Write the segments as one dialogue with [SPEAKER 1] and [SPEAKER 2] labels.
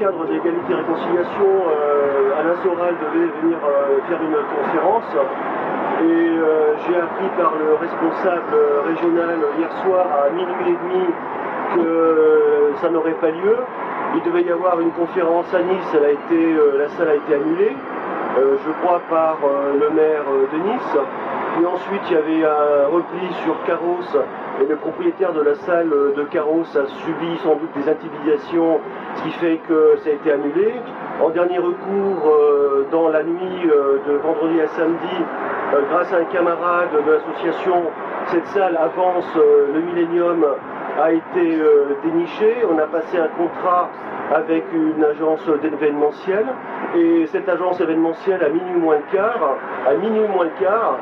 [SPEAKER 1] cadre d'égalité et réconciliation, euh, Alain Soral devait venir euh, faire une conférence. Et j'ai appris par le responsable régional hier soir à minuit et demi que ça n'aurait pas lieu. Il devait y avoir une conférence à Nice, la salle a été annulée, je crois par le maire de Nice. Puis ensuite, il y avait un repli sur Carros et le propriétaire de la salle de Carros a subi sans doute des intimidations, ce qui fait que ça a été annulé. En dernier recours, euh, dans la nuit euh, de vendredi à samedi, euh, grâce à un camarade de l'association, cette salle avance, le Millennium a été déniché. On a passé un contrat avec une agence d'événementiel. Et cette agence événementielle, à minuit moins le quart, à minuit moins le quart,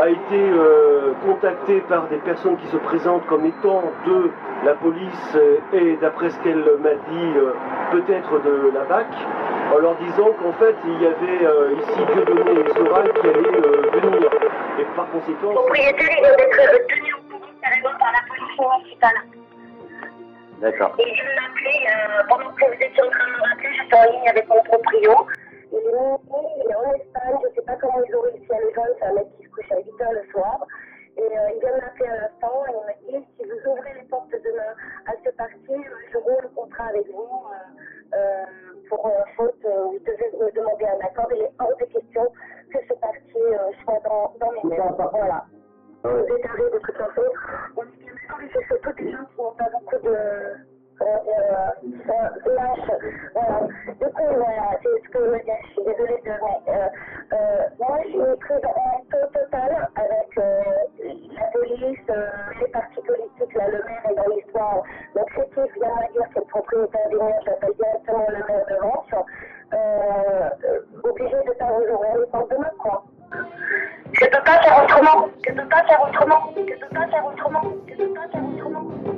[SPEAKER 1] a été euh, contactée par des personnes qui se présentent comme étant de la police et d'après ce qu'elle m'a dit, euh, peut-être de la BAC, en leur disant qu'en fait il y avait euh, ici Dieudonné et Soral qui allaient venir. Et par conséquent.
[SPEAKER 2] Le propriétaire il doit être tenu au courant carrément par la police municipale.
[SPEAKER 1] D'accord.
[SPEAKER 2] Et je m'appelais, pendant que vous étiez en train de me rappeler, j'étais en ligne avec mon proprio. Il est en Espagne, je ne sais pas comment ils ont réussi à le joindre, c'est un mec qui se couche à 8h le soir. Et euh, il vient de m'appeler à l'instant et il m'a dit si vous ouvrez les portes demain à ce parti, j'aurai le contrat avec vous euh, euh, pour faute, vous devez me demander un accord. Il est hors de question que ce parti soit dans, dans mes mains. Voilà. Vous êtes de toute façon. On dit que c'est surtout des gens qui n'ont pas beaucoup de lâche. Voilà. Du coup, voilà, c'est ce que je veux dire. Je suis désolée de. Mais, moi, je suis prise en taux total avec la police, les partis politiques. Là, le maire est dans l'histoire. Donc, c'est qui vient me dire que le propriétaire des murs, j'appelle directement le maire de Vence. obligé de faire ouvrir les portes demain, quoi. Je peux pas faire autrement. Je peux pas faire autrement. Je peux pas faire autrement. Peux pas faire autrement.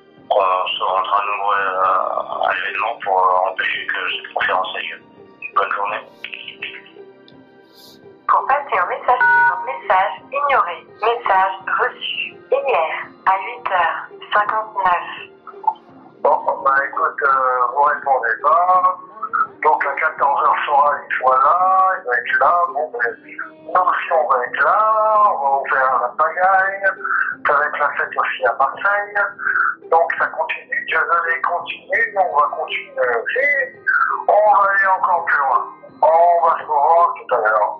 [SPEAKER 3] qu'on se rendra à nouveau à, à l'événement pour euh, empêcher que cette conférence ait lieu. Bonne journée. Pour passer un message message ignoré, message reçu hier à 8h59. Bon, bah écoute, euh, vous répondez pas. Donc à 14h sera
[SPEAKER 4] il soit là, il va être là. Bon, ben, si on va être là, on va ouvrir la pagaille. Ça va être la fête aussi
[SPEAKER 3] à Marseille. Donc ça continue, Jazz continue, on va continuer. On va aller encore plus loin. On va se revoir tout à l'heure.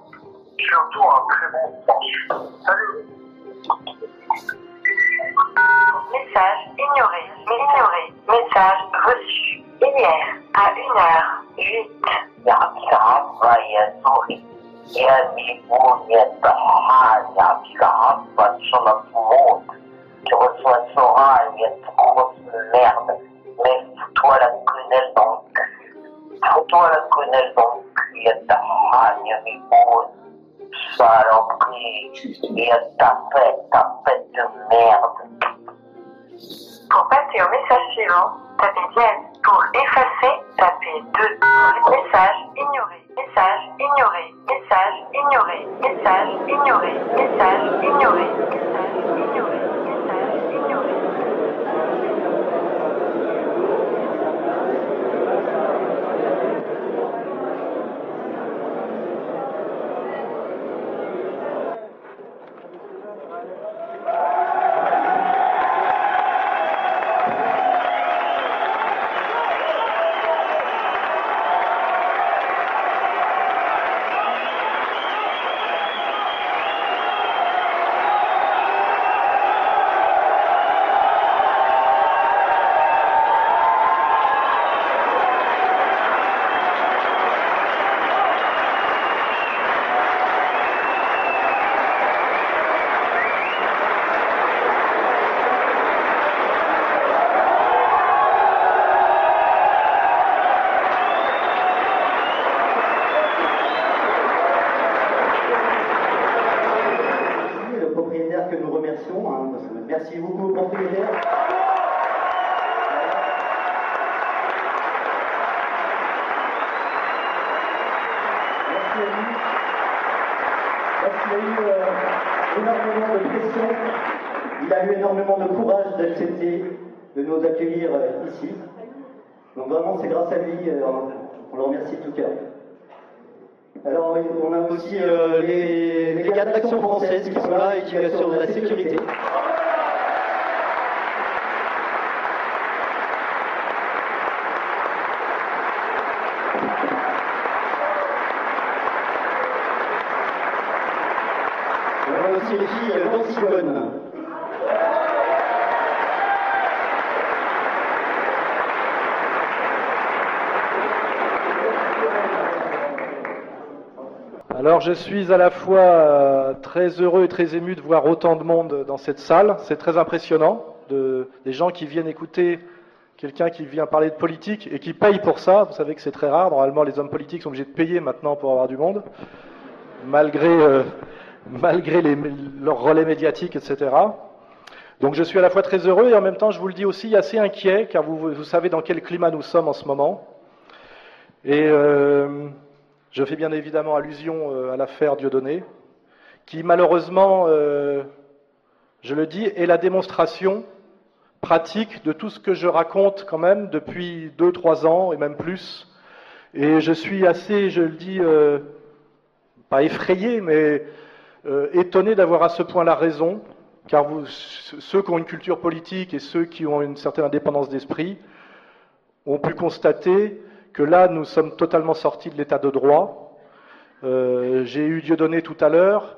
[SPEAKER 3] Surtout un très bon
[SPEAKER 4] dimanche. Salut
[SPEAKER 5] Message ignoré, message reçu. Hier, à 1h08.
[SPEAKER 6] Tu reçois Sora
[SPEAKER 3] et a te grosse merde. Mais fous-toi la quenelle
[SPEAKER 7] dans
[SPEAKER 6] le cul. Fous-toi la quenelle dans le cul. Elle ta ragne, mes grosses saloperies. Et elle t'appelle, t'appelle de merde.
[SPEAKER 5] Pour passer au message suivant, tapez dièse. Pour effacer, tapez 2. Message ignoré. Message ignoré. Message ignoré. Message ignoré. Message ignoré. Message ignoré.
[SPEAKER 7] Je suis à la fois euh, très heureux et très ému de voir autant de monde dans cette salle. C'est très impressionnant, de, des gens qui viennent écouter quelqu'un qui vient parler de politique et qui paye pour ça. Vous savez que c'est très rare. Normalement, les hommes politiques sont obligés de payer maintenant pour avoir du monde, malgré euh, leur relais médiatique, etc. Donc je suis à la fois très heureux et en même temps, je vous le dis aussi, assez inquiet, car vous, vous savez dans quel climat nous sommes en ce moment. Et euh, je fais bien évidemment allusion euh, à l'affaire Dieudonné, qui malheureusement, euh, je le dis, est la démonstration pratique de tout ce que je raconte quand même depuis deux, trois ans et même plus. Et je suis assez, je le dis, euh, pas effrayé, mais étonné d'avoir à ce point la raison, car ceux qui ont une culture politique et ceux qui ont une certaine indépendance d'esprit ont pu constater que là, nous sommes totalement sortis de l'état de droit. Euh, J'ai eu Dieudonné tout à l'heure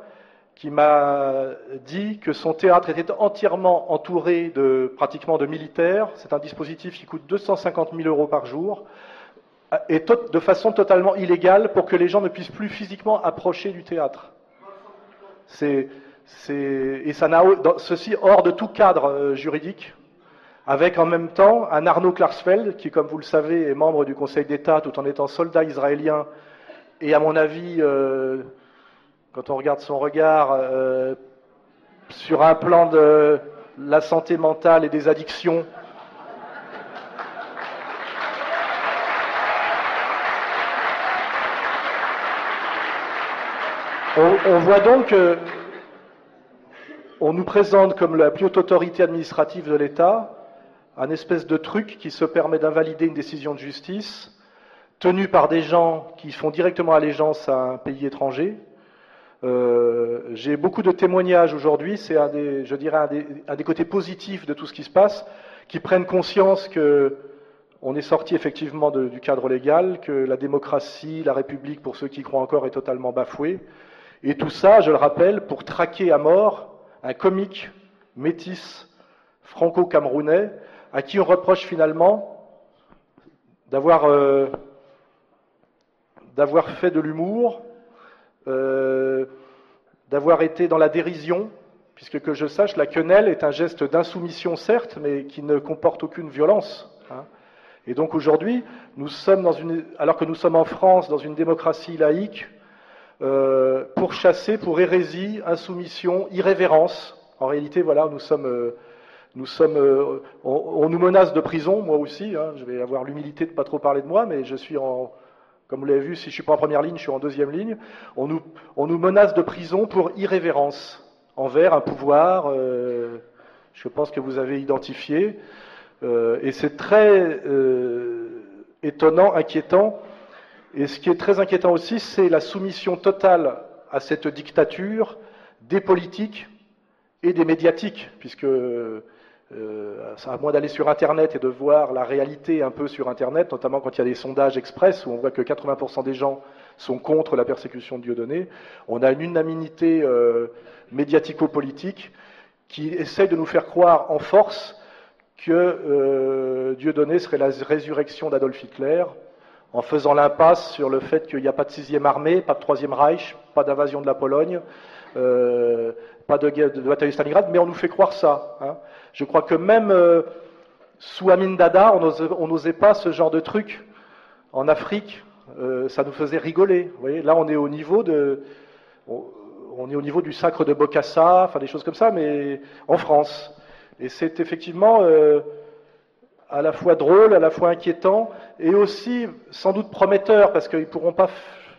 [SPEAKER 7] qui m'a dit que son théâtre était entièrement entouré de pratiquement de militaires. C'est un dispositif qui coûte 250 000 euros par jour et de façon totalement illégale pour que les gens ne puissent plus physiquement approcher du théâtre. C'est, et ceci hors de tout cadre euh, juridique, avec en même temps un Arnaud Klarsfeld, qui, comme vous le savez, est membre du Conseil d'État tout en étant soldat israélien, et à mon avis, euh, quand on regarde son regard euh, sur un plan de la santé mentale et des addictions, On, voit donc qu'on on nous présente comme la plus haute autorité administrative de l'État un espèce de truc qui se permet d'invalider une décision de justice tenue par des gens qui font directement allégeance à un pays étranger. Euh, j'ai beaucoup de témoignages aujourd'hui, c'est un des, je dirais, un des, côtés positifs de tout ce qui se passe, qui prennent conscience que on est sorti effectivement du cadre légal, que la démocratie, la République, pour ceux qui croient encore, est totalement bafouée, et tout ça, je le rappelle, pour traquer à mort un comique métis franco-camerounais à qui on reproche finalement d'avoir euh, fait de l'humour, euh, d'avoir été dans la dérision, puisque que je sache, la quenelle est un geste d'insoumission certes, mais qui ne comporte aucune violence. Hein. Et donc aujourd'hui, nous sommes dans une, alors que nous sommes en France, dans une démocratie laïque, euh, pour chasser pour hérésie, insoumission, irrévérence. En réalité, voilà, nous sommes, euh, nous sommes, euh, on, nous menace de prison, moi aussi. Hein. je vais avoir l'humilité de ne pas trop parler de moi, mais je suis en, comme vous l'avez vu, si je suis pas en première ligne, je suis en deuxième ligne. On nous, on nous menace de prison pour irrévérence envers un pouvoir. je pense que vous avez identifié, et c'est très étonnant, inquiétant et ce qui est très inquiétant aussi, c'est la soumission totale à cette dictature des politiques et des médiatiques, puisque euh, à moins d'aller sur Internet et de voir la réalité un peu sur Internet, notamment quand il y a des sondages express où on voit que 80% des gens sont contre la persécution de Dieudonné, on a une unanimité euh, médiatico-politique qui essaye de nous faire croire en force que euh, Dieudonné serait la résurrection d'Adolf Hitler, en faisant l'impasse sur le fait qu'il n'y a pas de sixième armée, pas de troisième Reich, pas d'invasion de la Pologne, pas de, de, bataille de Stalingrad, mais on nous fait croire ça. Hein. Je crois que même euh, sous Amin Dada, on n'osait pas ce genre de truc. En Afrique, euh, ça nous faisait rigoler. Là, on est au niveau de, on, est au niveau du sacre de Bokassa, enfin des choses comme ça, mais en France. Et c'est effectivement à la fois drôle, à la fois inquiétant, et aussi sans doute prometteur, parce qu'ils pourront pas.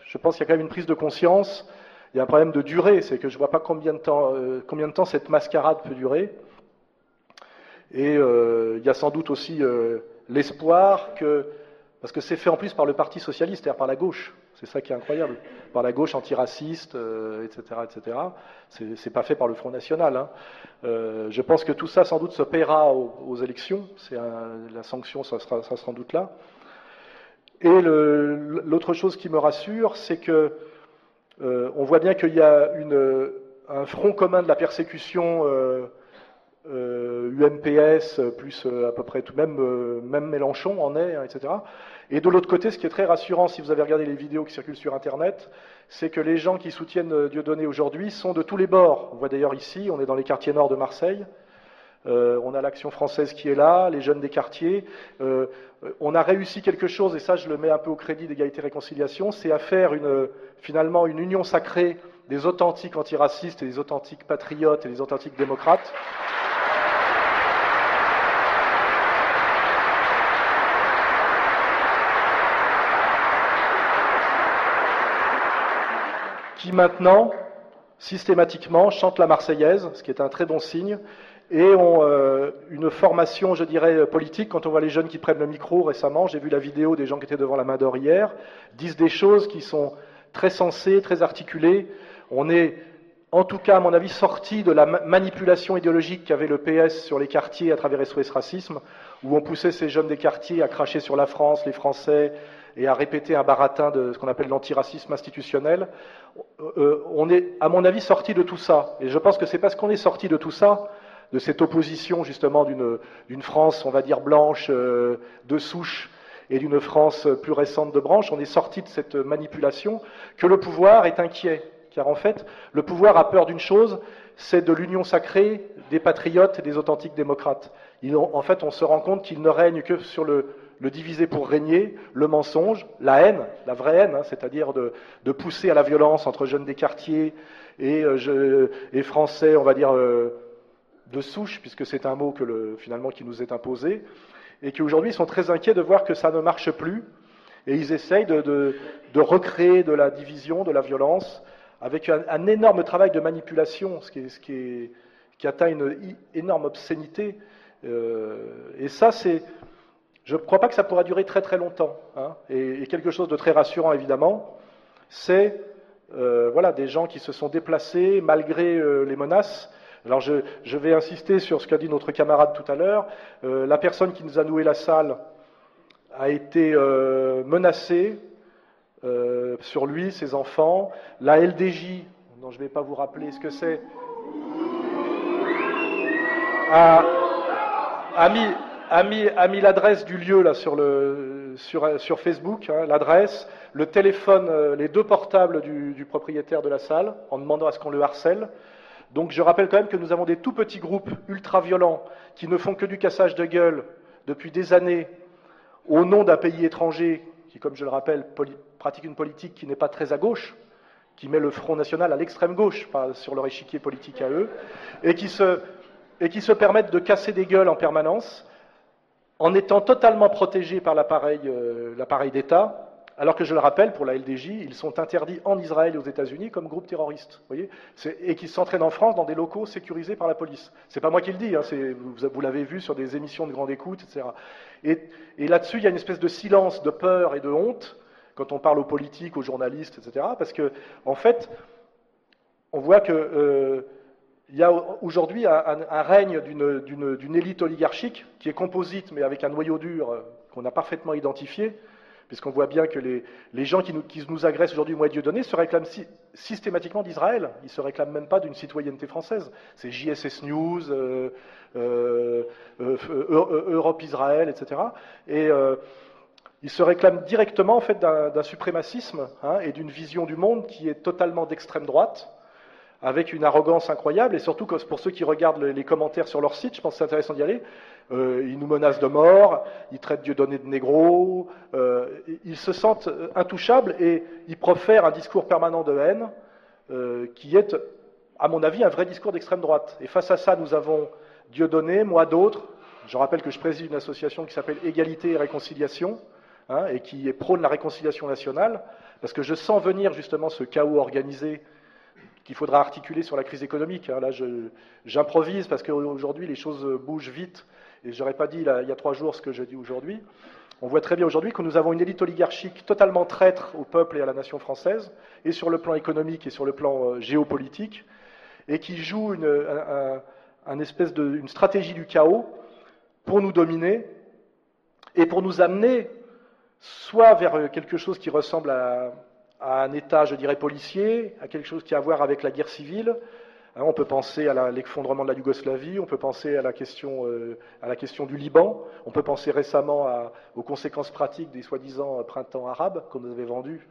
[SPEAKER 7] Je pense qu'il y a quand même une prise de conscience. Il y a un problème de durée, c'est que je ne vois pas combien de, temps, combien de temps cette mascarade peut durer. Et il y a sans doute aussi l'espoir que, parce que c'est fait en plus par le Parti socialiste, c'est-à-dire par la gauche, c'est ça qui est incroyable, par la gauche antiraciste, etc., etc. C'est pas fait par le Front National. Hein. Euh, je pense que tout ça, sans doute, se paiera aux, élections. La sanction, ça sera, sans doute là. Et l'autre chose qui me rassure, c'est que euh, on voit bien qu'il y a un front commun de la persécution. UMPS euh, plus euh, à peu près tout même, même Mélenchon en est, hein, etc. Et de l'autre côté, ce qui est très rassurant, si vous avez regardé les vidéos qui circulent sur Internet, c'est que les gens qui soutiennent Dieudonné aujourd'hui sont de tous les bords. On voit d'ailleurs ici, on est dans les quartiers nord de Marseille. On a l'action française qui est là, les jeunes des quartiers. on a réussi quelque chose, et ça je le mets un peu au crédit d'égalité réconciliation, c'est à faire finalement une union sacrée des authentiques antiracistes et des authentiques patriotes et des authentiques démocrates. qui maintenant, systématiquement, chantent la Marseillaise, ce qui est un très bon signe, et ont euh, une formation, je dirais, politique. Quand on voit les jeunes qui prennent le micro récemment, j'ai vu la vidéo des gens qui étaient devant la main d'or hier, disent des choses qui sont très sensées, très articulées. On est, en tout cas, à mon avis, sorti de la manipulation idéologique qu'avait le PS sur les quartiers à travers SOS Racisme, où on poussait ces jeunes des quartiers à cracher sur la France, les Français, et à répéter un baratin de ce qu'on appelle l'antiracisme institutionnel. Euh, on est, à mon avis, sorti de tout ça. Et je pense que c'est parce qu'on est sorti de tout ça, de cette opposition justement d'une France, on va dire, blanche, euh, de souche, et d'une France plus récente de branche, on est sorti de cette manipulation, que le pouvoir est inquiet. Car en fait, le pouvoir a peur d'une chose, c'est de l'union sacrée des patriotes et des authentiques démocrates. en fait, on se rend compte qu'il ne règne que sur le, le diviser pour régner, le mensonge, la haine, la vraie haine, hein, c'est-à-dire de, pousser à la violence entre jeunes des quartiers et, euh, français, on va dire, euh, de souche, puisque c'est un mot finalement qui nous est imposé, et qui aujourd'hui sont très inquiets de voir que ça ne marche plus, et ils essayent de, recréer de la division, de la violence, avec un, énorme travail de manipulation, ce qui, atteint une énorme obscénité. Euh, et ça, c'est je ne crois pas que ça pourra durer très très longtemps. Hein. Et, quelque chose de très rassurant, évidemment, c'est euh, voilà, des gens qui se sont déplacés malgré euh, les menaces. Alors je, vais insister sur ce qu'a dit notre camarade tout à l'heure. Euh, la personne qui nous a noué la salle a été menacée sur lui, ses enfants. La LDJ, dont je ne vais pas vous rappeler ce que c'est, a, mis l'adresse du lieu là sur, Facebook, hein, l'adresse, le téléphone, euh, les deux portables du, propriétaire de la salle, en demandant à ce qu'on le harcèle. Donc je rappelle quand même que nous avons des tout petits groupes ultra-violents qui ne font que du cassage de gueule depuis des années au nom d'un pays étranger qui, comme je le rappelle, pratique une politique qui n'est pas très à gauche, qui met le Front National à l'extrême gauche, sur leur échiquier politique à eux, et qui se, permettent de casser des gueules en permanence en étant totalement protégés par euh, l'appareil d'État, alors que je le rappelle, pour la LDJ, ils sont interdits en Israël et aux États-Unis comme groupe terroriste, voyez et qui s'entraînent en France dans des locaux sécurisés par la police. C'est pas moi qui le dis, hein, vous, l'avez vu sur des émissions de grande écoute, etc. Et, là-dessus, il y a une espèce de silence, de peur et de honte quand on parle aux politiques, aux journalistes, etc. Parce que, en fait, on voit que euh, y a aujourd'hui un, règne d'une élite oligarchique qui est composite, mais avec un noyau dur euh, qu'on a parfaitement identifié, puisqu'on voit bien que les, gens qui nous, agressent aujourd'hui, moi Dieu donné, se réclament systématiquement d'Israël. Ils ne se réclament même pas d'une citoyenneté française. C'est JSS News, euh, euh, Europe-Israël, etc. Et ils se réclament directement en fait d'un suprémacisme hein, et d'une vision du monde qui est totalement d'extrême droite avec une arrogance incroyable, et surtout pour ceux qui regardent les commentaires sur leur site, je pense que c'est intéressant d'y aller, euh, ils nous menacent de mort, ils traitent Dieudonné de négro, euh, ils se sentent intouchables et ils profèrent un discours permanent de haine euh, qui est, à mon avis, un vrai discours d'extrême droite. Et face à ça, nous avons Dieudonné, moi d'autres. Je rappelle que je préside une association qui s'appelle Égalité et Réconciliation, hein, et qui est prône la réconciliation nationale, parce que je sens venir justement ce chaos organisé qu'il faudra articuler sur la crise économique. Hein. Là, j'improvise parce qu'aujourd'hui, les choses bougent vite, et je n'aurais pas dit il y a trois jours ce que je dis aujourd'hui. On voit très bien aujourd'hui que nous avons une élite oligarchique totalement traître au peuple et à la nation française, et sur le plan économique et sur le plan euh, géopolitique, et qui joue une, espèce de, une stratégie du chaos pour nous dominer et pour nous amener soit vers quelque chose qui ressemble à, un État, je dirais, policier, à quelque chose qui a à voir avec la guerre civile. Hein, on peut penser à l'effondrement de la Yougoslavie, on peut penser à la, question, euh, du Liban, on peut penser récemment aux conséquences pratiques des soi-disant printemps arabes qu'on nous avait vendus.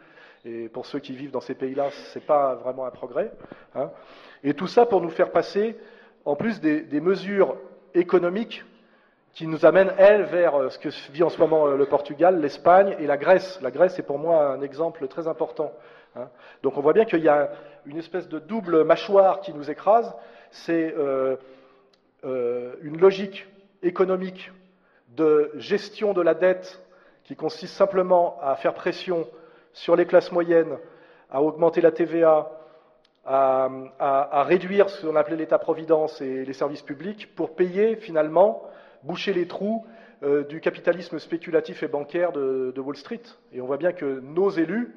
[SPEAKER 7] Et pour ceux qui vivent dans ces pays-là, ce n'est pas vraiment un progrès. Hein. Et tout ça pour nous faire passer, en plus des mesures économiques qui nous amène, elle, vers euh, ce que vit en ce moment euh, le Portugal, l'Espagne et la Grèce. La Grèce est pour moi un exemple très important. Hein. Donc on voit bien qu'il y a une espèce de double mâchoire qui nous écrase. C'est euh, une logique économique de gestion de la dette qui consiste simplement à faire pression sur les classes moyennes, à augmenter la TVA, à, réduire ce qu'on appelait l'État-providence et les services publics pour payer finalement boucher les trous euh, du capitalisme spéculatif et bancaire de, Wall Street. Et on voit bien que nos élus,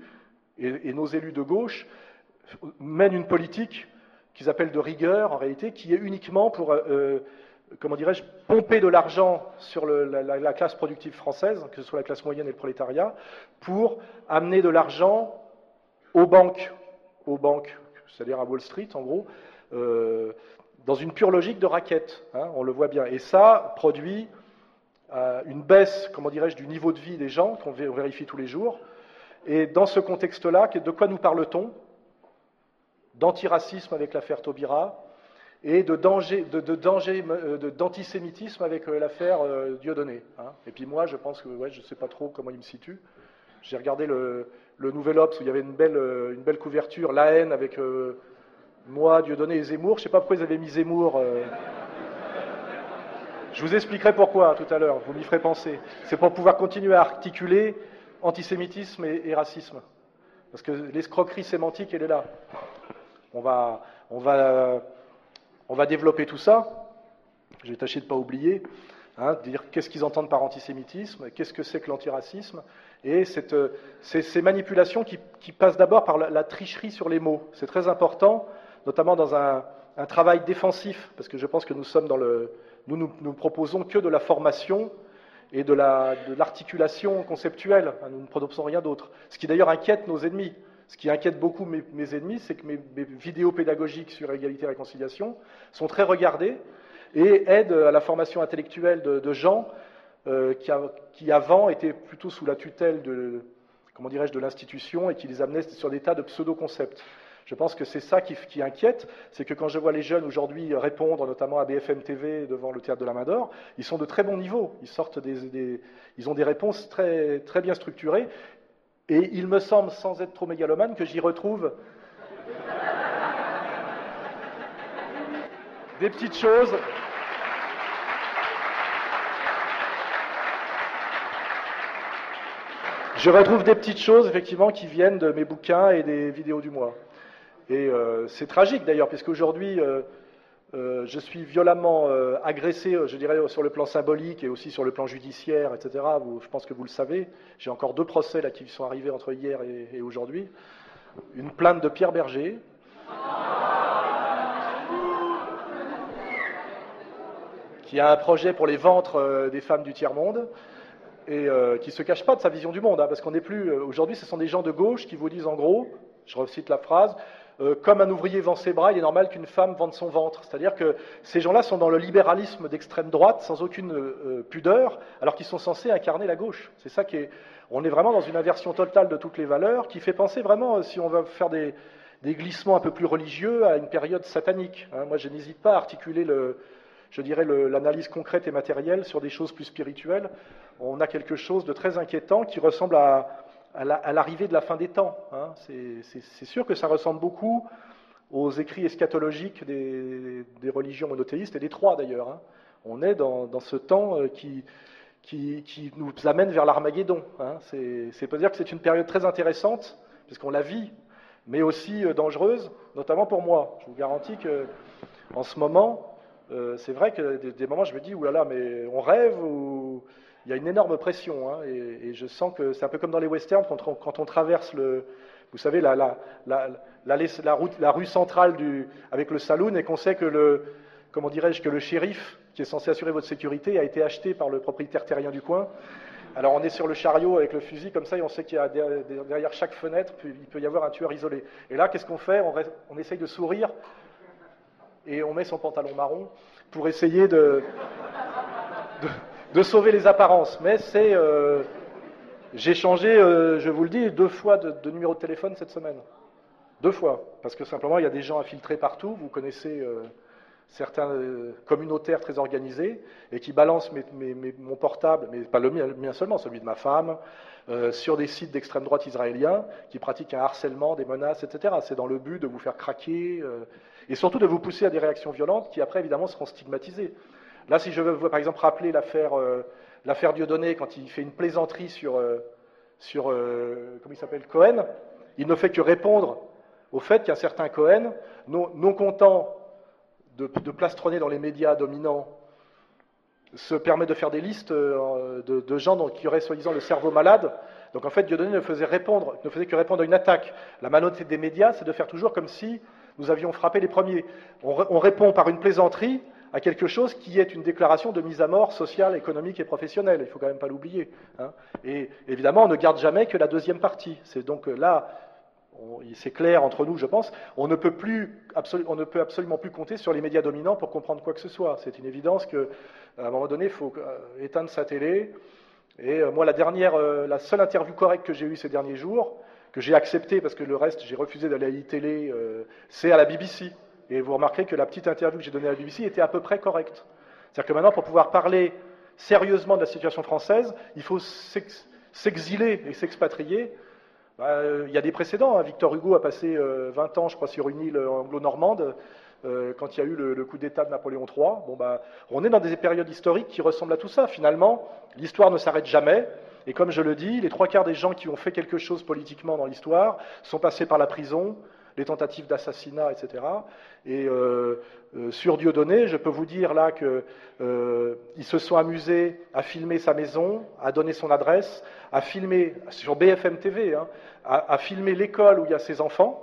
[SPEAKER 7] et, nos élus de gauche, mènent une politique qu'ils appellent de rigueur, en réalité, qui est uniquement pour, euh, euh, comment dirais-je, pomper de l'argent sur la, classe productive française, que ce soit la classe moyenne et le prolétariat, pour amener de l'argent aux banques, aux banques, c'est-à-dire à Wall Street, en gros, dans une pure logique de raquette, hein, on le voit bien. Et ça produit euh, une baisse, comment dirais-je, du niveau de vie des gens qu'on vérifie tous les jours. Et dans ce contexte-là, de quoi nous parle-t-on? D'antiracisme avec l'affaire Taubira et de danger, euh, d'antisémitisme avec euh, l'affaire Dieudonné. Hein. Et puis moi, je pense que ouais, je ne sais pas trop comment il me situe. J'ai regardé le, Nouvel Obs où il y avait une belle, une belle couverture, la haine avec moi, Dieudonné et Zemmour. Je ne sais pas pourquoi ils avaient mis Zemmour. Euh. Je vous expliquerai pourquoi tout à l'heure, vous m'y ferez penser. C'est pour pouvoir continuer à articuler antisémitisme et, racisme. Parce que l'escroquerie sémantique, elle est là. On va, on va, on va développer tout ça. Je vais tâcher de ne pas oublier. Hein, dire qu'est-ce qu'ils entendent par antisémitisme, qu'est-ce que c'est que l'antiracisme, et ces, manipulations qui, passent d'abord par la, tricherie sur les mots. C'est très important notamment dans un, travail défensif, parce que je pense que nous sommes dans le. Nous, proposons que de la formation et de l'articulation conceptuelle. Nous ne proposons rien d'autre. Ce qui d'ailleurs inquiète nos ennemis. Ce qui inquiète beaucoup mes, ennemis, c'est que mes, vidéos pédagogiques sur égalité et réconciliation sont très regardées et aident à la formation intellectuelle de, gens euh, qui, qui, avant étaient plutôt sous la tutelle de, comment dirais-je, de l'institution et qui les amenaient sur des tas de pseudo-concepts. Je pense que c'est ça qui, inquiète, c'est que quand je vois les jeunes aujourd'hui répondre, notamment à BFM TV devant le théâtre de la Main d'Or, ils sont de très bons niveaux. Ils sortent des, ils ont des réponses très, très bien structurées. Et il me semble, sans être trop mégalomane, que j'y retrouve des petites choses. Je retrouve des petites choses, effectivement, qui viennent de mes bouquins et des vidéos du mois. Et euh, c'est tragique d'ailleurs, puisqu'aujourd'hui, euh, euh, je suis violemment agressé, je dirais, sur le plan symbolique et aussi sur le plan judiciaire, etc. je pense que vous le savez. J'ai encore deux procès là, qui sont arrivés entre hier et, aujourd'hui. Une plainte de Pierre Berger. qui a un projet pour les ventres des femmes du tiers-monde et qui ne se cache pas de sa vision du monde, hein, parce qu'on n'est plus. Aujourd'hui, ce sont des gens de gauche qui vous disent en gros, je recite la phrase, euh, comme un ouvrier vend ses bras, il est normal qu'une femme vende son ventre. C'est-à-dire que ces gens-là sont dans le libéralisme d'extrême droite sans aucune euh, pudeur, alors qu'ils sont censés incarner la gauche. C'est ça qui est. On est vraiment dans une inversion totale de toutes les valeurs qui fait penser vraiment, euh, si on veut faire des, glissements un peu plus religieux, à une période satanique. Hein. Moi, je n'hésite pas à articuler le, je dirais, l'analyse concrète et matérielle sur des choses plus spirituelles. On a quelque chose de très inquiétant qui ressemble à, à l'arrivée de la fin des temps. Hein. C'est sûr que ça ressemble beaucoup aux écrits eschatologiques des, religions monothéistes et des trois d'ailleurs. Hein. On est dans, ce temps euh, qui, nous amène vers l'Armageddon. Hein. C'est peut dire que c'est une période très intéressante, puisqu'on la vit. mais aussi dangereuses, notamment pour moi. Je vous garantis que, en ce moment, c'est vrai que des, des, moments, je me dis, oulala, mais on rêve ou il y a une énorme pression, hein, et, je sens que c'est un peu comme dans les westerns, quand on, traverse le, vous savez, la, route, la rue centrale avec le saloon, et qu'on sait que le, comment dirais-je, que le shérif, qui est censé assurer votre sécurité, a été acheté par le propriétaire terrien du coin. Alors on est sur le chariot avec le fusil comme ça, et on sait qu'il y a derrière chaque fenêtre, il peut y avoir un tueur isolé. Et là, qu'est-ce qu'on fait? On, essaye de sourire, et on met son pantalon marron pour essayer de de sauver les apparences. Mais c'est. Euh, j'ai changé, euh, je vous le dis, deux fois de, numéro de téléphone cette semaine. Deux fois. Parce que simplement, il y a des gens infiltrés partout. Vous connaissez euh, certains communautaires très organisés et qui balancent mon portable, mais pas le mien, seulement, celui de ma femme, sur des sites d'extrême droite israéliens qui pratiquent un harcèlement, des menaces, etc. C'est dans le but de vous faire craquer et surtout de vous pousser à des réactions violentes qui, après, évidemment, seront stigmatisées. Là, si je veux, par exemple, rappeler l'affaire euh, Dieudonné, quand il fait une plaisanterie sur, euh, euh, comment il s'appelle, Cohen, il ne fait que répondre au fait qu'un certain Cohen, non, content de, plastronner dans les médias dominants, se permet de faire des listes de, gens qui auraient soi-disant le cerveau malade. Donc en fait, Dieudonné ne faisait, répondre, ne faisait que répondre à une attaque. La malhonnêteté des médias, c'est de faire toujours comme si nous avions frappé les premiers. on répond par une plaisanterie à quelque chose qui est une déclaration de mise à mort sociale, économique et professionnelle. Il ne faut quand même pas l'oublier. Hein. Et évidemment, on ne garde jamais que la deuxième partie. C'est donc là, c'est clair entre nous, je pense, on ne, peut plus, on ne peut absolument plus compter sur les médias dominants pour comprendre quoi que ce soit. C'est une évidence qu'à un moment donné, il faut euh, éteindre sa télé. Et euh, moi, la dernière, euh, la seule interview correcte que j'ai eue ces derniers jours, que j'ai acceptée parce que le reste, j'ai refusé d'aller à l'ITélé, c'est à la BBC. Et vous remarquerez que la petite interview que j'ai donnée à la BBC était à peu près correcte. C'est-à-dire que maintenant, pour pouvoir parler sérieusement de la situation française, il faut s'exiler et s'expatrier. Bah, il y a des précédents. Hein. Victor Hugo a passé 20 euh, ans, je crois, sur une île anglo-normande euh, quand il y a eu le, coup d'État de Napoléon III. Bon, bah, on est dans des périodes historiques qui ressemblent à tout ça. Finalement, l'histoire ne s'arrête jamais. Et comme je le dis, les trois quarts des gens qui ont fait quelque chose politiquement dans l'histoire sont passés par la prison, les tentatives d'assassinat, etc. Et euh, euh, sur Dieudonné, je peux vous dire là qu'ils euh, se sont amusés à filmer sa maison, à donner son adresse, à filmer sur BFM TV, hein, à, filmer l'école où il y a ses enfants.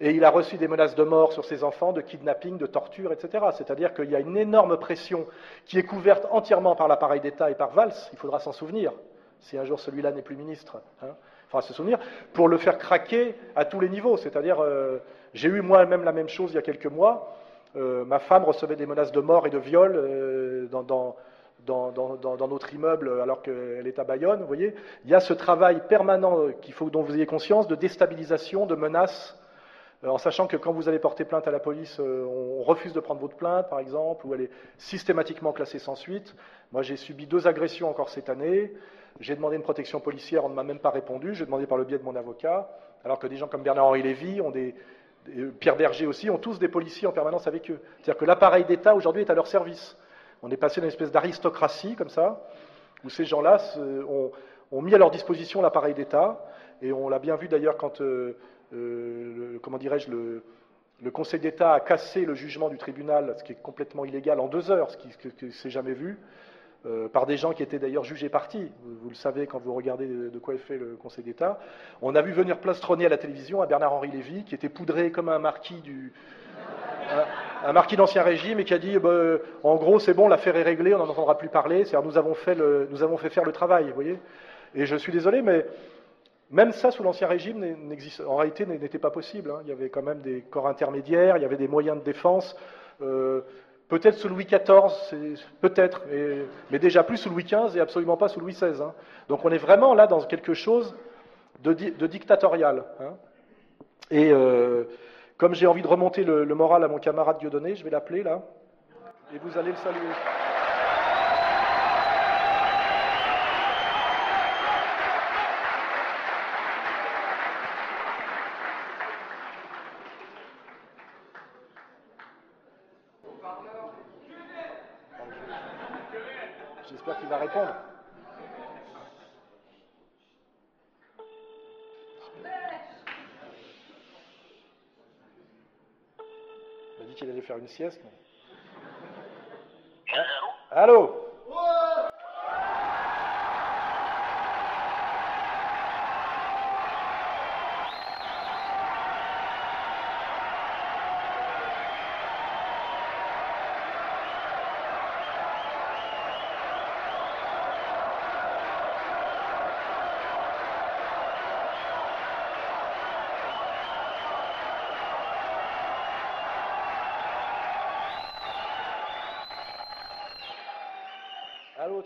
[SPEAKER 7] Et il a reçu des menaces de mort sur ses enfants, de kidnapping, de torture, etc. C'est-à-dire qu'il y a une énorme pression qui est couverte entièrement par l'appareil d'État et par Valls, il faudra s'en souvenir, si un jour celui-là n'est plus ministre. Hein enfin se souvenir, pour le faire craquer à tous les niveaux. C'est-à-dire, euh, j'ai eu moi-même la même chose il y a quelques mois. Euh, ma femme recevait des menaces de mort et de viol euh, dans, dans, notre immeuble alors qu'elle est à Bayonne. Vous voyez, il y a ce travail permanent qu'il faut dont vous ayez conscience de déstabilisation, de menaces. En sachant que quand vous allez porter plainte à la police, on refuse de prendre votre plainte, par exemple, ou elle est systématiquement classée sans suite. Moi, j'ai subi deux agressions encore cette année. J'ai demandé une protection policière, on ne m'a même pas répondu. J'ai demandé par le biais de mon avocat, alors que des gens comme Bernard-Henri Lévy, ont des, Pierre Berger aussi, ont tous des policiers en permanence avec eux. C'est-à-dire que l'appareil d'État aujourd'hui est à leur service. On est passé d'une espèce d'aristocratie comme ça, où ces gens-là ont, mis à leur disposition l'appareil d'État, et on l'a bien vu d'ailleurs quand, euh, euh, comment dirais-je, le, le Conseil d'État a cassé le jugement du tribunal, ce qui est complètement illégal, en deux heures, ce qui ne s'est jamais vu. Euh, par des gens qui étaient d'ailleurs jugés partis. Vous, le savez quand vous regardez de, quoi est fait le Conseil d'État. On a vu venir plastronner à la télévision à Bernard-Henri Lévy, qui était poudré comme un marquis d'Ancien Régime et qui a dit bah, en gros, c'est bon, l'affaire est réglée, on n'en entendra plus parler, c'est-à-dire nous, avons fait nous avons fait faire le travail, vous voyez. Et je suis désolé, mais même ça, sous l'Ancien Régime, en réalité, n'était pas possible. Hein. Il y avait quand même des corps intermédiaires, il y avait des moyens de défense. Euh, Peut-être sous Louis XIV, peut-être, mais, déjà plus sous Louis XV et absolument pas sous Louis XVI. Hein. Donc on est vraiment là dans quelque chose de, dictatorial. Hein. Et euh, comme j'ai envie de remonter le, le, moral à mon camarade Dieudonné, je vais l'appeler là, et vous allez le saluer. qui va répondre. Il m'a dit qu'il allait faire une sieste. Allô?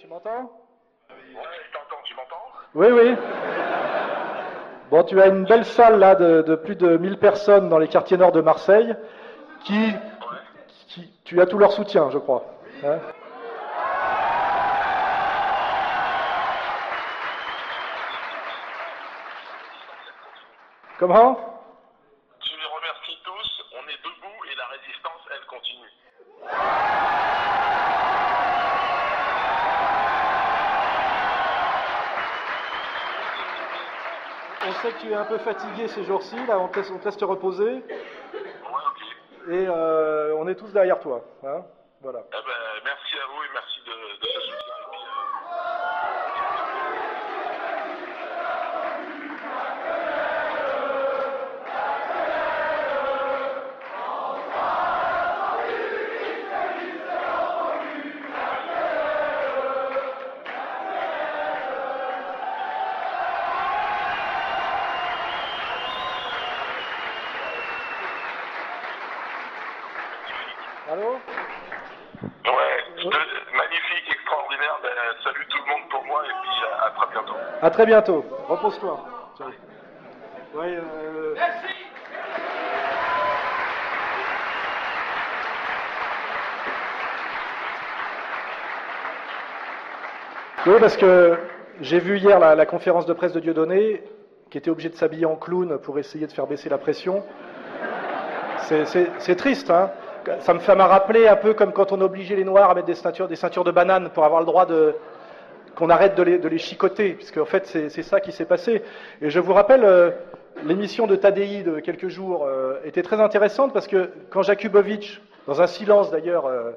[SPEAKER 7] Tu m'entends
[SPEAKER 8] Ouais, je t'entends, tu m'entends
[SPEAKER 7] Oui, oui. Bon, tu as une belle salle là de, de plus de 1000 personnes dans les quartiers nord de Marseille qui, qui- tu as tout leur soutien, je crois. Hein Comment
[SPEAKER 8] Tu les remercies tous, on est debout et la résistance, elle continue.
[SPEAKER 7] On sait que tu es un peu fatigué ces jours-ci, là on te laisse, on te laisse te reposer
[SPEAKER 8] Ouais, ok.
[SPEAKER 7] et euh, on est tous derrière toi. hein. voilà.
[SPEAKER 8] Eh ben, merci à vous et merci de, de ce soutien. Et puis, euh,
[SPEAKER 7] Allô
[SPEAKER 8] Ouais, je te- magnifique, extraordinaire. Ben, salut tout le monde pour moi et puis à, à très bientôt.
[SPEAKER 7] À très bientôt. Repose-toi. Ouais, euh, Oui, parce que j'ai vu hier la, conférence de presse de Dieudonné, qui était obligé de s'habiller en clown pour essayer de faire baisser la pression. C'est- triste, hein. Ça me fait rappeler un peu comme quand on obligeait les Noirs à mettre des ceintures, des ceintures de bananes pour avoir le droit de qu'on arrête de les, chicoter, puisque en fait c'est ça qui s'est passé. Et je vous rappelle, euh, l'émission de Tadei de quelques jours euh, était très intéressante parce que quand Jakubovic, dans un silence d'ailleurs, euh,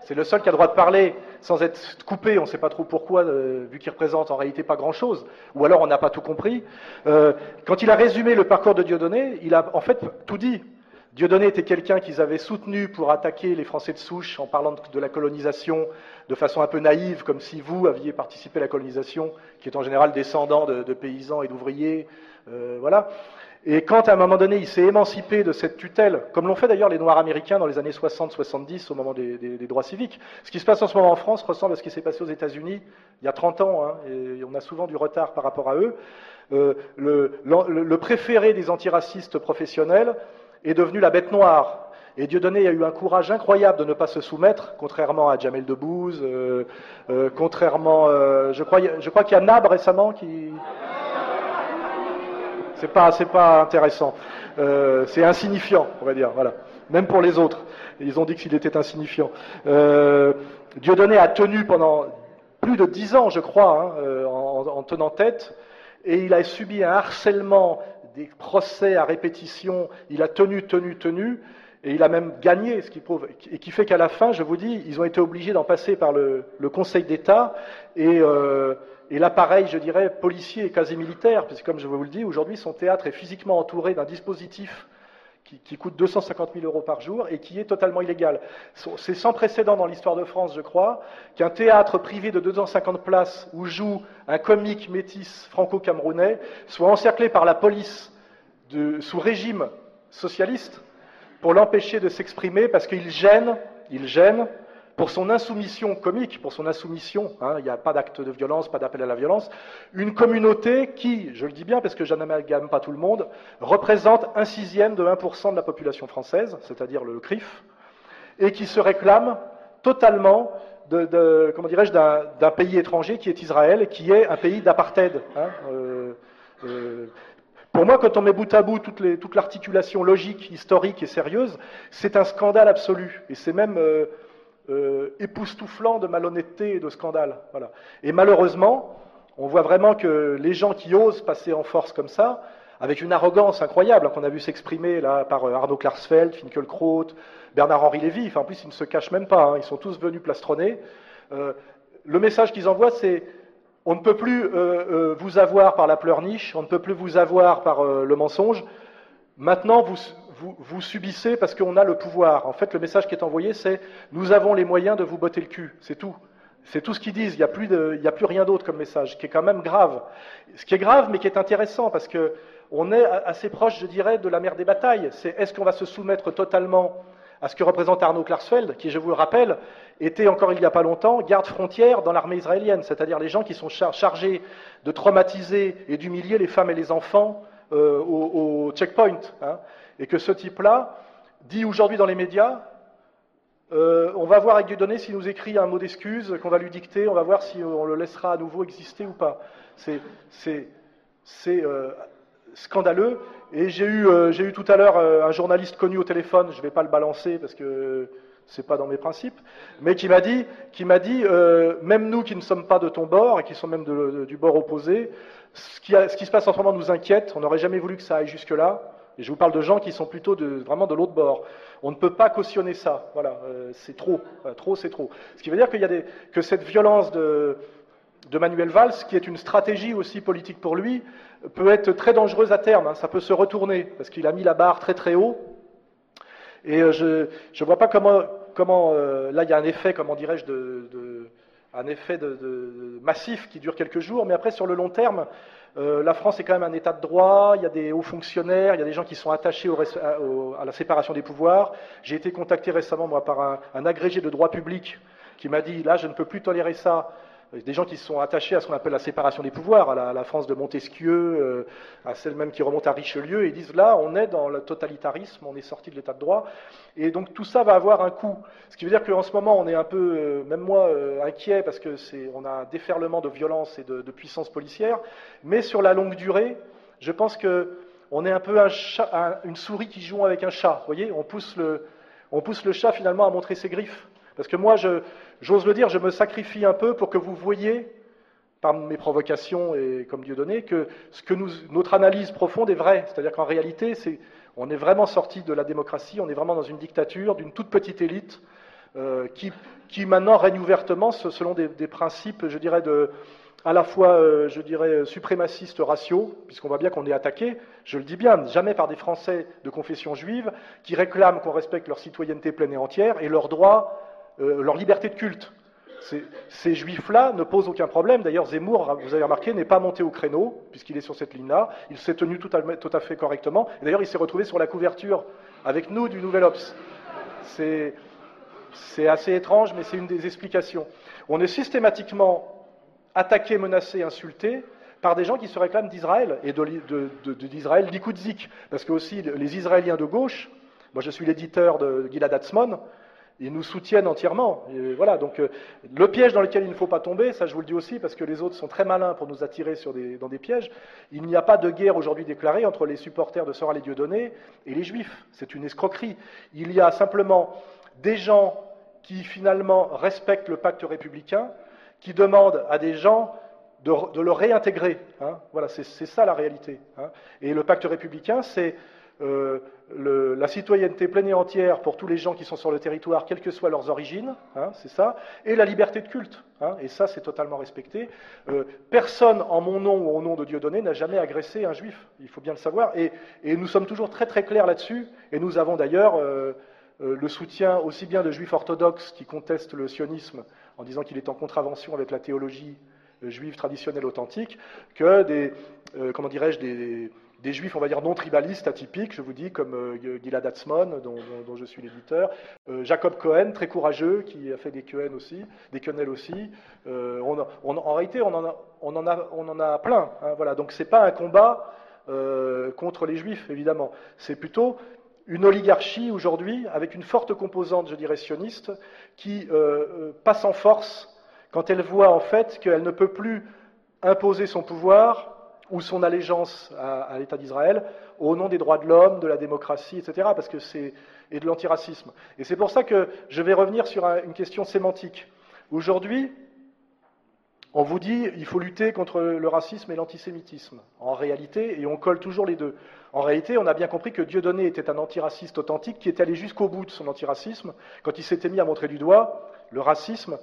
[SPEAKER 7] c'est le seul qui a le droit de parler sans être coupé, on ne sait pas trop pourquoi, vu qu'il représente en réalité pas grand-chose, ou alors on n'a pas tout compris. Quand il a résumé le parcours de Dieudonné, il a en fait tout dit. Dieudonné était quelqu'un qu'ils avaient soutenu pour attaquer les Français de souche en parlant de, la colonisation de façon un peu naïve, comme si vous aviez participé à la colonisation, qui est en général descendant de, paysans et d'ouvriers. euh, voilà. Et quand à un moment donné il s'est émancipé de cette tutelle, comme l'ont fait d'ailleurs les Noirs américains dans les années 60-70 au moment des, droits civiques, ce qui se passe en ce moment en France ressemble à ce qui s'est passé aux États-Unis il y a 30 ans, hein, et on a souvent du retard par rapport à eux. Euh, le préféré des antiracistes professionnels est devenu la bête noire. Et Dieudonné a eu un courage incroyable de ne pas se soumettre, contrairement à Jamel Debbouze, euh, euh, contrairement, euh, je crois, je crois qu'il y a Nab récemment qui, c'est pas, c'est pas intéressant. Euh, c'est insignifiant, on va dire. Voilà. Même pour les autres, ils ont dit qu'il était insignifiant. Euh, Dieudonné a tenu pendant plus de dix ans, je crois, hein, en tenant tête, et il a subi un harcèlement, des procès à répétition. Il a tenu, tenu, tenu, et il a même gagné, ce qui prouve, et qui fait qu'à la fin, je vous dis, ils ont été obligés d'en passer par le, Conseil d'État et, euh, et l'appareil, je dirais, policier et quasi militaire, puisque comme je vous le dis, aujourd'hui, son théâtre est physiquement entouré d'un dispositif qui, qui coûte 250 000 euros par jour et qui est totalement illégal. C'est sans précédent dans l'histoire de France, je crois, qu'un théâtre privé de 250 places où joue un comique métis franco-camerounais soit encerclé par la police sous régime socialiste pour l'empêcher de s'exprimer parce qu'il gêne, il gêne pour son insoumission comique, pour son insoumission, hein, il n'y a pas d'acte de violence, pas d'appel à la violence, une communauté qui, je le dis bien parce que je n'amalgame pas tout le monde, représente un sixième de 1% de la population française, c'est-à-dire le CRIF, et qui se réclame totalement comment dirais-je, d'un, pays étranger qui est Israël, qui est un pays d'apartheid. hein, euh, euh, pour moi, quand on met bout à bout toute l'articulation logique, historique et sérieuse, c'est un scandale absolu. Et c'est même euh, euh, époustouflant de malhonnêteté et de scandale. Voilà. Et malheureusement, on voit vraiment que les gens qui osent passer en force comme ça, avec une arrogance incroyable hein, qu'on a vu s'exprimer là par euh, Arnaud Klarsfeld, Finkelkraut, Bernard-Henri Lévy. Enfin, en plus, ils ne se cachent même pas. Hein, ils sont tous venus plastronner. Euh, le message qu'ils envoient, c'est on ne peut plus vous avoir par la pleurniche, on ne peut plus vous avoir par le mensonge. Maintenant, vous, vous, subissez parce qu'on a le pouvoir. En fait, le message qui est envoyé, c'est nous avons les moyens de vous botter le cul. C'est tout. C'est tout ce qu'ils disent. Il n'y a, plus rien d'autre comme message, qui est quand même grave. Ce qui est grave, mais qui est intéressant, parce qu'on est assez proche, je dirais, de la mer des batailles. C'est est-ce qu'on va se soumettre totalement à ce que représente Arnaud Klarsfeld, qui, je vous le rappelle, était encore il n'y a pas longtemps garde frontière dans l'armée israélienne, c'est-à-dire les gens qui sont chargés de traumatiser et d'humilier les femmes et les enfants euh, au, checkpoint. Hein. Et que ce type-là dit aujourd'hui dans les médias euh, on va voir avec Dieudonné s'il nous écrit un mot d'excuse qu'on va lui dicter, on va voir si on le laissera à nouveau exister ou pas. C'est euh, scandaleux. Et j'ai eu, euh, tout à l'heure un journaliste connu au téléphone, je ne vais pas le balancer parce que ce n'est pas dans mes principes, mais qui m'a dit, qui m'a dit même nous qui ne sommes pas de ton bord et qui sommes même du bord opposé, ce qui, ce qui, se passe en ce moment nous inquiète, on n'aurait jamais voulu que ça aille jusque-là. Et je vous parle de gens qui sont plutôt vraiment de l'autre bord. On ne peut pas cautionner ça. Voilà, euh, c'est trop. trop, c'est trop. Ce qui veut dire qu'il y a que cette violence de, Manuel Valls, qui est une stratégie aussi politique pour lui, peut être très dangereuse à terme. Hein. Ça peut se retourner, parce qu'il a mis la barre très très haut. Et euh, je ne vois pas comment, comment euh, là il y a un effet, comment dirais-je, de, un effet massif qui dure quelques jours, mais après sur le long terme, euh, la France est quand même un État de droit, il y a des hauts fonctionnaires, il y a des gens qui sont attachés à, la séparation des pouvoirs. J'ai été contacté récemment, par un, agrégé de droit public qui m'a dit, là, je ne peux plus tolérer ça des gens qui sont attachés à ce qu'on appelle la séparation des pouvoirs, à la, France de Montesquieu, euh, à celle même qui remonte à Richelieu, et disent là, on est dans le totalitarisme, on est sorti de l'état de droit, et donc tout ça va avoir un coût. Ce qui veut dire qu'en ce moment, on est un peu, euh, même moi, euh, inquiet parce que c'est, on a un déferlement de violence et de, puissance policière, mais sur la longue durée, je pense que on est un peu une souris qui joue avec un chat. Vous voyez, on pousse le, on pousse le chat finalement à montrer ses griffes. Parce que moi, j'ose le dire, je me sacrifie un peu pour que vous voyez, par mes provocations et comme Dieu donné, que, ce que notre analyse profonde est vraie. C'est-à-dire qu'en réalité, on est vraiment sorti de la démocratie, on est vraiment dans une dictature d'une toute petite élite euh, qui, maintenant règne ouvertement selon des, principes, je dirais, à la fois, euh, je dirais, suprémacistes raciaux, puisqu'on voit bien qu'on est attaqué, je le dis bien, jamais par des Français de confession juive qui réclament qu'on respecte leur citoyenneté pleine et entière et leurs droits euh, leur liberté de culte. Ces, juifs-là ne posent aucun problème. D'ailleurs, Zemmour, vous avez remarqué, n'est pas monté au créneau, puisqu'il est sur cette ligne-là. Il s'est tenu tout à, fait correctement. D'ailleurs, il s'est retrouvé sur la couverture avec nous du Nouvel Ops. C'est, assez étrange, mais c'est une des explications. On est systématiquement attaqué, menacé, insulté par des gens qui se réclament d'Israël et d'Israël de. Parce que aussi les Israéliens de gauche, moi je suis l'éditeur de Gilad Atzmon, ils nous soutiennent entièrement. voilà, donc euh, le piège dans lequel il ne faut pas tomber, ça je vous le dis aussi, parce que les autres sont très malins pour nous attirer dans des pièges. Il n'y a pas de guerre aujourd'hui déclarée entre les supporters de Sora les Dieudonné et les Juifs. C'est une escroquerie. Il y a simplement des gens qui finalement respectent le pacte républicain, qui demandent à des gens de, le réintégrer. Hein. Voilà, c'est ça la réalité. Hein. Et le pacte républicain, c'est euh, la citoyenneté pleine et entière pour tous les gens qui sont sur le territoire, quelles que soient leurs origines, hein, c'est ça, et la liberté de culte. Hein, et ça, c'est totalement respecté. Euh, personne, en mon nom ou au nom de Dieudonné, n'a jamais agressé un juif. Il faut bien le savoir. Et, nous sommes toujours très très clairs là-dessus. Et nous avons d'ailleurs euh, le soutien aussi bien de juifs orthodoxes qui contestent le sionisme en disant qu'il est en contravention avec la théologie juive traditionnelle authentique, que des, comment dirais-je, des des juifs, on va dire, non tribalistes, atypiques, je vous dis, comme euh, Gilad Atzmon, dont, je suis l'éditeur, euh, Jacob Cohen, très courageux, qui a fait des quenelles aussi, des quenelles aussi. Euh, en réalité, on en a, on en a plein. Hein, voilà. Donc c'est pas un combat contre les juifs, évidemment. C'est plutôt une oligarchie aujourd'hui, avec une forte composante, je dirais, sioniste, qui passe en force quand elle voit en fait qu'elle ne peut plus imposer son pouvoir ou son allégeance à, l'État d'Israël au nom des droits de l'homme, de la démocratie, etc., parce que c'est et de l'antiracisme. Et c'est pour ça que je vais revenir sur une question sémantique. Aujourd'hui, on vous dit il faut lutter contre le racisme et l'antisémitisme. En réalité, et on colle toujours les deux. En réalité, on a bien compris que Dieudonné était un antiraciste authentique qui est allé jusqu'au bout de son antiracisme quand il s'était mis à montrer du doigt le racisme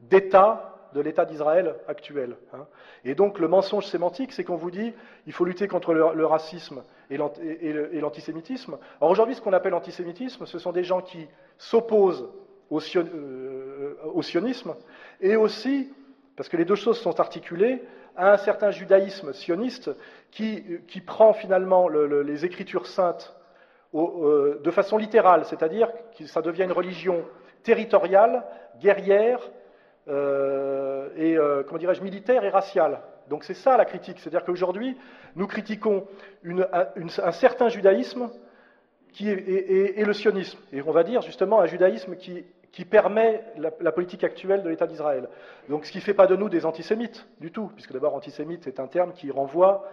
[SPEAKER 7] d'État de l'État d'Israël actuel. Hein. Et donc le mensonge sémantique, c'est qu'on vous dit il faut lutter contre le, racisme et l'antisémitisme. Or aujourd'hui, ce qu'on appelle antisémitisme, ce sont des gens qui s'opposent au, euh, au sionisme et aussi parce que les deux choses sont articulées, à un certain judaïsme sioniste qui, prend finalement les Écritures saintes euh, de façon littérale, c'est-à-dire que ça devient une religion territoriale, guerrière, euh, et, euh, comment dirais-je, militaire et raciale. Donc c'est ça la critique, c'est-à-dire qu'aujourd'hui, nous critiquons un, certain judaïsme qui est, et, le sionisme, et on va dire justement un judaïsme qui qui permet la, politique actuelle de l'État d'Israël. Donc ce qui ne fait pas de nous des antisémites du tout, puisque d'abord antisémite est un terme qui renvoie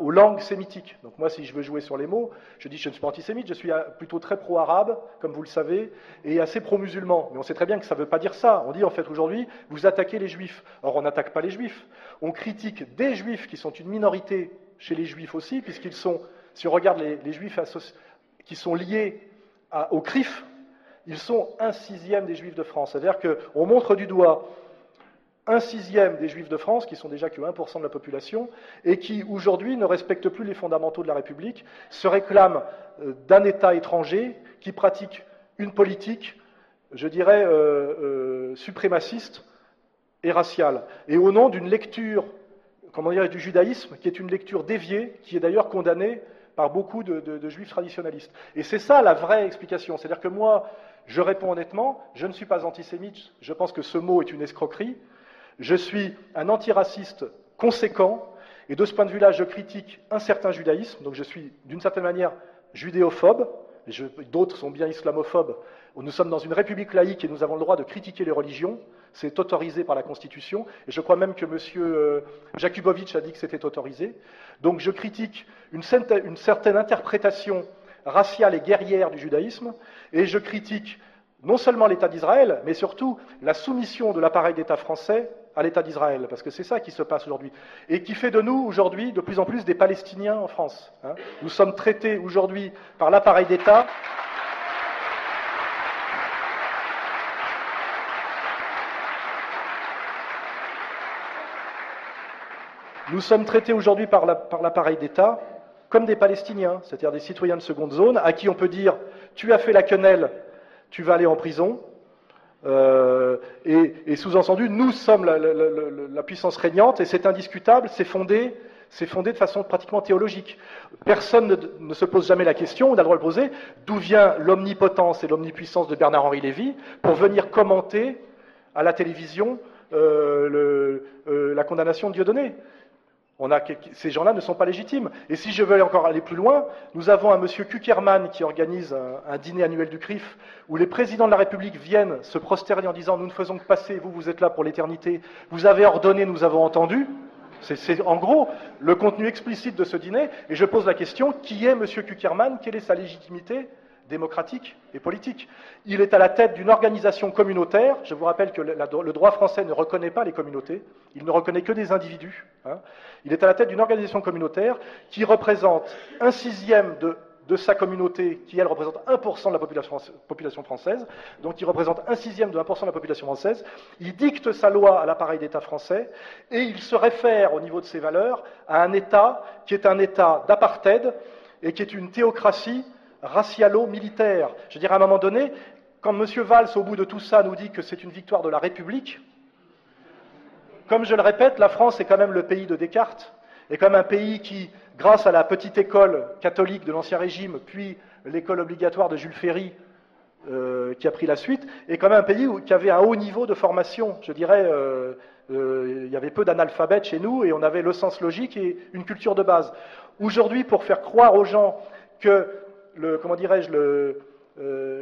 [SPEAKER 7] aux langues sémitiques. Donc moi, si je veux jouer sur les mots, je dis je ne suis pas antisémite, je suis plutôt très pro-arabe, comme vous le savez, et assez pro-musulman. Mais on sait très bien que ça ne veut pas dire ça. On dit en fait aujourd'hui, vous attaquez les juifs. Or, on n'attaque pas les juifs. On critique des juifs qui sont une minorité chez les juifs aussi, puisqu'ils sont, si on regarde les, juifs qui sont liés au CRIF, ils sont un sixième des juifs de France. C'est-à-dire qu'on montre du doigt un sixième des juifs de France, qui sont déjà que 1% de la population, et qui aujourd'hui ne respectent plus les fondamentaux de la République, se réclament euh, d'un État étranger qui pratique une politique, je dirais, euh, euh, suprémaciste et raciale. Et au nom d'une lecture, comment dire, du judaïsme, qui est une lecture déviée, qui est d'ailleurs condamnée par beaucoup de, juifs traditionalistes. Et c'est ça la vraie explication. C'est-à-dire que moi, je réponds honnêtement, je ne suis pas antisémite, je pense que ce mot est une escroquerie. Je suis un antiraciste conséquent, et de ce point de vue-là, je critique un certain judaïsme, donc je suis d'une certaine manière judéophobe, d'autres sont bien islamophobes. Nous sommes dans une république laïque et nous avons le droit de critiquer les religions. C'est autorisé par la Constitution. Et je crois même que M. Euh, Jakubowicz a dit que c'était autorisé. Donc je critique une certaine interprétation raciale et guerrière du judaïsme. Et je critique non seulement l'État d'Israël, mais surtout la soumission de l'appareil d'État français à l'État d'Israël, parce que c'est ça qui se passe aujourd'hui, et qui fait de nous aujourd'hui de plus en plus des Palestiniens en France. Hein. Nous sommes traités aujourd'hui par l'appareil d'État. Nous sommes traités aujourd'hui par l'appareil d'État comme des Palestiniens, c'est-à-dire des citoyens de seconde zone, à qui on peut dire tu as fait la quenelle, tu vas aller en prison. Euh, et, sous-entendu, nous sommes la, puissance régnante et c'est indiscutable, c'est fondé, c'est fondé de façon pratiquement théologique. Personne ne, se pose jamais la question, on a le droit de poser, d'où vient l'omnipotence et l'omnipuissance de Bernard-Henri Lévy pour venir commenter à la télévision euh, euh, la condamnation de Dieudonné? Ces gens-là ne sont pas légitimes. Et si je veux encore aller plus loin, nous avons un monsieur Kuckerman qui organise un, dîner annuel du CRIF où les présidents de la République viennent se prosterner en disant Nous ne faisons que passer, vous, vous êtes là pour l'éternité, vous avez ordonné, nous avons entendu. C'est en gros le contenu explicite de ce dîner. Et je pose la question qui est monsieur Kuckerman Quelle est sa légitimité? Démocratique et politique. Il est à la tête d'une organisation communautaire. Je vous rappelle que le droit français ne reconnaît pas les communautés, il ne reconnaît que des individus. Hein. Il est à la tête d'une organisation communautaire qui représente un sixième de, sa communauté, qui elle représente 1% de la population, population, française, donc il représente un sixième de 1% de la population française. Il dicte sa loi à l'appareil d'État français et il se réfère au niveau de ses valeurs à un État qui est un État d'apartheid et qui est une théocratie racialo-militaire. Je veux dire, à un moment donné, quand M. Valls, au bout de tout ça, nous dit que c'est une victoire de la République, comme je le répète, la France est quand même le pays de Descartes, est quand même un pays qui, grâce à la petite école catholique de l'Ancien Régime, puis l'école obligatoire de Jules Ferry, euh, qui a pris la suite, est quand même un pays qui avait un haut niveau de formation. Je dirais, euh, euh, il y avait peu d'analphabètes chez nous et on avait le sens logique et une culture de base. Aujourd'hui, pour faire croire aux gens que le, comment dirais-je, euh,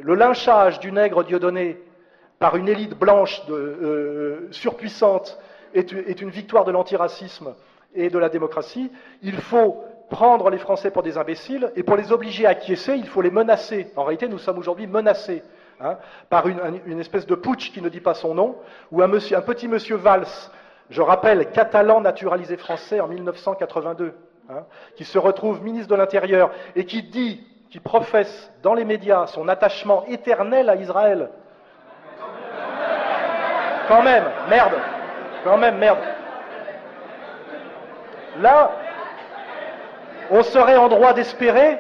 [SPEAKER 7] le, lynchage du nègre Dieudonné par une élite blanche euh, surpuissante est, une victoire de l'antiracisme et de la démocratie, il faut prendre les Français pour des imbéciles et pour les obliger à acquiescer, il faut les menacer. En réalité, nous sommes aujourd'hui menacés. hein, par une, espèce de putsch qui ne dit pas son nom, ou un, un petit monsieur Valls, je rappelle, catalan naturalisé français en 1982, hein, qui se retrouve ministre de l'Intérieur et qui dit, qui professe dans les médias son attachement éternel à Israël. Quand même, merde, quand même, merde. Là, on serait en droit d'espérer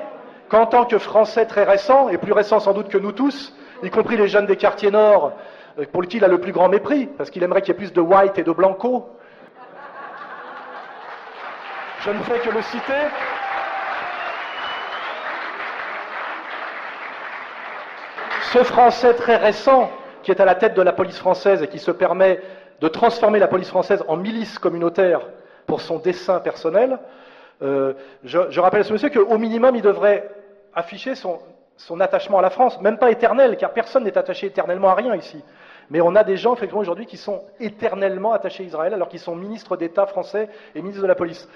[SPEAKER 7] qu'en tant que Français très récent, et plus récent sans doute que nous tous, y compris les jeunes des quartiers nord, euh, pour lesquels il a le plus grand mépris, parce qu'il aimerait qu'il y ait plus de white et de blanco. Je ne fais que le citer. Ce Français très récent, qui est à la tête de la police française et qui se permet de transformer la police française en milice communautaire pour son dessein personnel, euh, je, rappelle à ce monsieur qu'au minimum, il devrait afficher son, attachement à la France, même pas éternel, car personne n'est attaché éternellement à rien ici. Mais on a des gens, effectivement, aujourd'hui, qui sont éternellement attachés à Israël, alors qu'ils sont ministres d'État français et ministres de la police.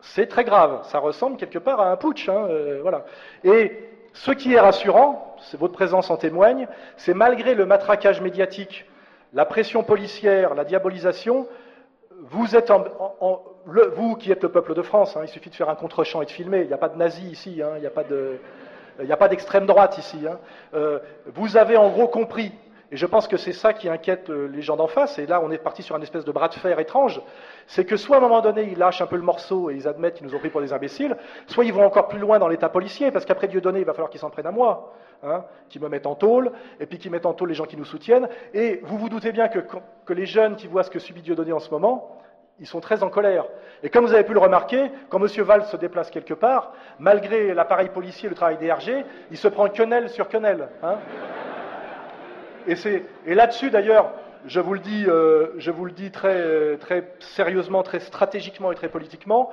[SPEAKER 7] C'est très grave. Ça ressemble quelque part à un putsch. Hein, euh, voilà. Et ce qui est rassurant, c'est votre présence en témoigne, c'est malgré le matraquage médiatique, la pression policière, la diabolisation, vous qui êtes le peuple de France, hein, il suffit de faire un contre-champ et de filmer. Il n'y a pas de nazis ici, hein, il n'y a pas de, il n'y a pas d'extrême droite ici. Hein. Euh, vous avez en gros compris, et je pense que c'est ça qui inquiète euh, les gens d'en face, et là on est parti sur un espèce de bras de fer étrange, c'est que soit à un moment donné ils lâchent un peu le morceau et ils admettent qu'ils nous ont pris pour des imbéciles, soit ils vont encore plus loin dans l'état policier, parce qu'après Dieu donné, il va falloir qu'ils s'en prennent à moi, hein, qu'ils me mettent en tôle, et puis qu'ils mettent en tôle les gens qui nous soutiennent. Et vous vous doutez bien que, les jeunes qui voient ce que subit Dieu donné en ce moment, ils sont très en colère. Et comme vous avez pu le remarquer, quand M. Valls se déplace quelque part, malgré l'appareil policier, le travail des RG, il se prend quenelle sur quenelle. Hein et, là-dessus, d'ailleurs, je vous le dis, euh, je vous le dis très, très sérieusement, très stratégiquement et très politiquement,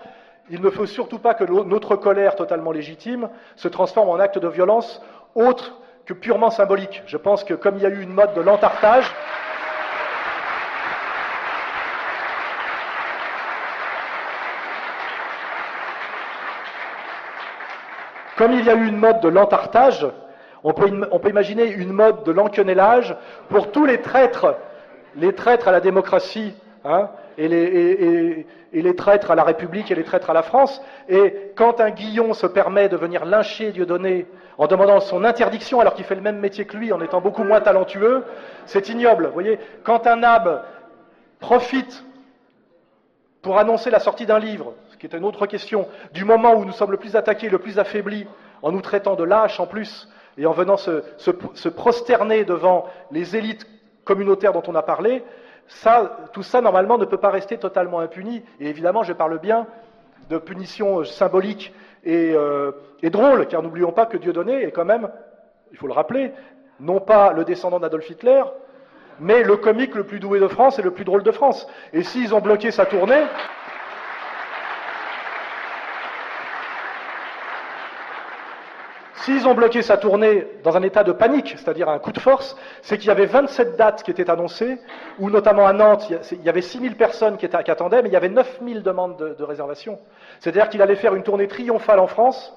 [SPEAKER 7] il ne faut surtout pas que notre colère totalement légitime se transforme en acte de violence autre que purement symbolique. Je pense que comme il y a eu une mode de l'entartage, Comme il y a eu une mode de l'entartage, on peut, imaginer une mode de l'enquenellage pour tous les traîtres, les traîtres à la démocratie, hein, et, les, traîtres à la République et les traîtres à la France. Et quand un Guillon se permet de venir lyncher Dieudonné en demandant son interdiction alors qu'il fait le même métier que lui en étant beaucoup moins talentueux, c'est ignoble. Voyez, quand un Nab profite pour annoncer la sortie d'un livre, ce qui est une autre question, du moment où nous sommes le plus attaqués, le plus affaiblis, en nous traitant de lâches en plus, et en venant se, prosterner devant les élites communautaires dont on a parlé, tout ça, normalement, ne peut pas rester totalement impuni. Et évidemment, je parle bien de punitions symboliques et, euh, et drôles, car n'oublions pas que Dieudonné est quand même, il faut le rappeler, non pas le descendant d'Adolf Hitler, mais le comique le plus doué de France et le plus drôle de France. Et s'ils ont bloqué sa tournée, S'ils ont bloqué sa tournée dans un état de panique, c'est-à-dire un coup de force, c'est qu'il y avait 27 dates qui étaient annoncées, où notamment à Nantes, il y avait 6000 personnes qui, attendaient, mais il y avait 9000 demandes de, de réservation. C'est-à-dire qu'il allait faire une tournée triomphale en France,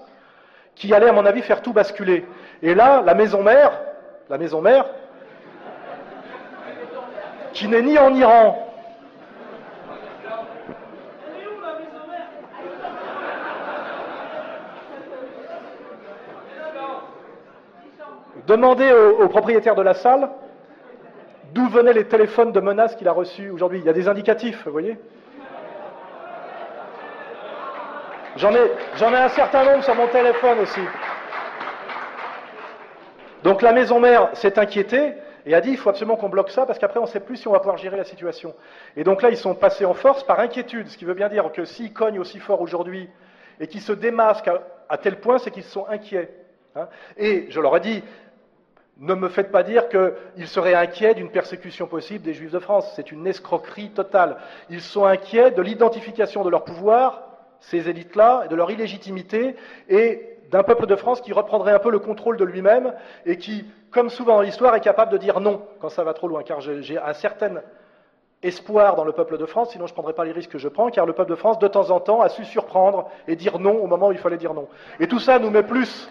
[SPEAKER 7] qui allait, à mon avis, faire tout basculer. Et là, la maison mère, la maison mère, qui n'est ni en Iran, Demandez au, propriétaire de la salle d'où venaient les téléphones de menaces qu'il a reçus aujourd'hui. Il y a des indicatifs, vous voyez J'en ai, un certain nombre sur mon téléphone aussi. Donc la maison mère s'est inquiétée et a dit il faut absolument qu'on bloque ça parce qu'après on ne sait plus si on va pouvoir gérer la situation. Et donc là ils sont passés en force par inquiétude, ce qui veut bien dire que s'ils cognent aussi fort aujourd'hui et qu'ils se démasquent à, tel point, c'est qu'ils sont inquiets. Hein. et je leur ai dit ne me faites pas dire qu'ils seraient inquiets d'une persécution possible des Juifs de France. C'est une escroquerie totale. Ils sont inquiets de l'identification de leur pouvoir, ces élites-là, de leur illégitimité, et d'un peuple de France qui reprendrait un peu le contrôle de lui-même et qui, comme souvent dans l'histoire, est capable de dire non quand ça va trop loin. Car j'ai un certain espoir dans le peuple de France, sinon je ne prendrais pas les risques que je prends, car le peuple de France, de temps en temps, a su surprendre et dire non au moment où il fallait dire non. Et tout ça nous met plus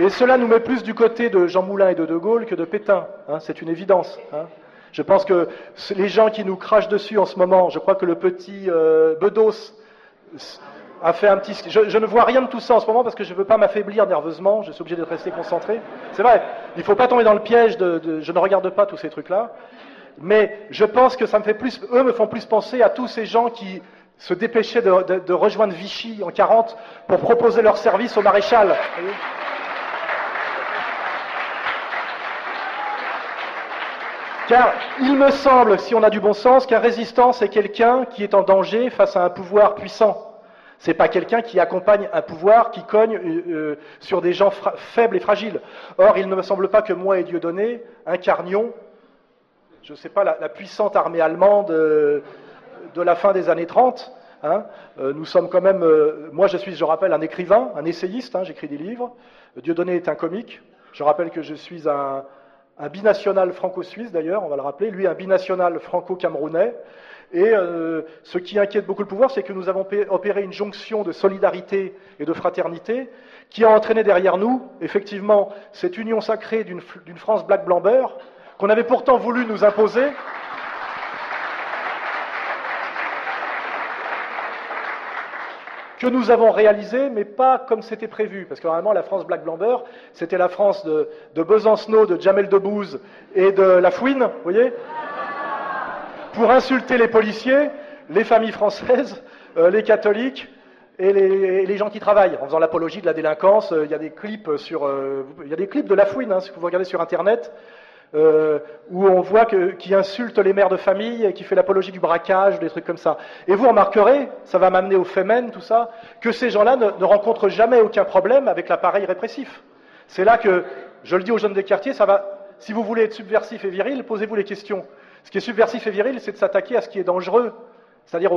[SPEAKER 7] Et cela nous met plus du côté de Jean Moulin et de De Gaulle que de Pétain. Hein, c'est une évidence. Hein. Je pense que les gens qui nous crachent dessus en ce moment, je crois que le petit euh, Bedos a fait un petit. Je, ne vois rien de tout ça en ce moment parce que je ne veux pas m'affaiblir nerveusement. Je suis obligé d'être resté concentré. C'est vrai. Il ne faut pas tomber dans le piège de, Je ne regarde pas tous ces trucs-là. Mais je pense que ça me fait plus. Eux me font plus penser à tous ces gens qui se dépêchaient de, rejoindre Vichy en 40 pour proposer leur service au maréchal. Car il me semble, si on a du bon sens, qu'un résistant, c'est quelqu'un qui est en danger face à un pouvoir puissant. C'est pas quelqu'un qui accompagne un pouvoir qui cogne euh, euh, sur des gens faibles et fragiles. Or, il ne me semble pas que moi et Dieudonné incarnions, je ne sais pas, la, puissante armée allemande euh, de la fin des années 30. Hein. nous sommes quand même, moi je suis, je rappelle, un écrivain, un essayiste, hein, j'écris des livres. Dieudonné est un comique. Je rappelle que je suis un, un binational franco-suisse d'ailleurs, on va le rappeler, lui un binational franco-camerounais. Et euh, ce qui inquiète beaucoup le pouvoir, c'est que nous avons opéré une jonction de solidarité et de fraternité qui a entraîné derrière nous, effectivement, cette union sacrée d'une France black blamber qu'on avait pourtant voulu nous imposer, que nous avons réalisé, mais pas comme c'était prévu. Parce que normalement, la France Black Blamber, c'était la France de, de, Besancenot, de Jamel Debbouze et de La Fouine, vous voyez Pour insulter les policiers, les familles françaises, euh, les catholiques et les, gens qui travaillent, en faisant l'apologie de la délinquance. Euh, il y a des clips sur, euh, il y a des clips de La Fouine, hein, si vous regardez sur Internet, euh, où on voit que, qui insulte les mères de famille et qui fait l'apologie du braquage, des trucs comme ça. Et vous remarquerez, ça va m'amener au Femen, tout ça, que ces gens-là ne, rencontrent jamais aucun problème avec l'appareil répressif. C'est là que, je le dis aux jeunes des quartiers, ça va, si vous voulez être subversif et viril, posez-vous les questions. Ce qui est subversif et viril, c'est de s'attaquer à ce qui est dangereux, c'est-à-dire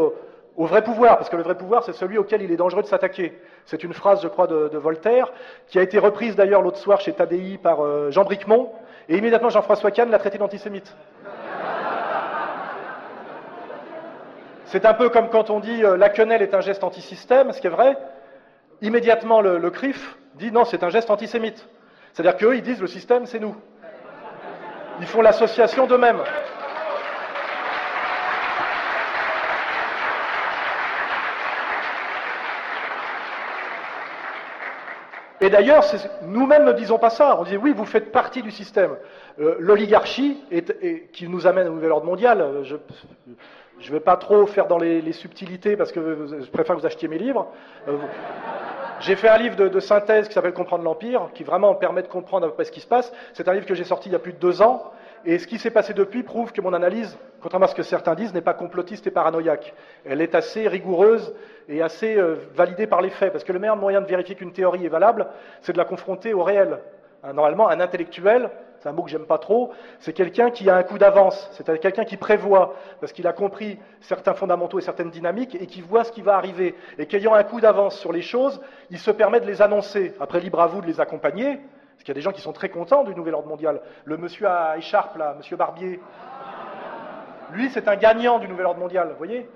[SPEAKER 7] au, vrai pouvoir, parce que le vrai pouvoir, c'est celui auquel il est dangereux de s'attaquer. C'est une phrase, je crois, de, Voltaire, qui a été reprise d'ailleurs l'autre soir chez Tadei par euh, Jean Bricmont, et immédiatement, Jean-François Kahn l'a traité d'antisémite. C'est un peu comme quand on dit euh, la quenelle est un geste antisystème, ce qui est vrai. Immédiatement, le, CRIF dit non, c'est un geste antisémite. C'est-à-dire qu'eux, ils disent le système, c'est nous. Ils font l'association d'eux-mêmes. Et d'ailleurs, nous-mêmes ne disons pas ça. On dit oui, vous faites partie du système. Euh, l'oligarchie, qui nous amène au nouvel ordre mondial, euh, je ne vais pas trop faire dans les, subtilités parce que je préfère que vous achetiez mes livres. Euh, j'ai fait un livre de, de synthèse qui s'appelle Comprendre l'Empire, qui vraiment permet de comprendre à peu près ce qui se passe. C'est un livre que j'ai sorti il y a plus de deux ans. Et ce qui s'est passé depuis prouve que mon analyse, contrairement à ce que certains disent, n'est pas complotiste et paranoïaque. Elle est assez rigoureuse et assez euh, validée par les faits. Parce que le meilleur moyen de vérifier qu'une théorie est valable, c'est de la confronter au réel. Normalement, un intellectuel, c'est un mot que j'aime pas trop, c'est quelqu'un qui a un coup d'avance, c'est quelqu'un qui prévoit, parce qu'il a compris certains fondamentaux et certaines dynamiques, et qui voit ce qui va arriver. Et qu'ayant un coup d'avance sur les choses, il se permet de les annoncer. Après, libre à vous de les accompagner, parce qu'il y a des gens qui sont très contents du nouvel ordre mondial. Le monsieur à écharpe, là, monsieur Barbier, lui, c'est un gagnant du nouvel ordre mondial, vous voyez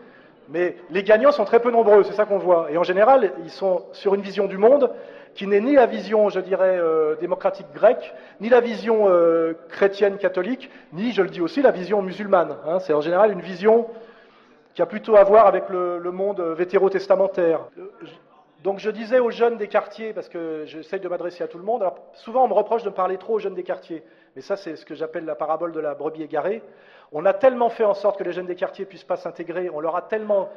[SPEAKER 7] Mais les gagnants sont très peu nombreux, c'est ça qu'on voit. Et en général, ils sont sur une vision du monde qui n'est ni la vision, je dirais, euh, démocratique grecque, ni la vision euh, chrétienne catholique, ni, je le dis aussi, la vision musulmane. Hein. C'est en général une vision qui a plutôt à voir avec le, le monde vétérotestamentaire. Donc je disais aux jeunes des quartiers, parce que j'essaye de m'adresser à tout le monde, souvent on me reproche de parler trop aux jeunes des quartiers, mais ça c'est ce que j'appelle la parabole de la brebis égarée. On a tellement fait en sorte que les jeunes des quartiers puissent pas s'intégrer, on leur a tellement...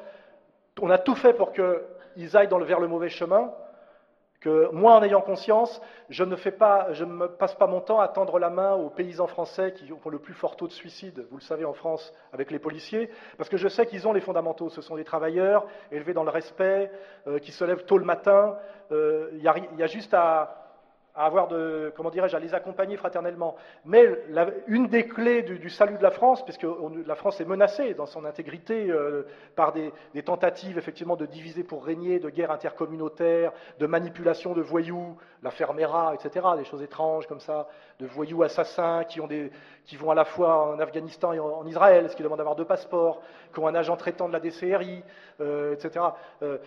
[SPEAKER 7] On a tout fait pour qu'ils aillent dans vers le mauvais chemin, que moi, en ayant conscience, je ne, fais passe pas mon temps à tendre la main aux paysans français qui ont le plus fort taux de suicide, vous le savez, en France, avec les policiers, parce que je sais qu'ils ont les fondamentaux. Ce sont des travailleurs élevés dans le respect, euh, qui se lèvent tôt le matin. Euh, il y, a juste à, à avoir de, comment dirais-je, à les accompagner fraternellement. Mais une des clés du, salut de la France, puisque la France est menacée dans son intégrité euh, par des, tentatives effectivement de diviser pour régner, de guerre intercommunautaire, de manipulation de voyous, la Fermera, etc., des choses étranges comme ça, de voyous assassins qui, vont à la fois en Afghanistan et en, Israël, ce qui demande d'avoir deux passeports, qui ont un agent traitant de la DCRI, euh, etc. Euh,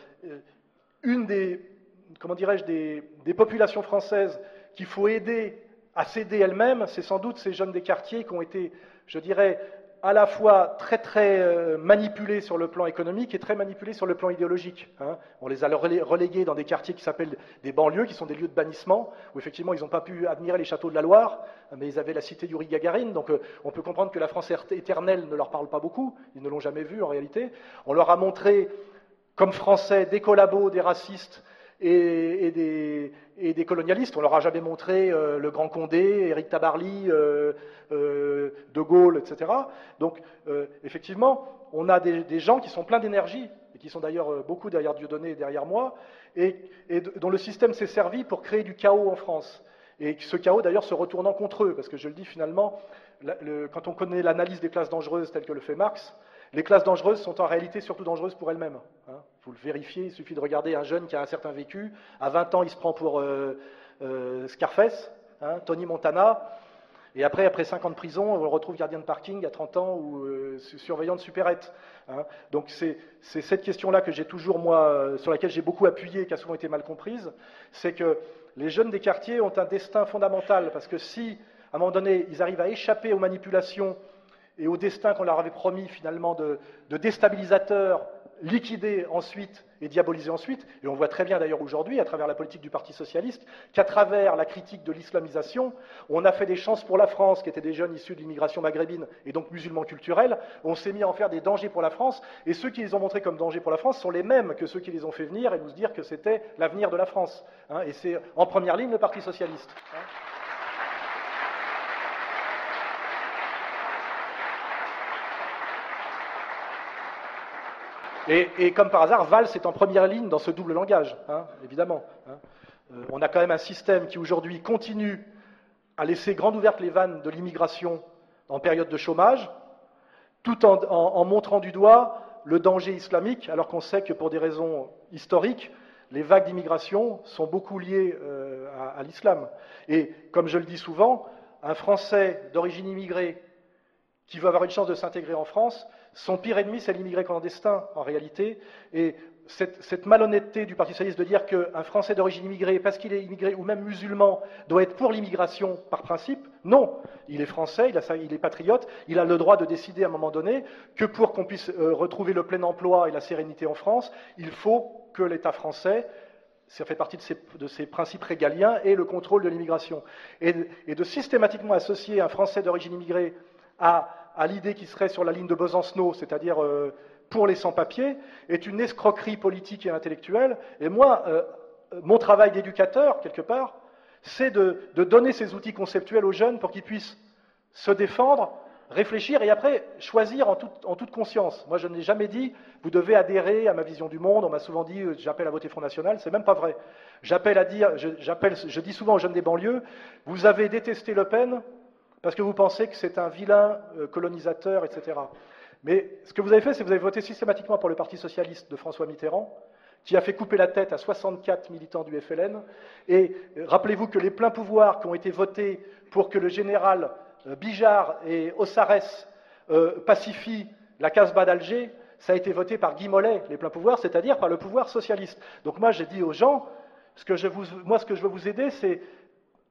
[SPEAKER 7] une des comment dirais-je, des, populations françaises qu'il faut aider à s'aider elles-mêmes, c'est sans doute ces jeunes des quartiers qui ont été, je dirais, à la fois très très euh, manipulés sur le plan économique et très manipulés sur le plan idéologique. Hein. On les a relégués dans des quartiers qui s'appellent des banlieues, qui sont des lieux de bannissement, où effectivement ils n'ont pas pu admirer les châteaux de la Loire, mais ils avaient la cité d'Uri Gagarine, donc euh, on peut comprendre que la France éternelle ne leur parle pas beaucoup, ils ne l'ont jamais vue en réalité. On leur a montré comme Français des collabos, des racistes, et, des, colonialistes. On leur a jamais montré euh, le Grand Condé, Éric Tabarly, euh, euh, De Gaulle, etc. Donc, effectivement, on a des, gens qui sont pleins d'énergie, et qui sont d'ailleurs beaucoup derrière Dieudonné et derrière moi, et, dont le système s'est servi pour créer du chaos en France. Et ce chaos, d'ailleurs, se retournant contre eux, parce que je le dis finalement, quand on connaît l'analyse des classes dangereuses telles que le fait Marx, les classes dangereuses sont en réalité surtout dangereuses pour elles-mêmes. Hein. Vous le vérifiez, il suffit de regarder un jeune qui a un certain vécu. À 20 ans, il se prend pour euh, euh, Scarface, hein, Tony Montana. Et après, après 5 ans de prison, on le retrouve gardien de parking à 30 ans ou euh, surveillant de supérette. Hein. Donc c'est cette question-là que j'ai toujours, moi, sur laquelle j'ai beaucoup appuyé et qui a souvent été mal comprise, c'est que les jeunes des quartiers ont un destin fondamental, parce que si, à un moment donné, ils arrivent à échapper aux manipulations et au destin qu'on leur avait promis finalement de, déstabilisateurs liquidés ensuite et diabolisés ensuite. Et on voit très bien d'ailleurs aujourd'hui, à travers la politique du Parti socialiste, qu'à travers la critique de l'islamisation, on a fait des chances pour la France, qui étaient des jeunes issus de l'immigration maghrébine et donc musulmans culturels. On s'est mis à en faire des dangers pour la France. Et ceux qui les ont montrés comme dangers pour la France sont les mêmes que ceux qui les ont fait venir et nous dire que c'était l'avenir de la France. Hein. et c'est en première ligne le Parti socialiste. Et, comme par hasard, Valls est en première ligne dans ce double langage, hein, évidemment. Hein. Euh, on a quand même un système qui aujourd'hui continue à laisser grandes ouvertes les vannes de l'immigration en période de chômage, tout en, montrant du doigt le danger islamique, alors qu'on sait que pour des raisons historiques, les vagues d'immigration sont beaucoup liées euh, à l'islam. Et comme je le dis souvent, un Français d'origine immigrée qui veut avoir une chance de s'intégrer en France, son pire ennemi, c'est l'immigré clandestin, en réalité. Et cette, malhonnêteté du Parti socialiste de dire qu'un Français d'origine immigrée, parce qu'il est immigré ou même musulman, doit être pour l'immigration par principe, non. Il est français, il, est patriote, il a le droit de décider à un moment donné que pour qu'on puisse euh, retrouver le plein emploi et la sérénité en France, il faut que l'État français ça fait partie de ses, principes régaliens, et le contrôle de l'immigration. Et, et, de systématiquement associer un Français d'origine immigrée à à l'idée qui serait sur la ligne de Besancenot, c'est-à-dire euh, pour les sans-papiers, est une escroquerie politique et intellectuelle. Et moi, euh, mon travail d'éducateur, quelque part, c'est de, donner ces outils conceptuels aux jeunes pour qu'ils puissent se défendre, réfléchir et après choisir en toute, conscience. Moi, je n'ai jamais dit vous devez adhérer à ma vision du monde. On m'a souvent dit euh, j'appelle à voter Front National. C'est même pas vrai. J'appelle à dire, je dis souvent aux jeunes des banlieues vous avez détesté Le Pen, parce que vous pensez que c'est un vilain euh, colonisateur, etc. Mais ce que vous avez fait, c'est que vous avez voté systématiquement pour le Parti socialiste de François Mitterrand, qui a fait couper la tête à 64 militants du FLN. Et euh, rappelez-vous que les pleins pouvoirs qui ont été votés pour que le général euh, Bijard et Ossares pacifient la Casbah d'Alger, ça a été voté par Guy Mollet, les pleins pouvoirs, c'est-à-dire par le pouvoir socialiste. Donc moi, j'ai dit aux gens, moi, ce que je veux vous aider, c'est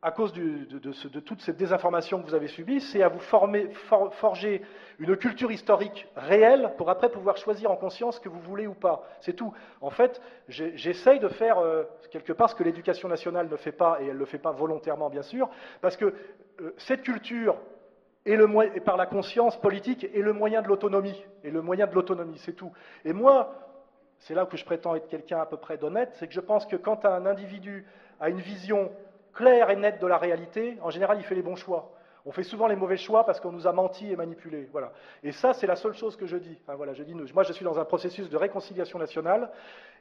[SPEAKER 7] à cause de, toute cette désinformation que vous avez subie, c'est à vous former, forger une culture historique réelle pour après pouvoir choisir en conscience ce que vous voulez ou pas. C'est tout. En fait, j'essaye de faire euh, quelque part ce que l'éducation nationale ne fait pas, et elle ne le fait pas volontairement bien sûr, parce que euh, cette culture et, par la conscience politique est le moyen de l'autonomie. Et le moyen de l'autonomie, c'est tout. Et moi, c'est là que je prétends être quelqu'un à peu près d'honnête, c'est que je pense que quand un individu a une vision clair et net de la réalité, en général, il fait les bons choix. On fait souvent les mauvais choix parce qu'on nous a menti et manipulé. Voilà. Et ça, c'est la seule chose que je dis. voilà, je dis moi, je suis dans un processus de réconciliation nationale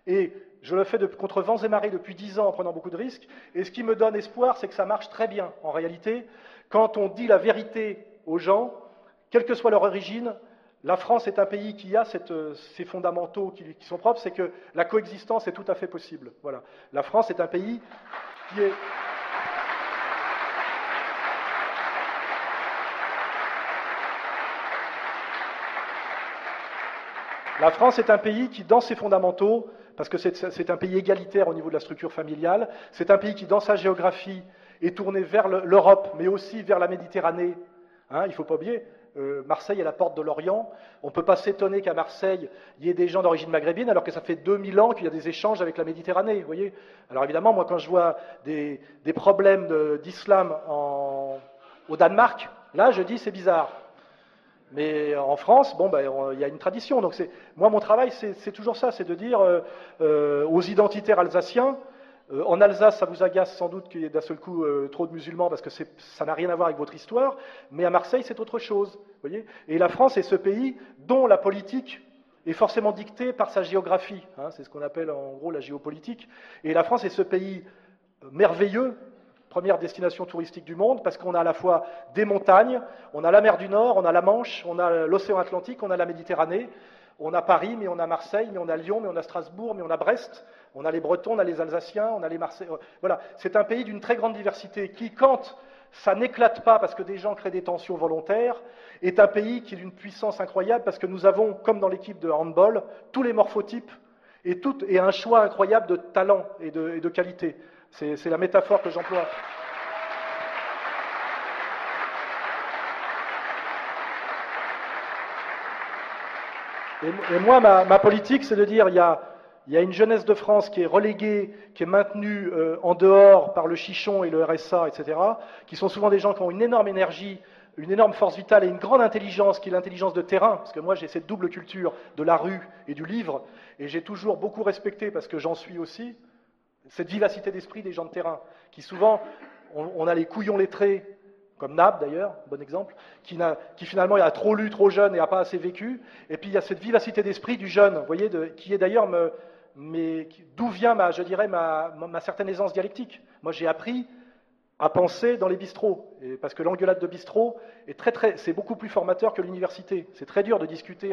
[SPEAKER 7] et je le fais contre vents et marées depuis dix ans en prenant beaucoup de risques. Et ce qui me donne espoir, c'est que ça marche très bien. En réalité, quand on dit la vérité aux gens, quelle que soit leur origine, la France est un pays qui a ces fondamentaux qui, qui sont propres, c'est que la coexistence est tout à fait possible. Voilà. La France est un pays qui est La France est un pays qui, dans ses fondamentaux, parce que c'est un pays égalitaire au niveau de la structure familiale, c'est un pays qui, dans sa géographie, est tourné vers l'Europe, mais aussi vers la Méditerranée. Hein, il ne faut pas oublier, euh, Marseille est la porte de l'Orient. On ne peut pas s'étonner qu'à Marseille, il y ait des gens d'origine maghrébine, alors que ça fait 2000 ans qu'il y a des échanges avec la Méditerranée. Vous voyez alors évidemment, moi, quand je vois des, problèmes d'islam au Danemark, là, je dis c'est bizarre. Mais en France, bon, ben, il y a une tradition. Donc, moi, mon travail, c'est toujours ça, c'est de dire euh, euh, aux identitaires alsaciens, euh, en Alsace, ça vous agace sans doute qu'il y ait d'un seul coup trop de musulmans parce que ça n'a rien à voir avec votre histoire, mais à Marseille, c'est autre chose. Et la France est ce pays dont la politique est forcément dictée par sa géographie. Hein, c'est ce qu'on appelle en gros la géopolitique. Et la France est ce pays merveilleux, première destination touristique du monde, parce qu'on a à la fois des montagnes, on a la mer du Nord, on a la Manche, on a l'océan Atlantique, on a la Méditerranée, on a Paris, mais on a Marseille, mais on a Lyon, mais on a Strasbourg, mais on a Brest, on a les Bretons, on a les Alsaciens, on a les Marseillais. Voilà, c'est un pays d'une très grande diversité qui, quand ça n'éclate pas parce que des gens créent des tensions volontaires, est un pays qui est d'une puissance incroyable parce que nous avons, comme dans l'équipe de handball, tous les morphotypes et, et un choix incroyable de talent et de, et de qualité. C'est la métaphore que j'emploie. Et, moi, ma, politique, c'est de dire, il y, a, une jeunesse de France qui est reléguée, qui est maintenue euh, en dehors par le chichon et le RSA, etc., qui sont souvent des gens qui ont une énorme énergie, une énorme force vitale et une grande intelligence, qui est l'intelligence de terrain, parce que moi j'ai cette double culture de la rue et du livre, et j'ai toujours beaucoup respecté, parce que j'en suis aussi, cette vivacité d'esprit des gens de terrain, qui souvent, on a les couillons lettrés, comme Nab d'ailleurs, bon exemple, qui, finalement a trop lu, trop jeune et n'a pas assez vécu. Et puis il y a cette vivacité d'esprit du jeune, vous voyez, qui est d'ailleurs, d'où vient ma, je dirais, ma certaine aisance dialectique. Moi j'ai appris à penser dans les bistrots. Parce que l'engueulade de bistrot est très, très, c'est beaucoup plus formateur que l'université. C'est très dur de discuter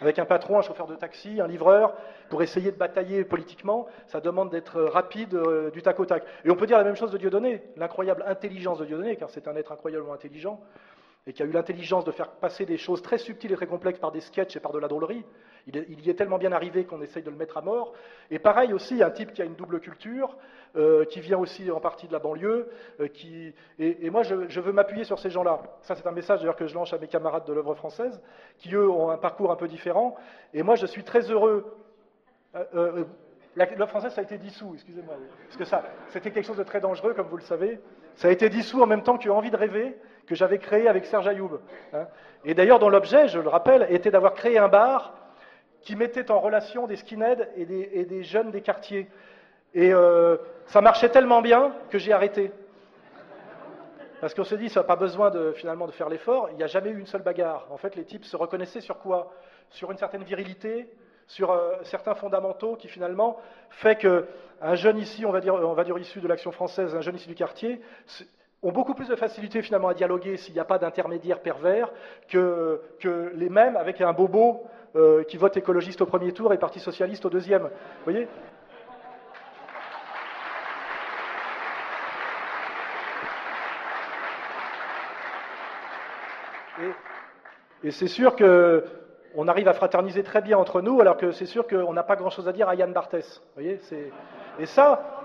[SPEAKER 7] avec un patron, un chauffeur de taxi, un livreur, pour essayer de batailler politiquement. Ça demande d'être rapide euh, du tac au tac. Et on peut dire la même chose de Dieudonné, l'incroyable intelligence de Dieudonné, car c'est un être incroyablement intelligent, et qui a eu l'intelligence de faire passer des choses très subtiles et très complexes par des sketchs et par de la drôlerie. Il, y est tellement bien arrivé qu'on essaye de le mettre à mort. Et pareil aussi, un type qui a une double culture, euh, qui vient aussi en partie de la banlieue, euh, et, moi je, veux m'appuyer sur ces gens-là. Ça c'est un message d'ailleurs que je lance à mes camarades de l'œuvre française, qui eux ont un parcours un peu différent. Et moi je suis très heureux. Euh, l'œuvre française ça a été dissous, excusez-moi, parce que ça, c'était quelque chose de très dangereux, comme vous le savez. Ça a été dissous en même temps que Envie de rêver, que j'avais créé avec Serge Ayoub. Hein. Et d'ailleurs, dont l'objet, je le rappelle, était d'avoir créé un bar qui mettait en relation des skinheads et des, jeunes des quartiers. Et euh, ça marchait tellement bien que j'ai arrêté. Parce qu'on se dit, ça n'a pas besoin de, finalement de faire l'effort, il n'y a jamais eu une seule bagarre. En fait, les types se reconnaissaient sur quoi? Sur une certaine virilité, sur euh, certains fondamentaux qui finalement fait qu'un jeune ici, on va dire, on va dire issu de l'action française, un jeune issu du quartier, ont beaucoup plus de facilité finalement à dialoguer s'il n'y a pas d'intermédiaire pervers que, que, les mêmes avec un bobo euh, qui vote écologiste au premier tour et parti socialiste au deuxième. Vous voyez? Et, c'est sûr qu'on arrive à fraterniser très bien entre nous, alors que c'est sûr qu'on n'a pas grand-chose à dire à Yann Barthès. Vous voyez? Et ça,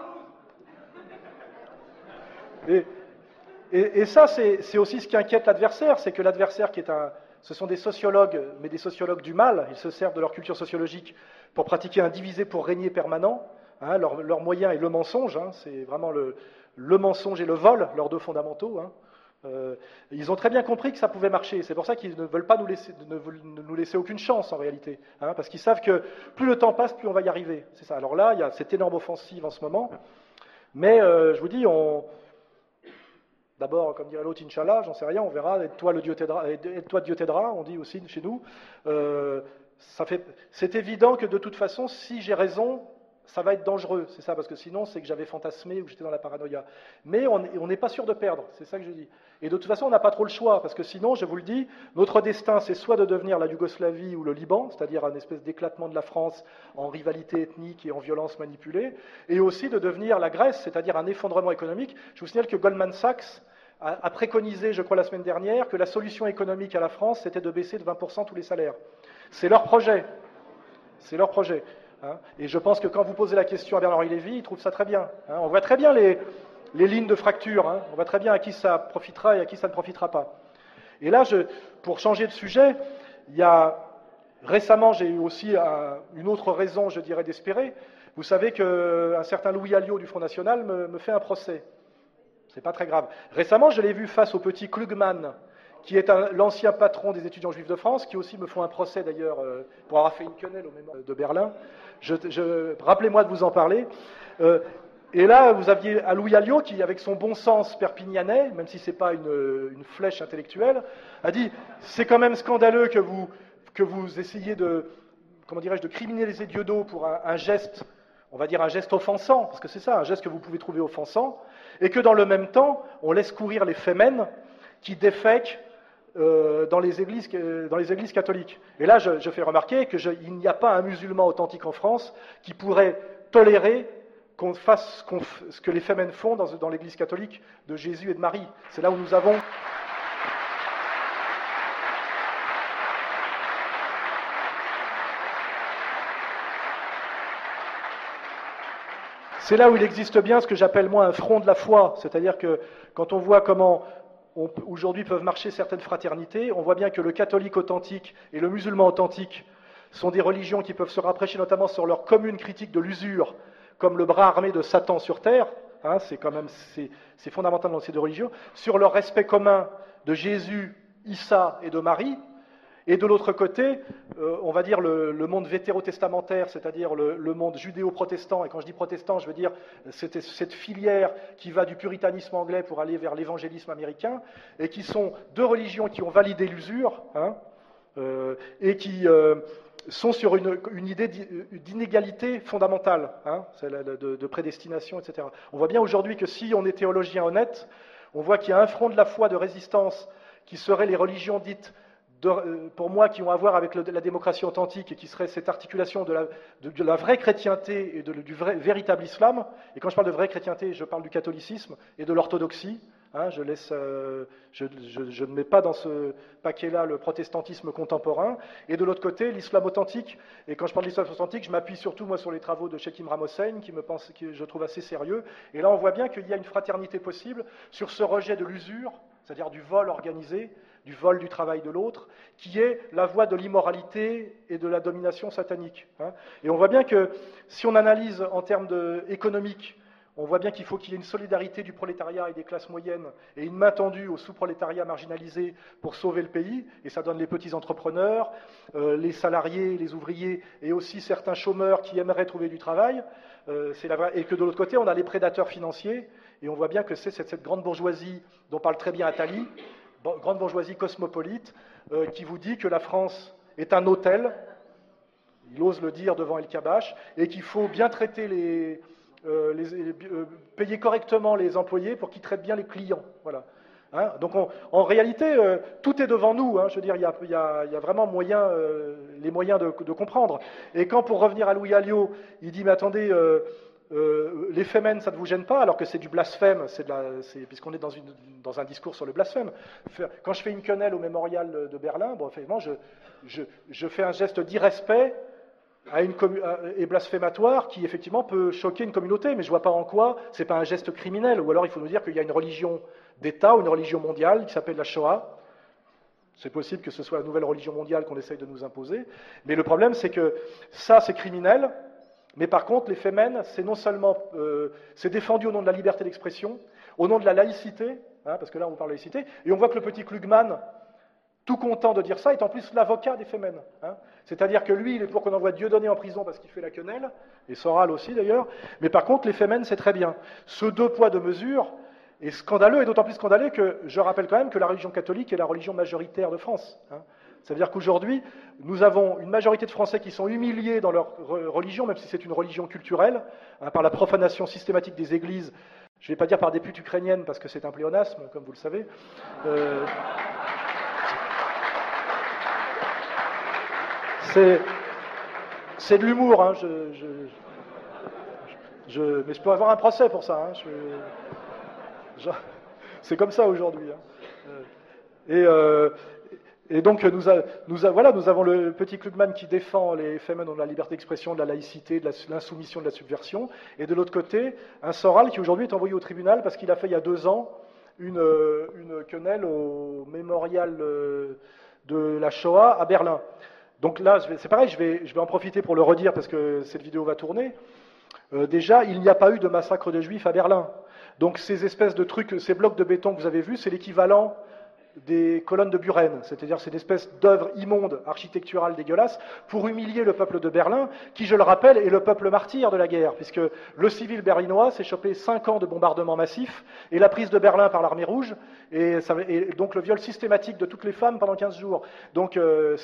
[SPEAKER 7] et, ça, c'est aussi ce qui inquiète l'adversaire, c'est que l'adversaire, qui est un, ce sont des sociologues, mais des sociologues du mal, ils se servent de leur culture sociologique pour pratiquer un divisé pour régner permanent. Hein, leur, moyen est le mensonge, hein, c'est vraiment le, mensonge et le vol, leurs deux fondamentaux. Hein. Euh, ils ont très bien compris que ça pouvait marcher. C'est pour ça qu'ils ne veulent pas nous laisser, ne, nous laisser aucune chance en réalité, parce qu'ils savent que plus le temps passe, plus on va y arriver. C'est ça. Alors là, il y a cette énorme offensive en ce moment, mais euh, je vous dis, on, D'abord, comme dirait l'autre, Inch'Allah, j'en sais rien, on verra. Aide-toi, Dieu t'aidera, on dit aussi chez nous. Euh, c'est évident que de toute façon, si j'ai raison, ça va être dangereux, c'est ça, parce que sinon, c'est que j'avais fantasmé ou j'étais dans la paranoïa. Mais on n'est pas sûr de perdre, c'est ça que je dis. Et de toute façon, on n'a pas trop le choix, parce que sinon, je vous le dis, notre destin, c'est soit de devenir la Yougoslavie ou le Liban, c'est-à-dire un espèce d'éclatement de la France en rivalité ethnique et en violence manipulée, et aussi de devenir la Grèce, c'est-à-dire un effondrement économique. Je vous signale que Goldman Sachs a, préconisé, je crois la semaine dernière, que la solution économique à la France, c'était de baisser de 20% tous les salaires. C'est leur projet. C'est leur projet. Hein. Et je pense que quand vous posez la question à Bernard-Henri Lévy, il trouve ça très bien. Hein. On voit très bien les, lignes de fracture. hein. On voit très bien à qui ça profitera et à qui ça ne profitera pas. Et là, pour changer de sujet, il y a récemment, j'ai eu aussi un- une autre raison, je dirais, d'espérer. Vous savez qu'un certain Louis Alliot du Front National me fait un procès. C'est pas très grave. Récemment, je l'ai vu face au petit Klugman, qui est l'ancien patron des étudiants juifs de France, qui aussi me font un procès d'ailleurs euh, pour avoir fait une quenelle au mémoire de Berlin. Je, Rappelez-moi de vous en parler. Euh, et là, vous aviez un Louis Alliot qui, avec son bon sens perpignanais, même si ce n'est pas une, flèche intellectuelle, a dit c'est quand même scandaleux que vous, que vous essayiez de, comment de criminaliser Dieudo pour un geste, on va dire un geste offensant, parce que c'est ça, un geste que vous pouvez trouver offensant, et que dans le même temps, on laisse courir les fémènes qui défèquent euh, dans, les églises, euh, dans les églises catholiques. Et là, je, fais remarquer qu'il n'y a pas un musulman authentique en France qui pourrait tolérer qu'on fasse ce, que les fémènes font dans l'église catholique de Jésus et de Marie. C'est là où nous avons C'est là où il existe bien ce que j'appelle moi un front de la foi, c'est-à-dire que quand on voit comment aujourd'hui peuvent marcher certaines fraternités, on voit bien que le catholique authentique et le musulman authentique sont des religions qui peuvent se rapprocher notamment sur leur commune critique de l'usure, comme le bras armé de Satan sur terre, hein, c'est quand même c'est fondamental dans ces deux religions, sur leur respect commun de Jésus, Issa et de Marie, et de l'autre côté, euh, on va dire le, le monde vétérotestamentaire, c'est-à-dire le, monde judéo-protestant, et quand je dis protestant, je veux dire cette, filière qui va du puritanisme anglais pour aller vers l'évangélisme américain, et qui sont deux religions qui ont validé l'usure, hein, euh, et qui euh, sont sur une, idée d'i- d'inégalité fondamentale, hein, celle de, de prédestination, etc. On voit bien aujourd'hui que si on est théologien honnête, on voit qu'il y a un front de la foi de résistance qui serait les religions dites euh, pour moi, qui ont à voir avec la démocratie authentique et qui serait cette articulation de la, vraie chrétienté et du vrai, véritable islam. Et quand je parle de vraie chrétienté, je parle du catholicisme et de l'orthodoxie. hein, euh, je, ne mets pas dans ce paquet-là le protestantisme contemporain. Et de l'autre côté, l'islam authentique. Et quand je parle d'islam authentique, je m'appuie surtout moi sur les travaux de Sheikh Imran Hossein, qui qui je trouve assez sérieux. Et là, on voit bien qu'il y a une fraternité possible sur ce rejet de l'usure, c'est-à-dire du vol organisé, du vol du travail de l'autre, qui est la voie de l'immoralité et de la domination satanique. hein. Et on voit bien que si on analyse en termes économiques, on voit bien qu'il faut qu'il y ait une solidarité du prolétariat et des classes moyennes et une main tendue au sous-prolétariat marginalisé pour sauver le pays. Et ça donne les petits entrepreneurs, euh, les salariés, les ouvriers et aussi certains chômeurs qui aimeraient trouver du travail. Euh, Et que de l'autre côté, on a les prédateurs financiers. Et on voit bien que c'est cette, cette grande bourgeoisie dont parle très bien Attali, grande bourgeoisie cosmopolite, euh, qui vous dit que la France est un hôtel, il ose le dire devant El Kabash, et qu'il faut bien traiter les, euh, euh, payer correctement les employés pour qu'ils traitent bien les clients. Voilà. Hein, donc on- en réalité, tout est devant nous. hein, je veux dire, il y a, vraiment les moyens de, de comprendre. Et quand, pour revenir à Louis Alliot, il dit, mais attendez, euh, les ça ne vous gêne pas, alors que c'est du blasphème, puisqu'on est dans, un discours sur le blasphème. Quand je fais une quenelle au mémorial de- Berlin, bon, je, fais un geste d'irrespect à une et blasphématoire qui effectivement peut choquer une communauté, mais je vois pas en quoi c'est pas un geste criminel. Ou alors il faut nous dire qu'il y a une religion d'État ou une religion mondiale qui s'appelle la Shoah. C'est possible que ce soit la nouvelle religion mondiale qu'on essaye de nous imposer. Mais le problème, c'est que ça, c'est criminel. Mais par contre, les fémènes, c'est non seulement euh, défendu au nom de la liberté d'expression, au nom de la laïcité, hein, parce que là on parle laïcité, et on voit que le petit Klugman, tout content de dire ça, est en plus l'avocat des fémènes. hein. C'est-à-dire que lui, il est pour qu'on envoie Dieudonné en prison parce qu'il fait la quenelle, et Soral aussi d'ailleurs, mais par contre, les fémènes, c'est très bien. Ce deux poids, deux mesures est scandaleux, et d'autant plus scandaleux que je rappelle quand même que la religion catholique est la religion majoritaire de France. hein. Ça veut dire qu'aujourd'hui, nous avons une majorité de Français qui sont humiliés dans leur re- religion, même si c'est une religion culturelle, hein, par la profanation systématique des églises. Je ne vais pas dire par des putes ukrainiennes parce que c'est un pléonasme, comme vous le savez. Euh, c'est, de l'humour, hein, je, mais je peux avoir un procès pour ça. hein, c'est comme ça aujourd'hui. Euh, Et, euh, Et donc, nous, nous, avons le petit Klugman qui défend les Femen de la liberté d'expression, de la laïcité, de l'insoumission, de la subversion. Et de l'autre côté, un Soral qui aujourd'hui est envoyé au tribunal parce qu'il a fait il y a deux ans une, une quenelle au mémorial de la Shoah à Berlin. Donc là, c'est pareil, je vais, en profiter pour le redire parce que cette vidéo va tourner. Euh, déjà, il n'y a pas eu de massacre de juifs à Berlin. Donc ces espèces de trucs, ces blocs de béton que vous avez vus, c'est l'équivalent des colonnes de Buren, c'est-à-dire c'est une espèce d'œuvre immonde, architecturale dégueulasse, pour humilier le peuple de Berlin, qui, je le rappelle, est le peuple martyr de la guerre, puisque le civil berlinois s'est chopé cinq ans de bombardements massifs, et la prise de Berlin par l'armée rouge, et, donc le viol systématique de toutes les femmes pendant 15 jours. Donc euh,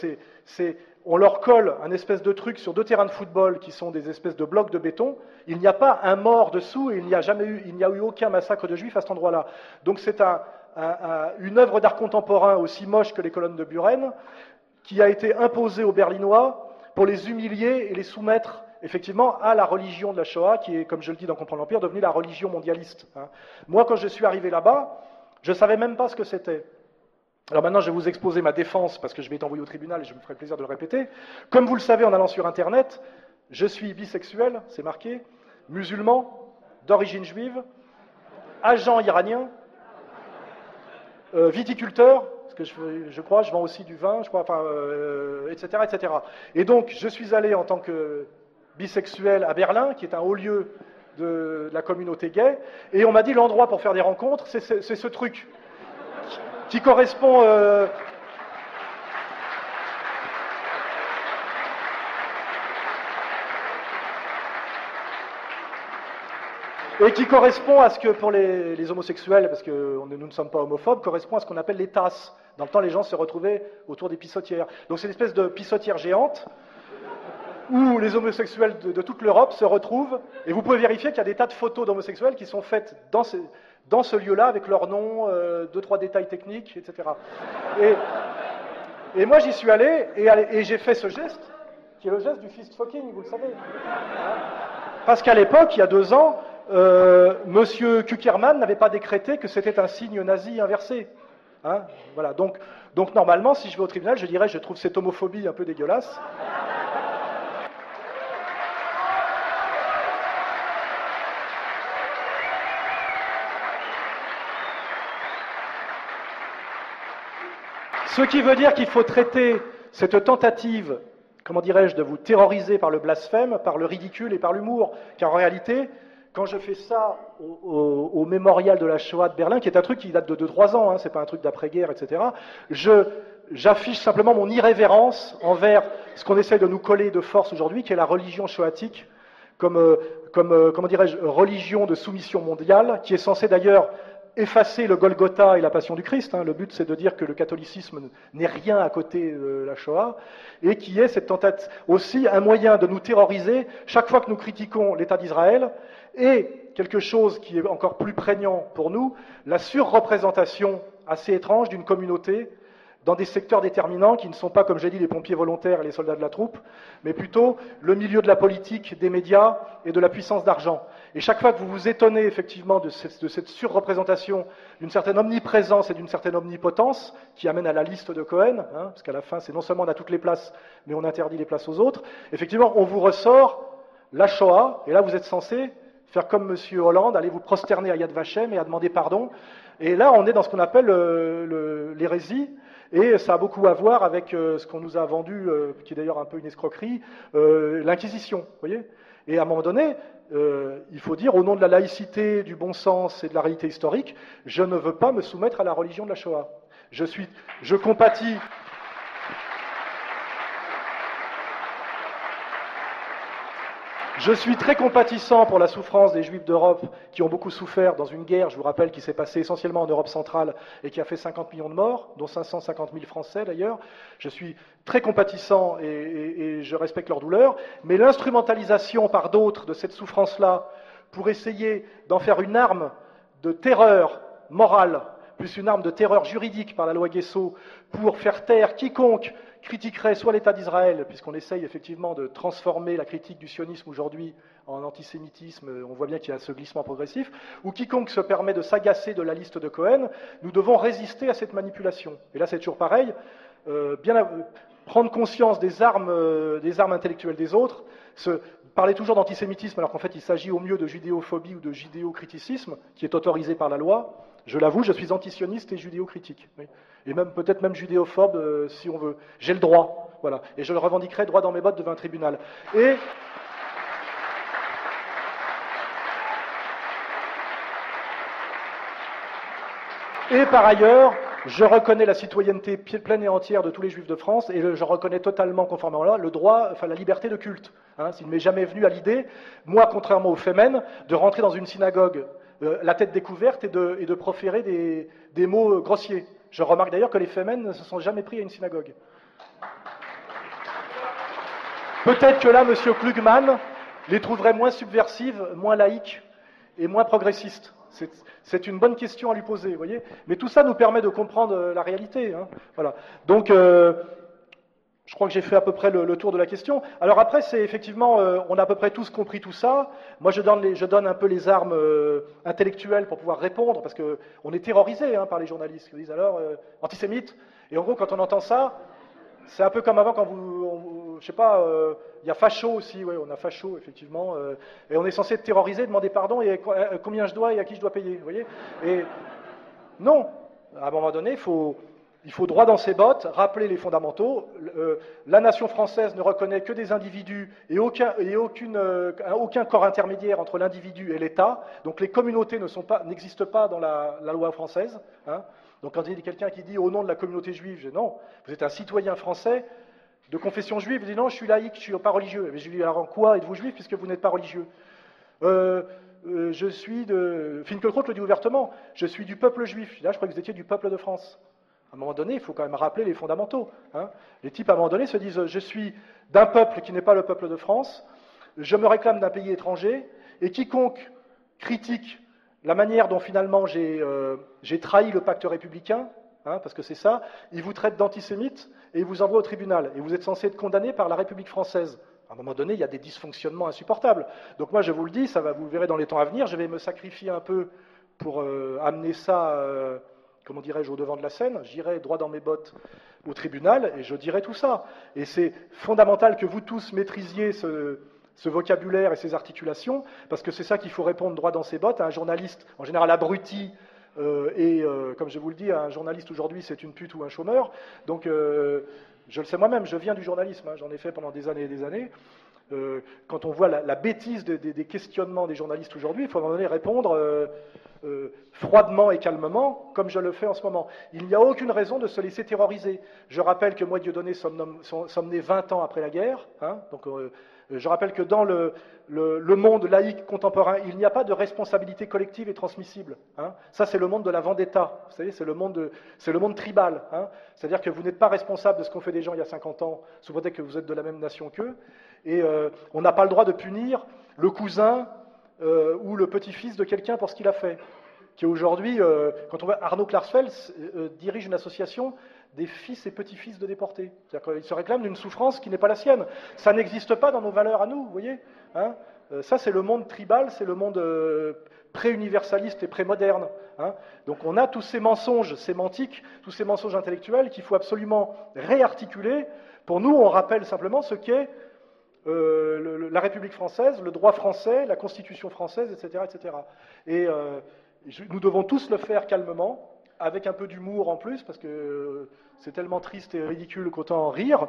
[SPEAKER 7] on leur colle un espèce de truc sur deux terrains de football qui sont des espèces de blocs de béton. Il n'y a pas un mort dessous et il n'y a jamais eu, il n'y a eu aucun massacre de juifs à cet endroit-là. Donc c'est un, une œuvre d'art contemporain aussi moche que les colonnes de Buren, qui a été imposée aux Berlinois pour les humilier et les soumettre effectivement à la religion de la Shoah, qui est, comme je le dis dans Comprendre l'Empire, devenue la religion mondialiste. Hein. Moi, quand je suis arrivé là-bas, je ne savais même pas ce que c'était. Alors maintenant, je vais vous exposer ma défense, parce que je vais être envoyé au tribunal et je me ferai plaisir de le répéter. Comme vous le savez en allant sur Internet, je suis bisexuel, c'est marqué, musulman, d'origine juive, agent iranien, euh, viticulteur, parce que je, crois, je vends aussi du vin, je crois, enfin, etc., euh, etc. Et donc, je suis allé en tant que bisexuel à Berlin, qui est un haut lieu de la communauté gay, et on m'a dit l'endroit pour faire des rencontres, c'est ce, truc qui, correspond. Euh, et qui correspond à ce que pour les, homosexuels, parce que nous ne sommes pas homophobes, correspond à ce qu'on appelle les tasses. Dans le temps, les gens se retrouvaient autour des pissotières. Donc c'est une espèce de pissotière géante où les homosexuels de, toute l'Europe se retrouvent, et vous pouvez vérifier qu'il y a des tas de photos d'homosexuels qui sont faites dans, ce lieu-là, avec leur nom, euh, deux, trois détails techniques, etc. Et, moi, j'y suis allé, et j'ai fait ce geste, qui est le geste du fist fucking, vous le savez. Parce qu'à l'époque, il y a deux ans, euh, Monsieur Kuckerman n'avait pas décrété que c'était un signe nazi inversé. Hein, voilà. Donc, donc normalement, si je vais au tribunal, je dirais je trouve cette homophobie un peu dégueulasse. Ce qui veut dire qu'il faut traiter cette tentative, comment dirais-je, de vous terroriser par le blasphème, par le ridicule et par l'humour, car en réalité, quand je fais ça au, mémorial de la Shoah de Berlin, qui est un truc qui date de 2-3 ans, hein, c'est pas un truc d'après-guerre, etc., j'affiche simplement mon irrévérence envers ce qu'on essaie de nous coller de force aujourd'hui, qui est la religion shoatique, comme, euh, comme euh, comment dirais-je, religion de soumission mondiale, qui est censée d'ailleurs effacer le Golgotha et la Passion du Christ. Hein. Le but, c'est de dire que le catholicisme n'est rien à côté de la Shoah, et qui est cette tentative aussi un moyen de nous terroriser chaque fois que nous critiquons l'État d'Israël, et quelque chose qui est encore plus prégnant pour nous, la surreprésentation assez étrange d'une communauté dans des secteurs déterminants qui ne sont pas, comme j'ai dit, les pompiers volontaires et les soldats de la troupe, mais plutôt le milieu de la politique, des médias et de la puissance d'argent. Et chaque fois que vous vous étonnez effectivement de cette, surreprésentation, d'une certaine omniprésence et d'une certaine omnipotence, qui amène à la liste de Cohen, hein, parce qu'à la fin, c'est non seulement on a toutes les places, mais on interdit les places aux autres, effectivement, on vous ressort la Shoah, et là vous êtes censé faire comme M. Hollande, aller vous prosterner à Yad Vashem et à demander pardon. Et là, on est dans ce qu'on appelle euh, l'hérésie, et ça a beaucoup à voir avec euh, ce qu'on nous a vendu, euh, qui est d'ailleurs un peu une escroquerie, l'Inquisition. voyez Et à un moment donné, il faut dire, au nom de la laïcité, du bon sens et de la réalité historique, je ne veux pas me soumettre à la religion de la Shoah. Je, suis, je compatis Je suis très compatissant pour la souffrance des Juifs d'Europe qui ont beaucoup souffert dans une guerre, je vous rappelle, qui s'est passée essentiellement en Europe centrale et qui a fait 50 millions de morts, dont 550 000 Français d'ailleurs. Je suis très compatissant et, je respecte leur douleur, mais l'instrumentalisation par d'autres de cette souffrance-là pour essayer d'en faire une arme de terreur morale, plus une arme de terreur juridique par la loi Guesso, pour faire taire quiconque critiquerait soit l'État d'Israël, puisqu'on essaye effectivement de transformer la critique du sionisme aujourd'hui en antisémitisme, on voit bien qu'il y a ce glissement progressif, ou quiconque se permet de s'agacer de la liste de Cohen, nous devons résister à cette manipulation. Et là, c'est toujours pareil. bien prendre conscience des armes, des armes intellectuelles des autres, parler toujours d'antisémitisme alors qu'en fait il s'agit au mieux de judéophobie ou de judéocriticisme qui est autorisé par la loi. Je l'avoue, je suis antisioniste et judéocritique. Et même peut-être même judéophobe euh, si on veut. J'ai le droit. Voilà. Et je le revendiquerai droit dans mes bottes devant un tribunal. Et. Par ailleurs, je reconnais la citoyenneté pleine et entière de tous les juifs de France et je reconnais totalement, conformément à là, le droit, enfin la liberté de culte. Hein, S'il m'est jamais venu à l'idée, moi, contrairement aux Femen, de rentrer dans une synagogue euh, la tête découverte et de, proférer des, mots euh, grossiers. Je remarque d'ailleurs que les Femen ne se sont jamais pris à une synagogue. Peut-être que là, M. Klugman les trouverait moins subversives, moins laïques et moins progressistes. C'est une bonne question à lui poser, vous voyez. Mais tout ça nous permet de comprendre euh, la réalité. Hein. Voilà. Donc, je crois que j'ai fait à peu près le, tour de la question. Alors après, c'est effectivement, euh, on a à peu près tous compris tout ça. Moi, je donne, je donne un peu les armes intellectuelles pour pouvoir répondre, parce qu'on est terrorisé hein, par les journalistes qui disent alors antisémite. Et en gros, quand on entend ça, c'est un peu comme avant quand vous, je sais pas, euh, il y a facho aussi, oui, on a facho effectivement, euh, et on est censé être terrorisé, demander pardon et euh, combien je dois et à qui je dois payer, vous voyez Et non, à un moment donné, il faut, il faut droit dans ses bottes, rappeler les fondamentaux. la nation française ne reconnaît que des individus et aucun, aucun corps intermédiaire entre l'individu et l'État. Donc les communautés n'existent pas, dans la, loi française. Hein. Donc quand il y a quelqu'un qui dit au nom de la communauté juive, je dis non, vous êtes un citoyen français de confession juive, il dit non, je suis laïque, je ne suis pas religieux. Mais je lui dis alors en quoi êtes-vous juif puisque vous n'êtes pas religieux? Euh, euh, Je suis de. Finkielkraut le dit ouvertement, je suis du peuple juif. Là, je crois que vous étiez du peuple de France. À un moment donné, il faut quand même rappeler les fondamentaux. Hein. Les types, à un moment donné, se disent je suis d'un peuple qui n'est pas le peuple de France, je me réclame d'un pays étranger, et quiconque critique la manière dont finalement euh, j'ai trahi le pacte républicain, hein, parce que c'est ça, il vous traite d'antisémite et il vous envoie au tribunal. Et vous êtes censé être condamné par la République française. À un moment donné, il y a des dysfonctionnements insupportables. Donc moi, je vous le dis, ça va, vous verrez dans les temps à venir, je vais me sacrifier un peu pour euh, amener ça, euh, comment dirais-je, au devant de la scène. J'irai droit dans mes bottes au tribunal et je dirai tout ça. Et c'est fondamental que vous tous maîtrisiez ce, vocabulaire et ces articulations, parce que c'est ça qu'il faut répondre droit dans ses bottes à un journaliste, en général abruti, euh, et euh, comme je vous le dis, un journaliste aujourd'hui, c'est une pute ou un chômeur. Donc, euh, je le sais moi-même, je viens du journalisme, hein, j'en ai fait pendant des années et des années. Quand on voit la, bêtise des questionnements des journalistes aujourd'hui, il faut à un moment donné répondre froidement et calmement, comme je le fais en ce moment. Il n'y a aucune raison de se laisser terroriser. Je rappelle que moi, Dieudonné, sommes, sommes nés 20 ans après la guerre, hein, donc je rappelle que dans le, monde laïque contemporain, il n'y a pas de responsabilité collective et transmissible. Hein. Ça, c'est le monde de la vendetta. Vous savez, c'est le monde, le monde tribal. Hein. C'est-à-dire que vous n'êtes pas responsable de ce qu'ont fait des gens il y a 50 ans, sous prétexte que vous êtes de la même nation qu'eux. Et euh, on n'a pas le droit de punir le cousin euh, ou le petit-fils de quelqu'un pour ce qu'il a fait. Qui aujourd'hui, euh, quand on voit Arnaud Klarsfeld dirige une association des fils et petits-fils de déportés. C'est-à-dire qu'ils se réclament d'une souffrance qui n'est pas la sienne. Ça n'existe pas dans nos valeurs à nous, vous voyez hein. Ça, c'est le monde tribal, c'est le monde pré-universaliste et pré-moderne. Hein. Donc on a tous ces mensonges sémantiques, tous ces mensonges intellectuels qu'il faut absolument réarticuler. Pour nous, on rappelle simplement ce qu'est euh, la République française, le droit français, la Constitution française, etc. etc. Et nous devons tous le faire calmement, avec un peu d'humour en plus, parce que c'est tellement triste et ridicule qu'autant en rire,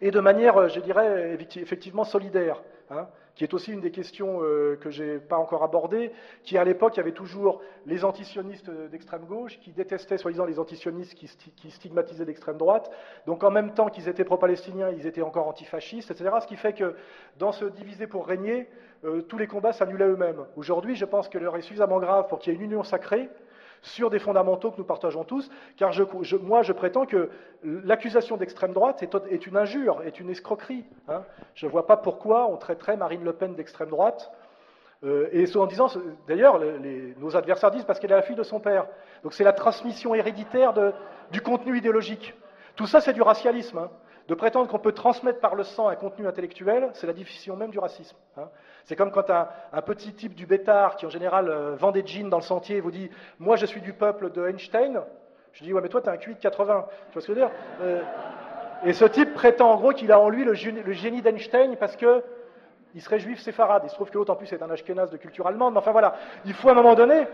[SPEAKER 7] et de manière, je dirais, effectivement solidaire, hein, qui est aussi une des questions euh, que je n'ai pas encore abordées, qui à l'époque, il y avait toujours les antisionistes d'extrême gauche, qui détestaient soi-disant les antisionistes qui, qui stigmatisaient l'extrême droite, donc en même temps qu'ils étaient pro-palestiniens, ils étaient encore antifascistes, etc., ce qui fait que dans ce diviser pour régner, euh, tous les combats s'annulaient eux-mêmes. Aujourd'hui, je pense que l'heure est suffisamment grave pour qu'il y ait une union sacrée, sur des fondamentaux que nous partageons tous, car moi je prétends que l'accusation d'extrême droite est, une injure, est une escroquerie. Hein. Je ne vois pas pourquoi on traiterait Marine Le Pen d'extrême droite. Euh, et en disant, d'ailleurs, nos adversaires disent parce qu'elle est la fille de son père. Donc c'est la transmission héréditaire du contenu idéologique. Tout ça, c'est du racialisme. Hein. De prétendre qu'on peut transmettre par le sang un contenu intellectuel, c'est la définition même du racisme. Hein. C'est comme quand un, petit type du bétard qui en général euh, vend des jeans dans le sentier vous dit Moi je suis du peuple de Einstein, Je dis, ouais, mais toi, t'as un QI de 80. Tu vois ce que je veux dire euh, Et ce type prétend en gros qu'il a en lui le, génie d'Einstein parce que il serait juif séfarade. Il se trouve que l'autre plus est un ashkénaze de culture allemande. Mais enfin voilà, il faut à un moment donné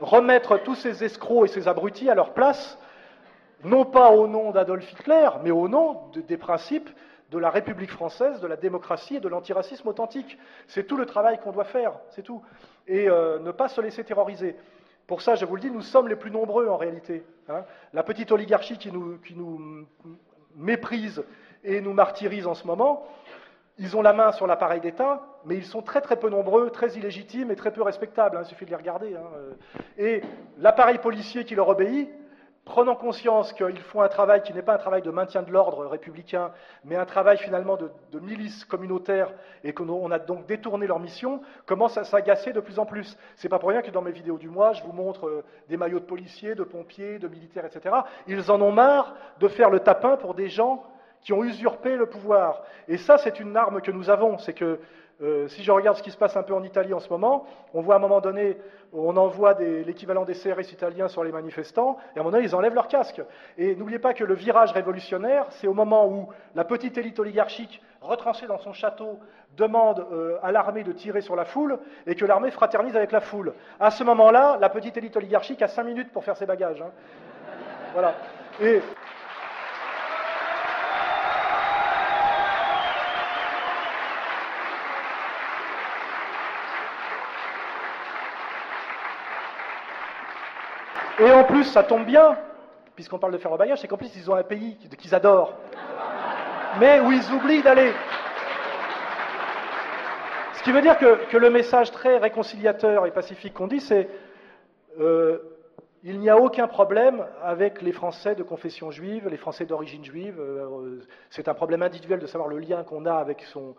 [SPEAKER 7] remettre tous ces escrocs et ces abrutis à leur place, non pas au nom d'Adolf Hitler, mais au nom des principes de la République française, de la démocratie et de l'antiracisme authentique. C'est tout le travail qu'on doit faire, c'est tout. Et euh, ne pas se laisser terroriser. Pour ça, je vous le dis, nous sommes les plus nombreux en réalité. Hein. La petite oligarchie qui nous, méprise et nous martyrise en ce moment, ils ont la main sur l'appareil d'État, mais ils sont très très peu nombreux, très illégitimes et très peu respectables. Il suffit de les regarder. Hein. Et l'appareil policier qui leur obéit, prenant conscience qu'ils font un travail qui n'est pas un travail de maintien de l'ordre républicain, mais un travail finalement de, milice communautaire, et qu'on a donc détourné leur mission, commence à s'agacer de plus en plus. C'est pas pour rien que dans mes vidéos du mois, je vous montre euh, des maillots de policiers, de pompiers, de militaires, etc. Ils en ont marre de faire le tapin pour des gens qui ont usurpé le pouvoir. Et ça, c'est une arme que nous avons, c'est que euh, si je regarde ce qui se passe un peu en Italie en ce moment, on voit à un moment donné, on envoie l'équivalent des CRS italiens sur les manifestants, et à un moment donné, ils enlèvent leur casque. Et n'oubliez pas que le virage révolutionnaire, c'est au moment où la petite élite oligarchique, retranchée dans son château, demande euh, à l'armée de tirer sur la foule, et que l'armée fraternise avec la foule. À ce moment-là, la petite élite oligarchique a cinq minutes pour faire ses bagages. Hein. Voilà. Et Et en plus, ça tombe bien, puisqu'on parle de faire ferrobaillage, c'est qu'en plus, ils ont un pays qu'ils adorent, mais où ils oublient d'aller. Ce qui veut dire que, le message très réconciliateur et pacifique qu'on dit, c'est euh, il n'y a aucun problème avec les Français de confession juive, les Français d'origine juive. Euh, c'est un problème individuel de savoir le lien qu'on a avec son,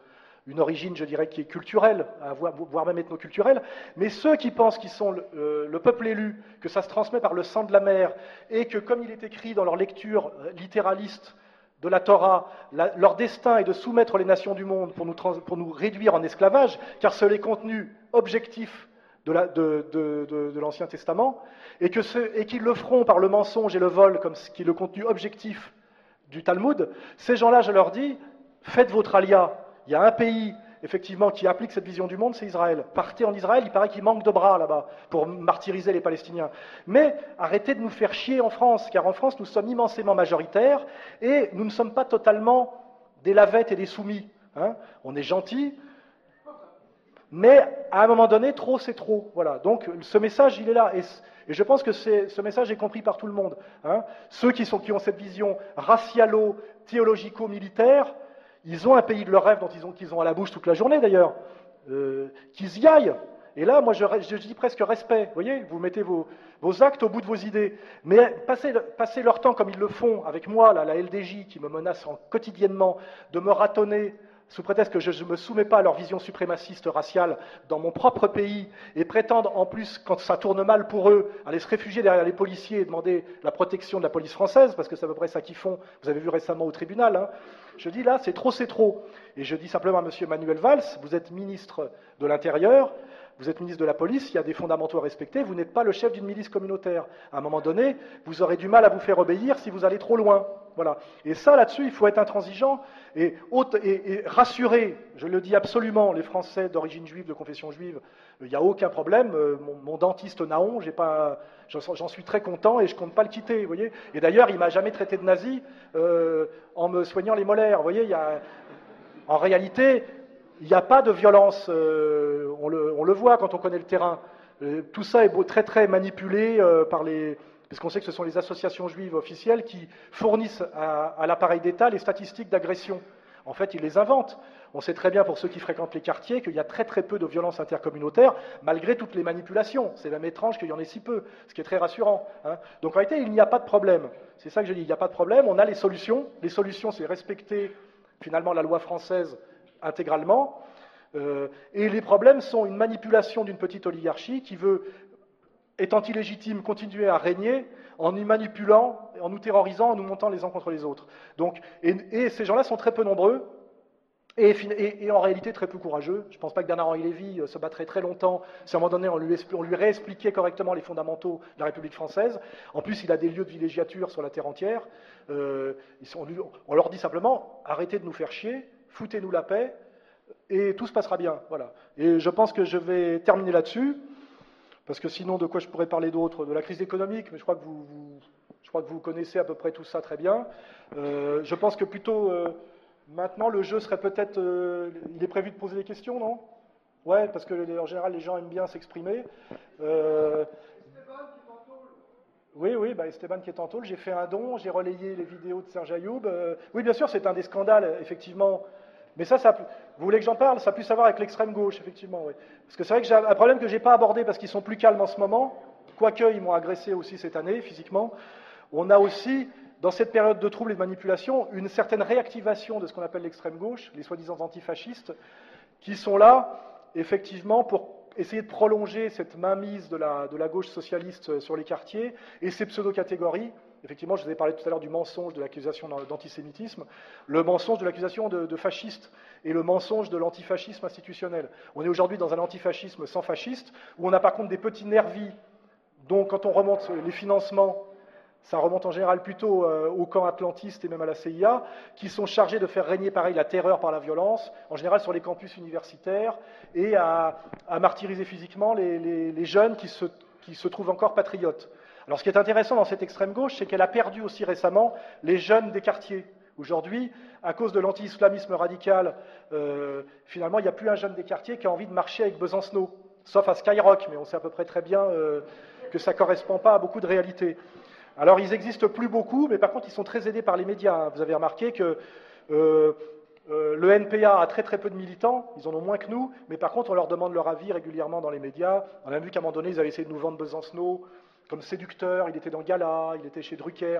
[SPEAKER 7] une origine, je dirais, qui est culturelle, voire même ethnoculturelle, mais ceux qui pensent qu'ils sont euh, le, peuple élu, que ça se transmet par le sang de la mer, et que, comme il est écrit dans leur lecture euh, littéraliste de la Torah, leur destin est de soumettre les nations du monde pour nous, réduire en esclavage, car c'est les contenus objectifs de l'Ancien Testament, et qu'ils le feront par le mensonge et le vol, comme ce qui est le contenu objectif du Talmud, ces gens-là, je leur dis, faites votre alia, il y a un pays, effectivement, qui applique cette vision du monde, c'est Israël. Partez en Israël, il paraît qu'il manque de bras là-bas pour martyriser les Palestiniens. Mais arrêtez de nous faire chier en France, car en France, nous sommes immensément majoritaires et nous ne sommes pas totalement des lavettes et des soumis. Hein. On est gentils, mais à un moment donné, trop c'est trop. Voilà. Donc ce message, il est là. Et, je pense que ce message est compris par tout le monde. Hein. Ceux qui, qui ont cette vision racialo-théologico-militaire, ils ont un pays de leur rêve dont ils ont, qu'ils ont à la bouche toute la journée d'ailleurs, euh, qu'ils y aillent. Et là, moi, je, dis presque respect. Vous voyez, vous mettez vos, actes au bout de vos idées. Mais passer, leur temps comme ils le font avec moi, là, la LDJ, qui me menace quotidiennement de me ratonner sous prétexte que je ne me soumets pas à leur vision suprémaciste raciale dans mon propre pays, et prétendent en plus, quand ça tourne mal pour eux, aller se réfugier derrière les policiers et demander la protection de la police française, parce que c'est à peu près ça qu'ils font, vous avez vu récemment au tribunal, hein. je dis là, c'est trop, c'est trop. Et je dis simplement à M. Manuel Valls, vous êtes ministre de l'Intérieur, vous êtes ministre de la police, il y a des fondamentaux à respecter, vous n'êtes pas le chef d'une milice communautaire. À un moment donné, vous aurez du mal à vous faire obéir si vous allez trop loin. Voilà. Et ça, là-dessus, il faut être intransigeant et, rassurer, je le dis absolument, les Français d'origine juive, de confession juive, il n'y a aucun problème. Euh, mon, dentiste Naon, j'en suis très content et je ne compte pas le quitter. Vous voyez et d'ailleurs, il m'a jamais traité de nazi euh, en me soignant les molaires. Vous voyez, en réalité, il n'y a pas de violence, euh, on, le, voit quand on connaît le terrain. Euh, tout ça est très très manipulé euh, par les... Parce qu'on sait que ce sont les associations juives officielles qui fournissent à, l'appareil d'État les statistiques d'agression. En fait, ils les inventent. On sait très bien pour ceux qui fréquentent les quartiers qu'il y a très très peu de violences intercommunautaires, malgré toutes les manipulations. C'est même étrange qu'il y en ait si peu, ce qui est très rassurant. Hein. Donc en réalité, il n'y a pas de problème. C'est ça que je dis, il n'y a pas de problème. On a les solutions. Les solutions, c'est respecter finalement la loi française intégralement. Euh, et les problèmes sont une manipulation d'une petite oligarchie qui veut, étant illégitime, continuer à régner en nous manipulant, en nous terrorisant, en nous montant les uns contre les autres. Donc, et, ces gens-là sont très peu nombreux. et, en réalité très peu courageux. Je ne pense pas que Bernard-Henri Lévy euh, se battrait très longtemps si à un moment donné on lui, on réexpliquait correctement les fondamentaux de la République française. En plus, il a des lieux de villégiature sur la terre entière. Euh, on leur dit simplement arrêtez de nous faire chier, foutez-nous la paix, et tout se passera bien. Voilà. Et je pense que je vais terminer là-dessus, parce que sinon, de quoi je pourrais parler d'autre? De la crise économique, mais je crois que vous, je crois que vous connaissez à peu près tout ça très bien. Euh, je pense que plutôt Maintenant, le jeu serait peut-être. Euh, il est prévu de poser des questions, non? Ouais, parce que en général, les gens aiment bien s'exprimer. Euh, oui, oui, bah Esteban qui est en tôle. J'ai fait un don, j'ai relayé les vidéos de Serge Ayoub. Euh, oui, bien sûr, c'est un des scandales, effectivement. Mais ça, ça vous voulez que j'en parle? Ça a pu savoir avec l'extrême gauche, effectivement. Parce que c'est vrai que j'ai un problème que je n'ai pas abordé parce qu'ils sont plus calmes en ce moment, quoique ils m'ont agressé aussi cette année, physiquement. On a aussi dans cette période de troubles et de manipulation, une certaine réactivation de ce qu'on appelle l'extrême gauche, les soi-disant antifascistes, qui sont là, effectivement, pour essayer de prolonger cette mainmise de la, de la gauche socialiste sur les quartiers et ces pseudo-catégories. Effectivement, je vous ai parlé tout à l'heure du mensonge de l'accusation d'antisémitisme, le mensonge de l'accusation de, fasciste et le mensonge de l'antifascisme institutionnel. On est aujourd'hui dans un antifascisme sans fasciste, où on a par contre des petits nervis, dont quand on remonte les financements, ça remonte en général plutôt euh, au camp atlantiste et même à la CIA, qui sont chargés de faire régner pareil la terreur par la violence, en général sur les campus universitaires, et à, martyriser physiquement les, jeunes qui se, trouvent encore patriotes. Alors ce qui est intéressant dans cette extrême gauche, c'est qu'elle a perdu aussi récemment les jeunes des quartiers. Aujourd'hui, à cause de l'anti-islamisme radical, euh, finalement, il n'y a plus un jeune des quartiers qui a envie de marcher avec Besancenot, sauf à Skyrock, mais on sait à peu près très bien euh, que ça ne correspond pas à beaucoup de réalités. Alors, ils n'existent plus beaucoup, mais par contre, ils sont très aidés par les médias. Vous avez remarqué que euh, le NPA a très très peu de militants, ils en ont moins que nous, mais par contre, on leur demande leur avis régulièrement dans les médias. On a vu qu'à un moment donné, ils avaient essayé de nous vendre Besancenot comme séducteur, il était dans Gala, il était chez Drucker.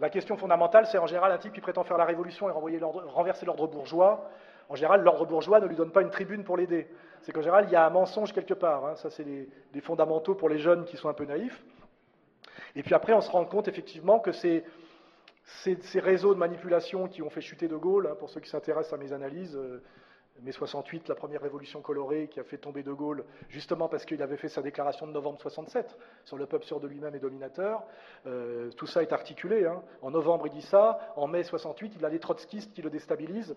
[SPEAKER 7] La question fondamentale, c'est en général un type qui prétend faire la révolution et renverser l'ordre bourgeois. En général, l'ordre bourgeois ne lui donne pas une tribune pour l'aider. C'est qu'en général, il y a un mensonge quelque part. Hein. Ça, c'est des fondamentaux pour les jeunes qui sont un peu naïfs. Et puis après, on se rend compte effectivement que ces, ces, réseaux de manipulation qui ont fait chuter De Gaulle, hein, pour ceux qui s'intéressent à mes analyses, euh, mai 68, la première révolution colorée qui a fait tomber De Gaulle, justement parce qu'il avait fait sa déclaration de novembre 67 sur le peuple sûr de lui-même et dominateur. Euh, tout ça est articulé. Hein. En novembre, il dit ça. En mai 68, il a des trotskistes qui le déstabilisent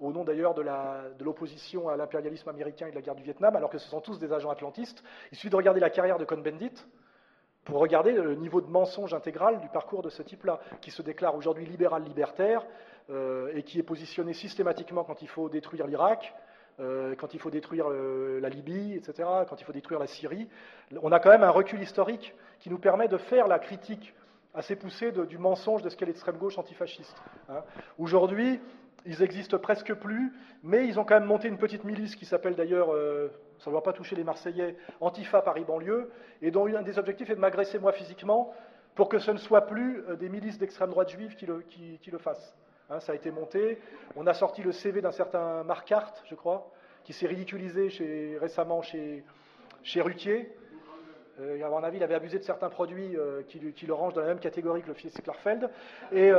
[SPEAKER 7] au nom d'ailleurs de l'opposition à l'impérialisme américain et de la guerre du Vietnam, alors que ce sont tous des agents atlantistes. Il suffit de regarder la carrière de Cohn-Bendit, pour regarder le niveau de mensonge intégral du parcours de ce type-là, qui se déclare aujourd'hui libéral-libertaire euh, et qui est positionné systématiquement quand il faut détruire l'Irak, euh, quand il faut détruire euh, la Libye, etc., quand il faut détruire la Syrie. On a quand même un recul historique qui nous permet de faire la critique assez poussée du mensonge de ce qu'est l'extrême gauche antifasciste. Hein. Aujourd'hui, ils existent presque plus, mais ils ont quand même monté une petite milice qui s'appelle d'ailleurs ça ne doit pas toucher les Marseillais, Antifa Paris-Banlieue, et dont un des objectifs est de m'agresser moi physiquement pour que ce ne soit plus euh, des milices d'extrême droite juive qui le, fassent. Hein, ça a été monté. On a sorti le CV d'un certain Marc Hart, je crois, qui s'est ridiculisé récemment chez, chez Rutier. Euh, à mon avis, il avait abusé de certains produits euh, qui, le rangent dans la même catégorie que le fils Klarfeld. Et,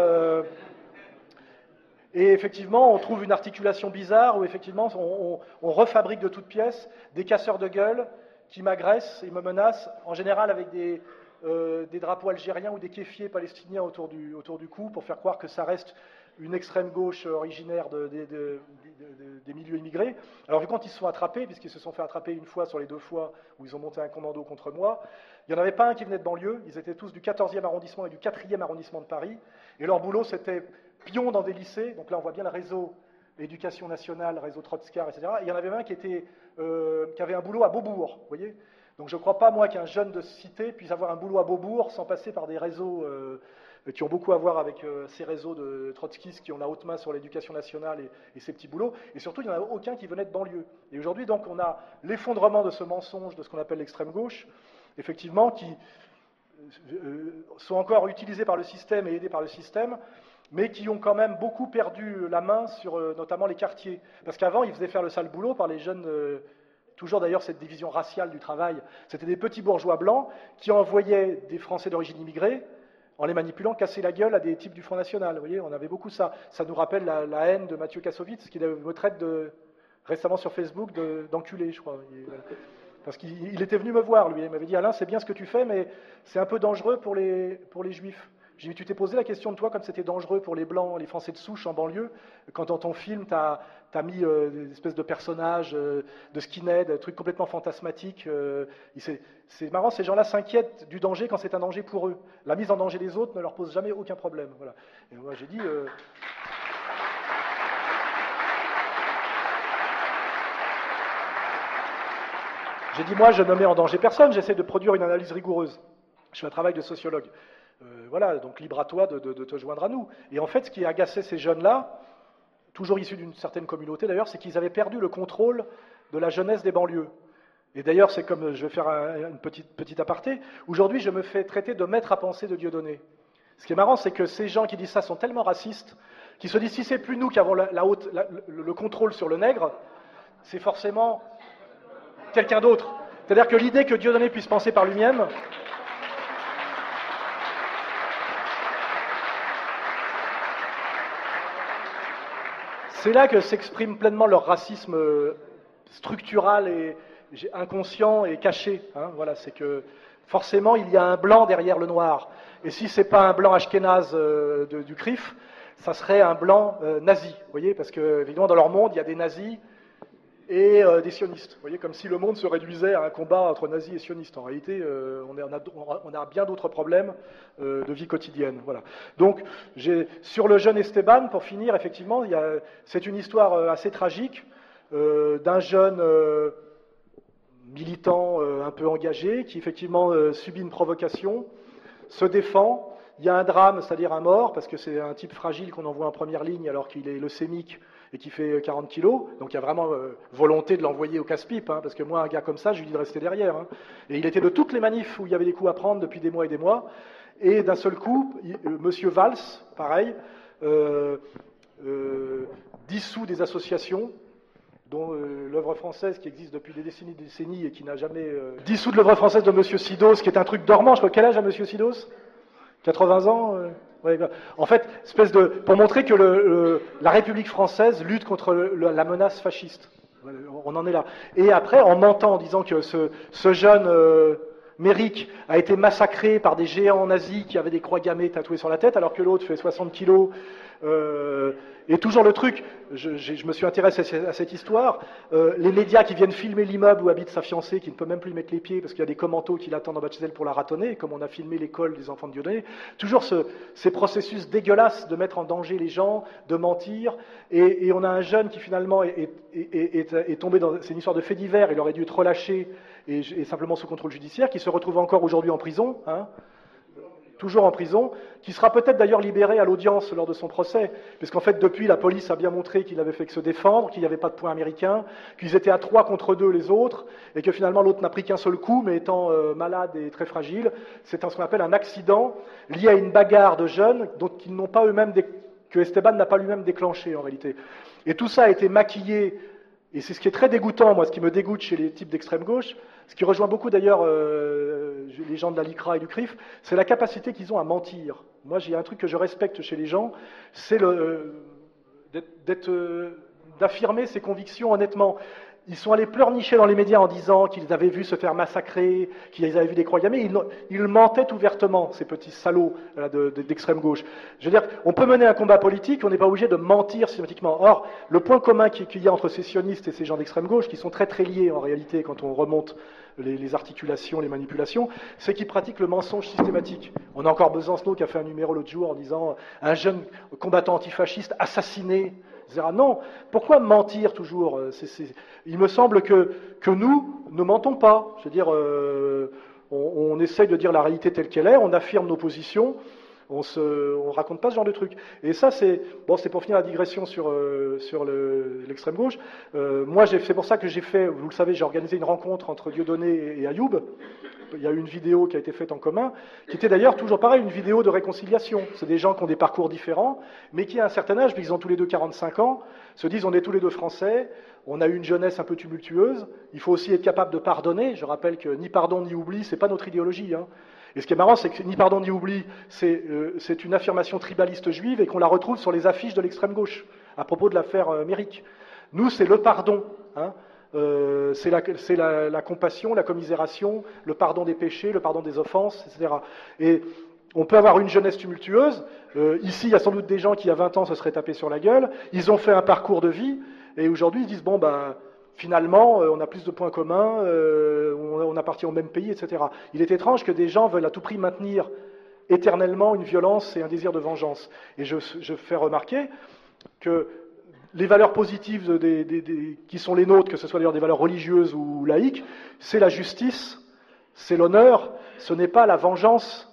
[SPEAKER 7] et effectivement, on trouve une articulation bizarre où effectivement on, refabrique de toutes pièces des casseurs de gueule qui m'agressent et me menacent, en général avec des, euh, drapeaux algériens ou des kéfiers palestiniens autour du, cou pour faire croire que ça reste une extrême gauche originaire des milieux immigrés. Alors que quand ils se sont attrapés, puisqu'ils se sont fait attraper une fois sur les deux fois où ils ont monté un commando contre moi, il n'y en avait pas un qui venait de banlieue, ils étaient tous du 14e arrondissement et du 4e arrondissement de Paris, et leur boulot c'était pion dans des lycées, donc là on voit bien le réseau éducation nationale, réseau Trotskar, etc. Et il y en avait un euh, qui avait un boulot à Beaubourg, vous voyez Donc je ne crois pas, moi, qu'un jeune de cité puisse avoir un boulot à Beaubourg sans passer par des réseaux euh, qui ont beaucoup à voir avec euh, ces réseaux de trotskistes qui ont la haute main sur l'éducation nationale et, ces petits boulots. Et surtout, il n'y en a aucun qui venait de banlieue. Et aujourd'hui, donc, on a l'effondrement de ce mensonge de ce qu'on appelle l'extrême gauche, effectivement, qui sont encore utilisés par le système et aidés par le système mais qui ont quand même beaucoup perdu la main sur euh, notamment les quartiers. Parce qu'avant, ils faisaient faire le sale boulot par les jeunes, euh, toujours d'ailleurs cette division raciale du travail. C'était des petits bourgeois blancs qui envoyaient des Français d'origine immigrée en les manipulant, casser la gueule à des types du Front National. Vous voyez, on avait beaucoup ça. Ça nous rappelle la, haine de Mathieu Kassovitz, qui me traite de, récemment sur Facebook d'enculé, je crois. parce qu'il était venu me voir, lui. Il m'avait dit Alain, c'est bien ce que tu fais, mais c'est un peu dangereux pour les juifs. Dit, tu t'es posé la question de toi comme c'était dangereux pour les Blancs, les Français de souche en banlieue, quand dans ton film, tu as, mis euh, des espèces de personnages, euh, de skinhead, des trucs complètement fantasmatiques. Euh, c'est marrant, ces gens-là s'inquiètent du danger quand c'est un danger pour eux. La mise en danger des autres ne leur pose jamais aucun problème. Voilà. Et moi, j'ai dit... J'ai dit, moi, je ne mets en danger personne, j'essaie de produire une analyse rigoureuse. Je fais un travail de sociologue. Euh, voilà, donc libre à toi de, te joindre à nous. Et en fait, ce qui a agacé ces jeunes-là, toujours issus d'une certaine communauté d'ailleurs, c'est qu'ils avaient perdu le contrôle de la jeunesse des banlieues. Et d'ailleurs, c'est comme, je vais faire une petite, petite aparté, aujourd'hui je me fais traiter de maître à penser de Dieudonné. Ce qui est marrant, c'est que ces gens qui disent ça sont tellement racistes, qu'ils se disent si c'est plus nous qui avons haute, le contrôle sur le nègre, c'est forcément quelqu'un d'autre. C'est-à-dire que l'idée que Dieudonné puisse penser par lui-même, C'est là que s'exprime pleinement leur racisme euh, structural et inconscient et caché. Hein, voilà, c'est que forcément il y a un blanc derrière le noir. Et si c'est pas un blanc ashkénaze euh, du CRIF, ça serait un blanc euh, nazi. Vous voyez, parce que évidemment dans leur monde il y a des nazis et des sionistes. Vous voyez, comme si le monde se réduisait à un combat entre nazis et sionistes. En réalité, on, a, bien d'autres problèmes de vie quotidienne. Voilà. Donc, sur le jeune Esteban, pour finir, effectivement, c'est une histoire assez tragique d'un jeune militant un peu engagé qui, effectivement, subit une provocation, se défend. Il y a un drame, c'est-à-dire un mort, parce que c'est un type fragile qu'on envoie en première ligne alors qu'il est leucémique et qui fait 40 kilos. Donc il y a vraiment euh, volonté de l'envoyer au casse-pipe, hein, parce que moi, un gars comme ça, je lui dis de rester derrière. Hein. Et il était de toutes les manifs où il y avait des coups à prendre depuis des mois et des mois. Et d'un seul coup, M. Euh, Monsieur Valls, pareil, euh, dissout des associations dont l'œuvre française qui existe depuis des décennies des décennies et qui n'a jamais dissout de l'œuvre française de M. Sidos, qui est un truc dormant. Je crois quel âge a M. Sidos? 80 ans en fait, espèce de, pour montrer que la République française lutte contre la menace fasciste. On en est là. Et après, en mentant, en disant que ce, jeune euh, Méric a été massacré par des géants nazis qui avaient des croix gammées tatouées sur la tête, alors que l'autre fait 60 kilos, euh, et toujours le truc, je, me suis intéressé à cette histoire, euh, les médias qui viennent filmer l'immeuble où habite sa fiancée, qui ne peut même plus mettre les pieds parce qu'il y a des commentos qui l'attendent en bas de chez elle pour la ratonner, comme on a filmé l'école des enfants de Dieudonné, toujours ces processus dégueulasses de mettre en danger les gens, de mentir, et, on a un jeune qui finalement est, est tombé dans... C'est une histoire de fait divers, il aurait dû être relâché et, simplement sous contrôle judiciaire, qui se retrouve encore aujourd'hui en prison, hein, toujours en prison, qui sera peut-être d'ailleurs libéré à l'audience lors de son procès, puisqu'en fait, depuis, la police a bien montré qu'il avait fait que se défendre, qu'il n'y avait pas de point américain, qu'ils étaient à trois contre deux les autres, et que finalement l'autre n'a pris qu'un seul coup, mais étant euh, malade et très fragile, c'est ce qu'on appelle un accident lié à une bagarre de jeunes dont ils n'ont pas eux-mêmes que Esteban n'a pas lui-même déclenché en réalité. Et tout ça a été maquillé et c'est ce qui est très dégoûtant, moi, ce qui me dégoûte chez les types d'extrême gauche, ce qui rejoint beaucoup d'ailleurs euh, les gens de la LICRA et du CRIF, c'est la capacité qu'ils ont à mentir. Moi, j'ai un truc que je respecte chez les gens, c'est euh, d'affirmer ses convictions honnêtement. Ils sont allés pleurnicher dans les médias en disant qu'ils avaient vu se faire massacrer, qu'ils avaient vu des croix gammées. Ils, mentaient ouvertement, ces petits salauds d'extrême gauche. Je veux dire, on peut mener un combat politique, on n'est pas obligé de mentir systématiquement. Or, le point commun qu'il y a entre ces sionistes et ces gens d'extrême gauche, qui sont très très liés en réalité quand on remonte les, articulations, les manipulations, c'est qu'ils pratiquent le mensonge systématique. On a encore Besancenot qui a fait un numéro l'autre jour en disant un jeune combattant antifasciste assassiné non, pourquoi mentir toujours euh, Il me semble que, que, nous ne mentons pas. Je veux dire, euh, on, essaye de dire la réalité telle qu'elle est, on affirme nos positions, on ne raconte pas ce genre de truc. Et ça, c'est bon, pour finir la digression sur, euh, sur l'extrême gauche. moi, c'est pour ça que j'ai fait, vous le savez, j'ai organisé une rencontre entre Dieudonné et Ayoub il y a eu une vidéo qui a été faite en commun, qui était d'ailleurs toujours pareil, une vidéo de réconciliation. C'est des gens qui ont des parcours différents, mais qui à un certain âge, ils ont tous les deux 45 ans, se disent on est tous les deux français, on a eu une jeunesse un peu tumultueuse, il faut aussi être capable de pardonner. Je rappelle que ni pardon ni oubli, c'est pas notre idéologie. Hein. Et ce qui est marrant, c'est que ni pardon ni oubli, c'est euh, c'est une affirmation tribaliste juive et qu'on la retrouve sur les affiches de l'extrême gauche à propos de l'affaire euh, Méric. Nous, c'est le pardon. Hein. Euh, c'est la, compassion, la commisération, le pardon des péchés, le pardon des offenses, etc. Et on peut avoir une jeunesse tumultueuse. Euh, ici, il y a sans doute des gens qui, à 20 ans, se seraient tapés sur la gueule. Ils ont fait un parcours de vie, et aujourd'hui, ils se disent, bon, ben, finalement, euh, on a plus de points communs, on, appartient au même pays, etc. Il est étrange que des gens veulent à tout prix maintenir éternellement une violence et un désir de vengeance. Et je fais remarquer que les valeurs positives qui sont les nôtres, que ce soit d'ailleurs des valeurs religieuses ou laïques, c'est la justice, c'est l'honneur, ce n'est pas la vengeance,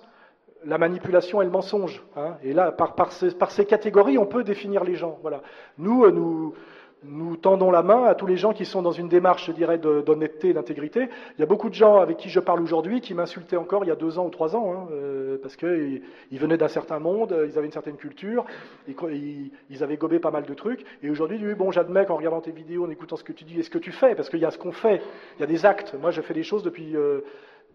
[SPEAKER 7] la manipulation et le mensonge. hein. Et là, par, par ces, par ces catégories, on peut définir les gens. Voilà. Nous, euh, nous, nous tendons la main à tous les gens qui sont dans une démarche, je dirais, d'honnêteté et d'intégrité. Il y a beaucoup de gens avec qui je parle aujourd'hui qui m'insultaient encore il y a deux ans ou trois ans, hein, euh, parce qu'ils ils venaient d'un certain monde, euh, ils avaient une certaine culture, ils, avaient gobé pas mal de trucs, et aujourd'hui, bon, j'admets qu'en regardant tes vidéos, en écoutant ce que tu dis et ce que tu fais, parce qu'il y a ce qu'on fait, il y a des actes. Moi, je fais des choses depuis... euh,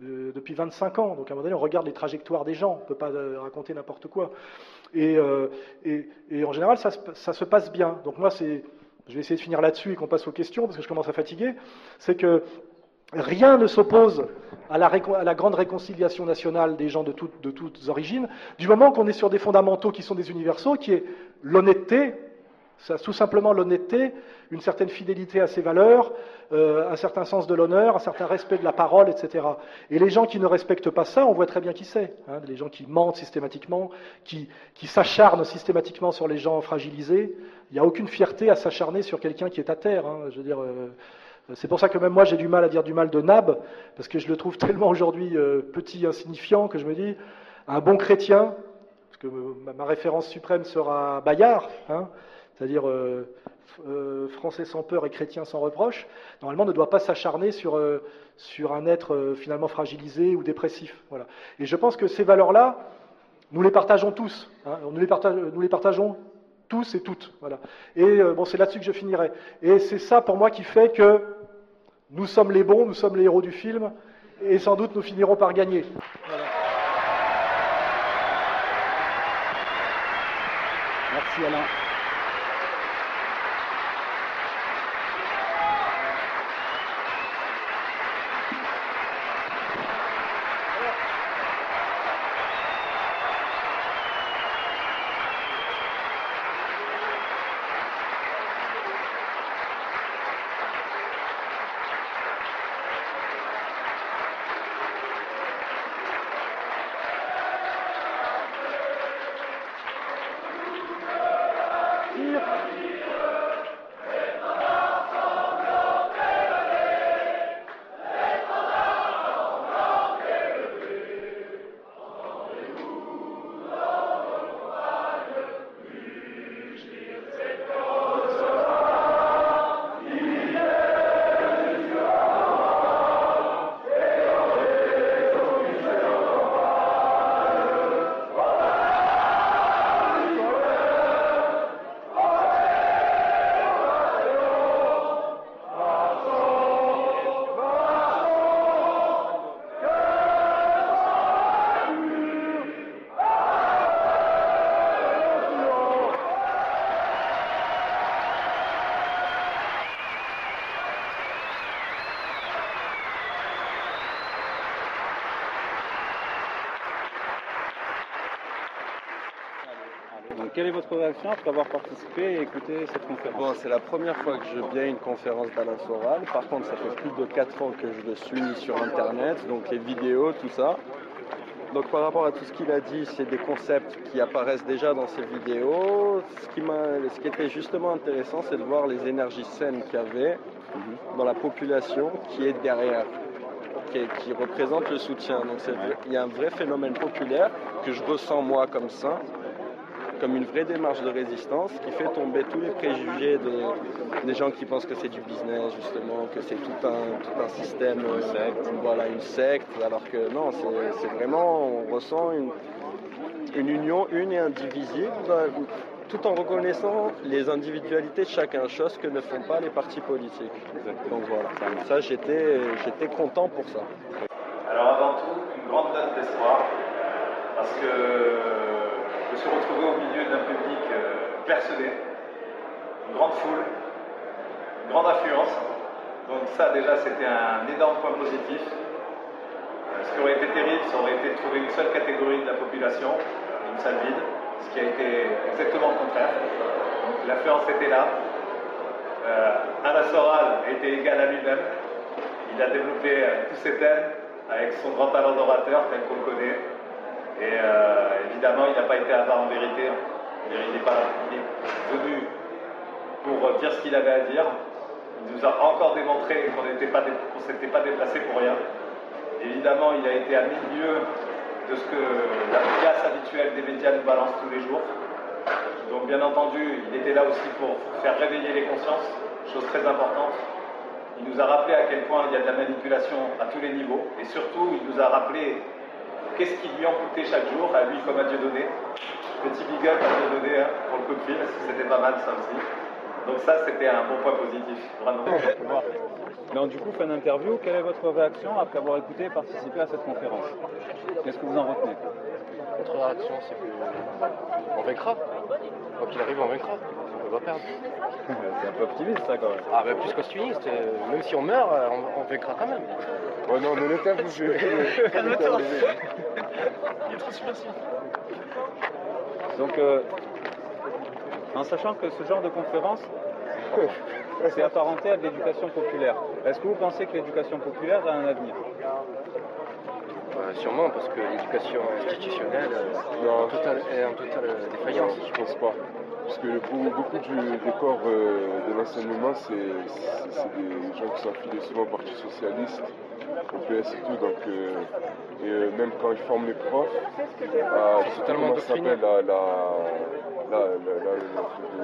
[SPEAKER 7] euh, depuis 25 ans. Donc à un moment donné, on regarde les trajectoires des gens, on ne peut pas raconter n'importe quoi. Et, en général, ça, ça se passe bien. Donc moi, c'est, je vais essayer de finir là-dessus et qu'on passe aux questions, parce que je commence à fatiguer. C'est que rien ne s'oppose à la, grande réconciliation nationale des gens de de toutes origines, du moment qu'on est sur des fondamentaux qui sont des universaux, qui est l'honnêteté, ça, tout simplement l'honnêteté, une certaine fidélité à ses valeurs, euh, un certain sens de l'honneur, un certain respect de la parole, etc. Et les gens qui ne respectent pas ça, on voit très bien qui c'est. hein, les gens qui mentent systématiquement, qui, s'acharnent systématiquement sur les gens fragilisés. Il n'y a aucune fierté à s'acharner sur quelqu'un qui est à terre. hein, euh, c'est pour ça que même moi j'ai du mal à dire du mal de Nab, parce que je le trouve tellement aujourd'hui euh, petit, insignifiant, que je me dis, un bon chrétien, parce que ma référence suprême sera Bayard, hein, c'est-à-dire euh, euh, français sans peur et chrétien sans reproche, normalement ne doit pas s'acharner sur, euh, sur un être finalement fragilisé ou dépressif. Voilà. Et je pense que ces valeurs-là, nous les partageons tous. hein, nous, les partage- nous les partageons tous et toutes. Voilà. Et bon, c'est là-dessus que je finirai. Et c'est ça pour moi qui fait que nous sommes les bons, nous sommes les héros du film, et sans doute nous finirons par gagner.
[SPEAKER 9] Merci Alain. Quelle est votre réaction après avoir participé et écouté cette conférence
[SPEAKER 10] Bon, c'est la première fois que je viens à une conférence d'Alain Soral. Par contre, ça fait plus de 4 ans que je le suis sur Internet, donc les vidéos, tout ça. Donc par rapport à tout ce qu'il a dit, c'est des concepts qui apparaissent déjà dans ses vidéos. Ce qui, m'a- ce qui était justement intéressant, c'est de voir les énergies saines qu'il y avait dans la population qui est derrière, qui, est- qui représente le soutien. Donc il y a un vrai phénomène populaire que je ressens moi comme ça, comme une vraie démarche de résistance qui fait tomber tous les préjugés de- des gens qui pensent que c'est du business justement, que c'est tout un, tout un système, euh, voilà, une secte, alors que non, c'est vraiment, on ressent une, une union une et indivisible, tout en reconnaissant les individualités de chacun, chose que ne font pas les partis politiques. Donc voilà, ça j'étais j'étais content pour ça.
[SPEAKER 11] Alors avant tout, une une grande note d'espoir parce que je me suis retrouvé au milieu d'un public euh, clairsemé, une grande foule, une grande affluence. Donc ça déjà c'était un énorme point positif. Euh, ce qui aurait été terrible, ça aurait été de trouver une seule catégorie de la population, une salle vide, ce qui a été exactement le contraire. Donc l'affluence était là. Euh, Alain Soral était égal à lui-même. Il a développé euh, tous ses thèmes avec son grand talent d'orateur tel qu'on le connaît. Et euh, évidemment, il n'a pas été hasard en vérité. Il n'est venu pour dire ce qu'il avait à dire. Il nous a encore démontré qu'on ne s'était pas déplacé pour rien. Évidemment, il a été à milieu de ce que la pièce habituelle des médias nous balance tous les jours. Donc bien entendu, il était là aussi pour faire réveiller les consciences, chose très importante. Il nous a rappelé à quel point il y a de la manipulation à tous les niveaux, et surtout, il nous a rappelé qu'est-ce qui lui en coûtait chaque jour, à lui comme à Dieu donné. Petit big up à Dieu donné hein, pour le coup de fil, c'était pas mal ça aussi. Donc ça, c'était un bon point positif, vraiment.
[SPEAKER 9] Donc du coup, fait une interview. Quelle est votre réaction après avoir écouté et participé à cette conférence? Qu'est-ce que vous en retenez?
[SPEAKER 12] Notre réaction, c'est qu'on vaincra. Quoi qu'il arrive, on vaincra. On va perdre.
[SPEAKER 9] c'est un peu optimiste ça quand même.
[SPEAKER 12] Ah ben plus qu'optimiste. Euh, même si on meurt, euh, on, on vaincra quand même.
[SPEAKER 13] Oh non, ne l'éteins vous
[SPEAKER 12] Calme-toi.
[SPEAKER 13] Il est trop subversif.
[SPEAKER 9] Donc, euh, en sachant que ce genre de conférence, c'est apparenté à de l'éducation populaire. Est-ce que vous pensez que l'éducation populaire a un avenir?
[SPEAKER 12] Euh, sûrement, parce que l'éducation institutionnelle euh, est en totale, est en totale défaillance.
[SPEAKER 13] Je pense pas. Parce que pour beaucoup du, des corps euh, de l'enseignement, c'est des gens qui sont affiliés souvent au Parti Socialiste, au PS et tout. Donc, euh, et euh, même quand ils forment les profs, à, s'appelle, la, la, la, la,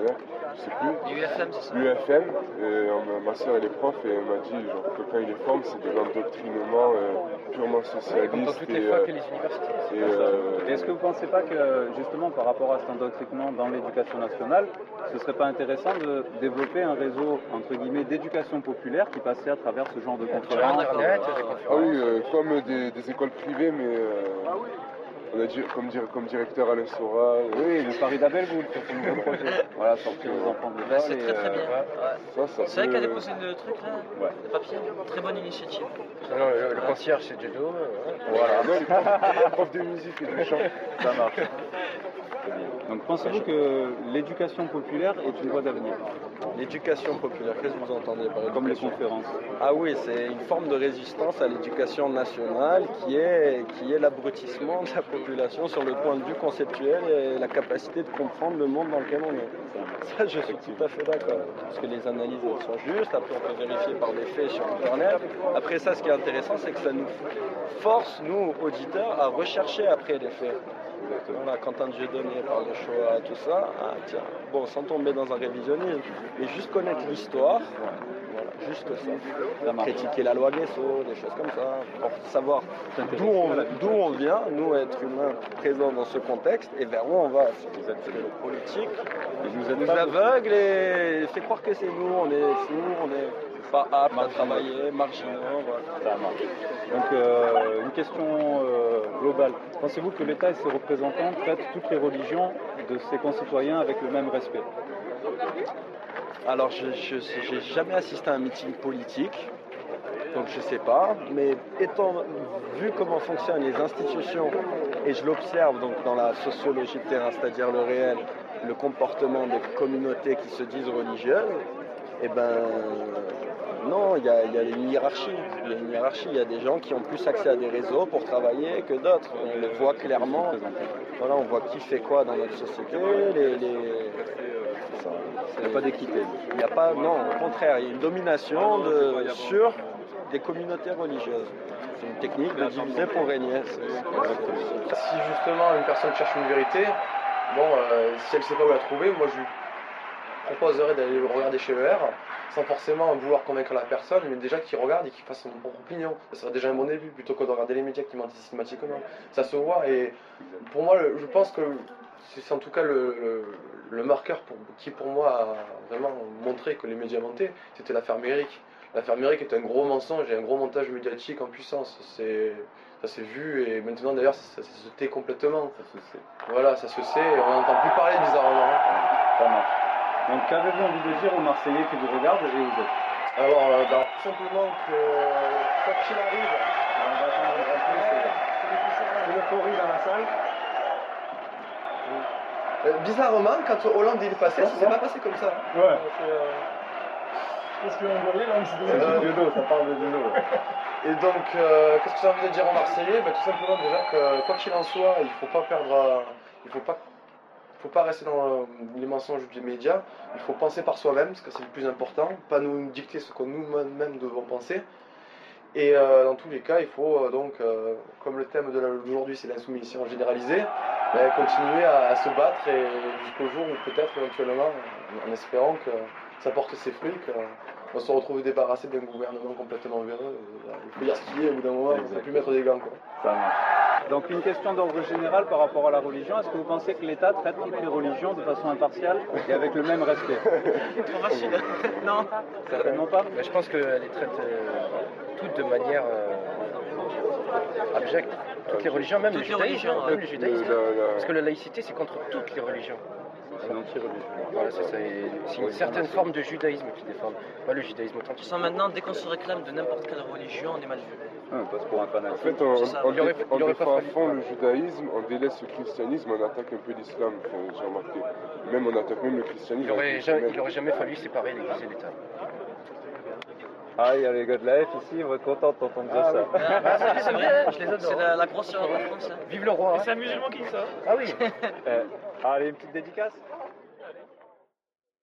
[SPEAKER 13] la, je sais plus.
[SPEAKER 12] L'UFM, c'est ça
[SPEAKER 13] L'UFM, et, euh, ma soeur elle est prof et elle m'a dit genre, que quand il les forme, c'est de l'endoctrinement euh, purement socialiste.
[SPEAKER 12] Comme dans toutes les
[SPEAKER 13] et,
[SPEAKER 12] facs
[SPEAKER 13] euh,
[SPEAKER 12] et les universités.
[SPEAKER 13] et, euh,
[SPEAKER 9] Et Est-ce que vous ne pensez pas que, justement, par rapport à cet endoctrinement dans l'éducation nationale, ce serait pas intéressant de développer un réseau, entre guillemets, d'éducation populaire qui passait à travers ce genre de conférences
[SPEAKER 13] Ah oui, euh, comme des, des écoles privées, mais euh, on a dit, comme, dir- comme directeur Alain Sora.
[SPEAKER 9] Oui, le Paris d'Abelwood, sur son nouveau projet. Voilà, sortir les enfants de
[SPEAKER 14] Bah,
[SPEAKER 9] l'école
[SPEAKER 14] c'est très très
[SPEAKER 9] euh,
[SPEAKER 14] bien. Ouais.
[SPEAKER 13] Ça, ça
[SPEAKER 14] C'est vrai
[SPEAKER 13] peut-
[SPEAKER 14] qu'elle a déposé le truc là,
[SPEAKER 9] Ouais.
[SPEAKER 14] le papier, très bonne initiative.
[SPEAKER 12] Non, non, le, le concierge, c'est judo. euh,
[SPEAKER 13] Voilà, les profs de musique et de chant.
[SPEAKER 9] Ça marche. Donc pensez-vous que l'éducation populaire est une voie d'avenir
[SPEAKER 10] L'éducation populaire, qu'est-ce que vous entendez par
[SPEAKER 9] Comme les conférences.
[SPEAKER 10] Ah oui, c'est une forme de résistance à l'éducation nationale qui est, qui est l'abrutissement de la population sur le point de vue conceptuel et la capacité de comprendre le monde dans lequel on est. Ça, je suis tout à fait d'accord. Parce que les analyses elles sont justes, après on peut vérifier par des faits sur Internet. Après ça, ce qui est intéressant, c'est que ça nous force, nous, auditeurs, à rechercher après les faits. Voilà, Quentin Dieudonné parle de Shoah, tout ça. Ah, tiens, bon, sans tomber dans un révisionnisme, mais juste connaître l'histoire, voilà, juste ça. Critiquer la loi Guesso, des choses comme ça, pour savoir d'où on, d'où on vient, nous, êtres humains présents dans ce contexte, et vers où on va. Que le politique nous aveugle et fait croire que c'est nous, on est fous, on est pas aptes à travailler, marginaux. Voilà.
[SPEAKER 9] Donc, euh, une question euh, globale. Pensez-vous que l'État et ses représentants traitent toutes les religions de ses concitoyens avec le même respect?
[SPEAKER 10] Alors, je n'ai jamais assisté à un meeting politique, donc je sais pas, mais étant vu comment fonctionnent les institutions, et je l'observe donc dans la sociologie de terrain, c'est-à-dire le réel, le comportement des communautés qui se disent religieuses, eh ben non, il y, a, il y a une hiérarchie. Il y a une hiérarchie. Il y a des gens qui ont plus accès à des réseaux pour travailler que d'autres. On le voit clairement. Voilà, on voit qui fait quoi dans notre société. Les, les- ça,
[SPEAKER 9] Il n'y a pas d'équité.
[SPEAKER 10] il n'y a pas, non, au contraire, il y a une domination de, sur des communautés religieuses. C'est une technique de diviser pour régner.
[SPEAKER 12] Si justement une personne cherche une vérité, bon, euh, si elle ne sait pas où la trouver, moi je lui proposerais d'aller regarder chez ER, sans forcément vouloir convaincre la personne, mais déjà qu'il regarde et qu'il fasse son propre opinion. Ça serait déjà un bon début, plutôt que de regarder les médias qui mentent systématiquement. Ça se voit, et pour moi, je pense que c'est en tout cas le, le- le marqueur pour, qui pour moi a vraiment montré que les médias mentaient, c'était l'affaire Méric. L'affaire Méric est un gros mensonge et un gros montage médiatique en puissance. C'est Ça s'est vu et maintenant d'ailleurs ça, ça se tait complètement. Ça se sait. Voilà, ça se sait et on n'entend plus parler bizarrement.
[SPEAKER 9] Ça marche. Donc qu'avez-vous envie de dire aux Marseillais qui vous regardent et vous êtes
[SPEAKER 12] Alors, euh, bah, tout simplement que quoi qu'il arrive,
[SPEAKER 9] On va attendre un peu, c'est-
[SPEAKER 1] l'euphorie dans la salle.
[SPEAKER 12] euh, bizarrement, quand Hollande il est passé, ça s'est pas passé comme ça.
[SPEAKER 9] Ouais.
[SPEAKER 12] C'est, euh,
[SPEAKER 1] Qu'est-ce que l'on voyait là
[SPEAKER 9] C'est
[SPEAKER 12] Euh,
[SPEAKER 9] du judo, ça parle de judo.
[SPEAKER 12] Et donc, euh, qu'est-ce que j'ai envie de dire aux Marseillais? Ben, Tout simplement déjà que quoi qu'il en soit, il faut pas perdre, euh, il faut pas, faut pas rester dans euh, les mensonges des médias. Il faut penser par soi-même, parce que c'est le plus important, pas nous dicter ce que nous-mêmes devons penser. Et euh, dans tous les cas, il faut euh, donc, comme le thème d'aujourd'hui c'est l'insoumission généralisée, ben, continuer à, se battre jusqu'au jour où peut-être éventuellement, en espérant que ça porte ses fruits, va se retrouver débarrassé d'un gouvernement complètement véreux. Il faut est, au bout d'un moment, on ne peut plus mettre des gants. Quoi.
[SPEAKER 9] Ça marche. Donc une question d'ordre général par rapport à la religion. Est-ce que vous pensez que l'État traite toutes les religions de façon impartiale et avec le même respect?
[SPEAKER 14] Trop facile. non.
[SPEAKER 9] Certainement pas?
[SPEAKER 15] Mais je pense qu'elle les traite euh, toutes de manière euh, abjecte. Toutes les religions, même
[SPEAKER 14] Toutes
[SPEAKER 15] le
[SPEAKER 14] les
[SPEAKER 15] judaïsme.
[SPEAKER 14] religions,
[SPEAKER 15] même
[SPEAKER 14] ouais.
[SPEAKER 15] le judaïsme.
[SPEAKER 13] Le- la- la-
[SPEAKER 15] Parce que la laïcité, c'est contre toutes les religions.
[SPEAKER 9] C'est anti-religion.
[SPEAKER 15] Voilà, c'est ça. et C'est une certaine forme de judaïsme qu'ils défendent. Pas le judaïsme authentique.
[SPEAKER 14] sens maintenant, dès qu'on se réclame de n'importe quelle religion, on est mal vu.
[SPEAKER 9] Ouais, on passe pour un
[SPEAKER 13] En
[SPEAKER 9] fanatique.
[SPEAKER 13] fait, on,
[SPEAKER 14] ça.
[SPEAKER 15] aurait-
[SPEAKER 13] défend à fond le judaïsme, on délaisse le christianisme, on attaque un peu l'islam, enfin, j'ai remarqué. Même on attaque même le christianisme.
[SPEAKER 15] Il aurait,
[SPEAKER 13] avec
[SPEAKER 15] jamais,
[SPEAKER 13] Mohamed.
[SPEAKER 15] il aurait jamais fallu séparer l'Église et l'État.
[SPEAKER 9] Ah, il y a les gars de la F ici, ils vont être contents d'entendre dire ça.
[SPEAKER 14] Ah, c'est vrai,
[SPEAKER 15] je les adore.
[SPEAKER 14] c'est la, la grosse sœur de la France. hein.
[SPEAKER 15] Vive le roi. hein.
[SPEAKER 14] C'est un musulman qui dit ça.
[SPEAKER 15] Ah oui.
[SPEAKER 9] Euh, allez, une petite dédicace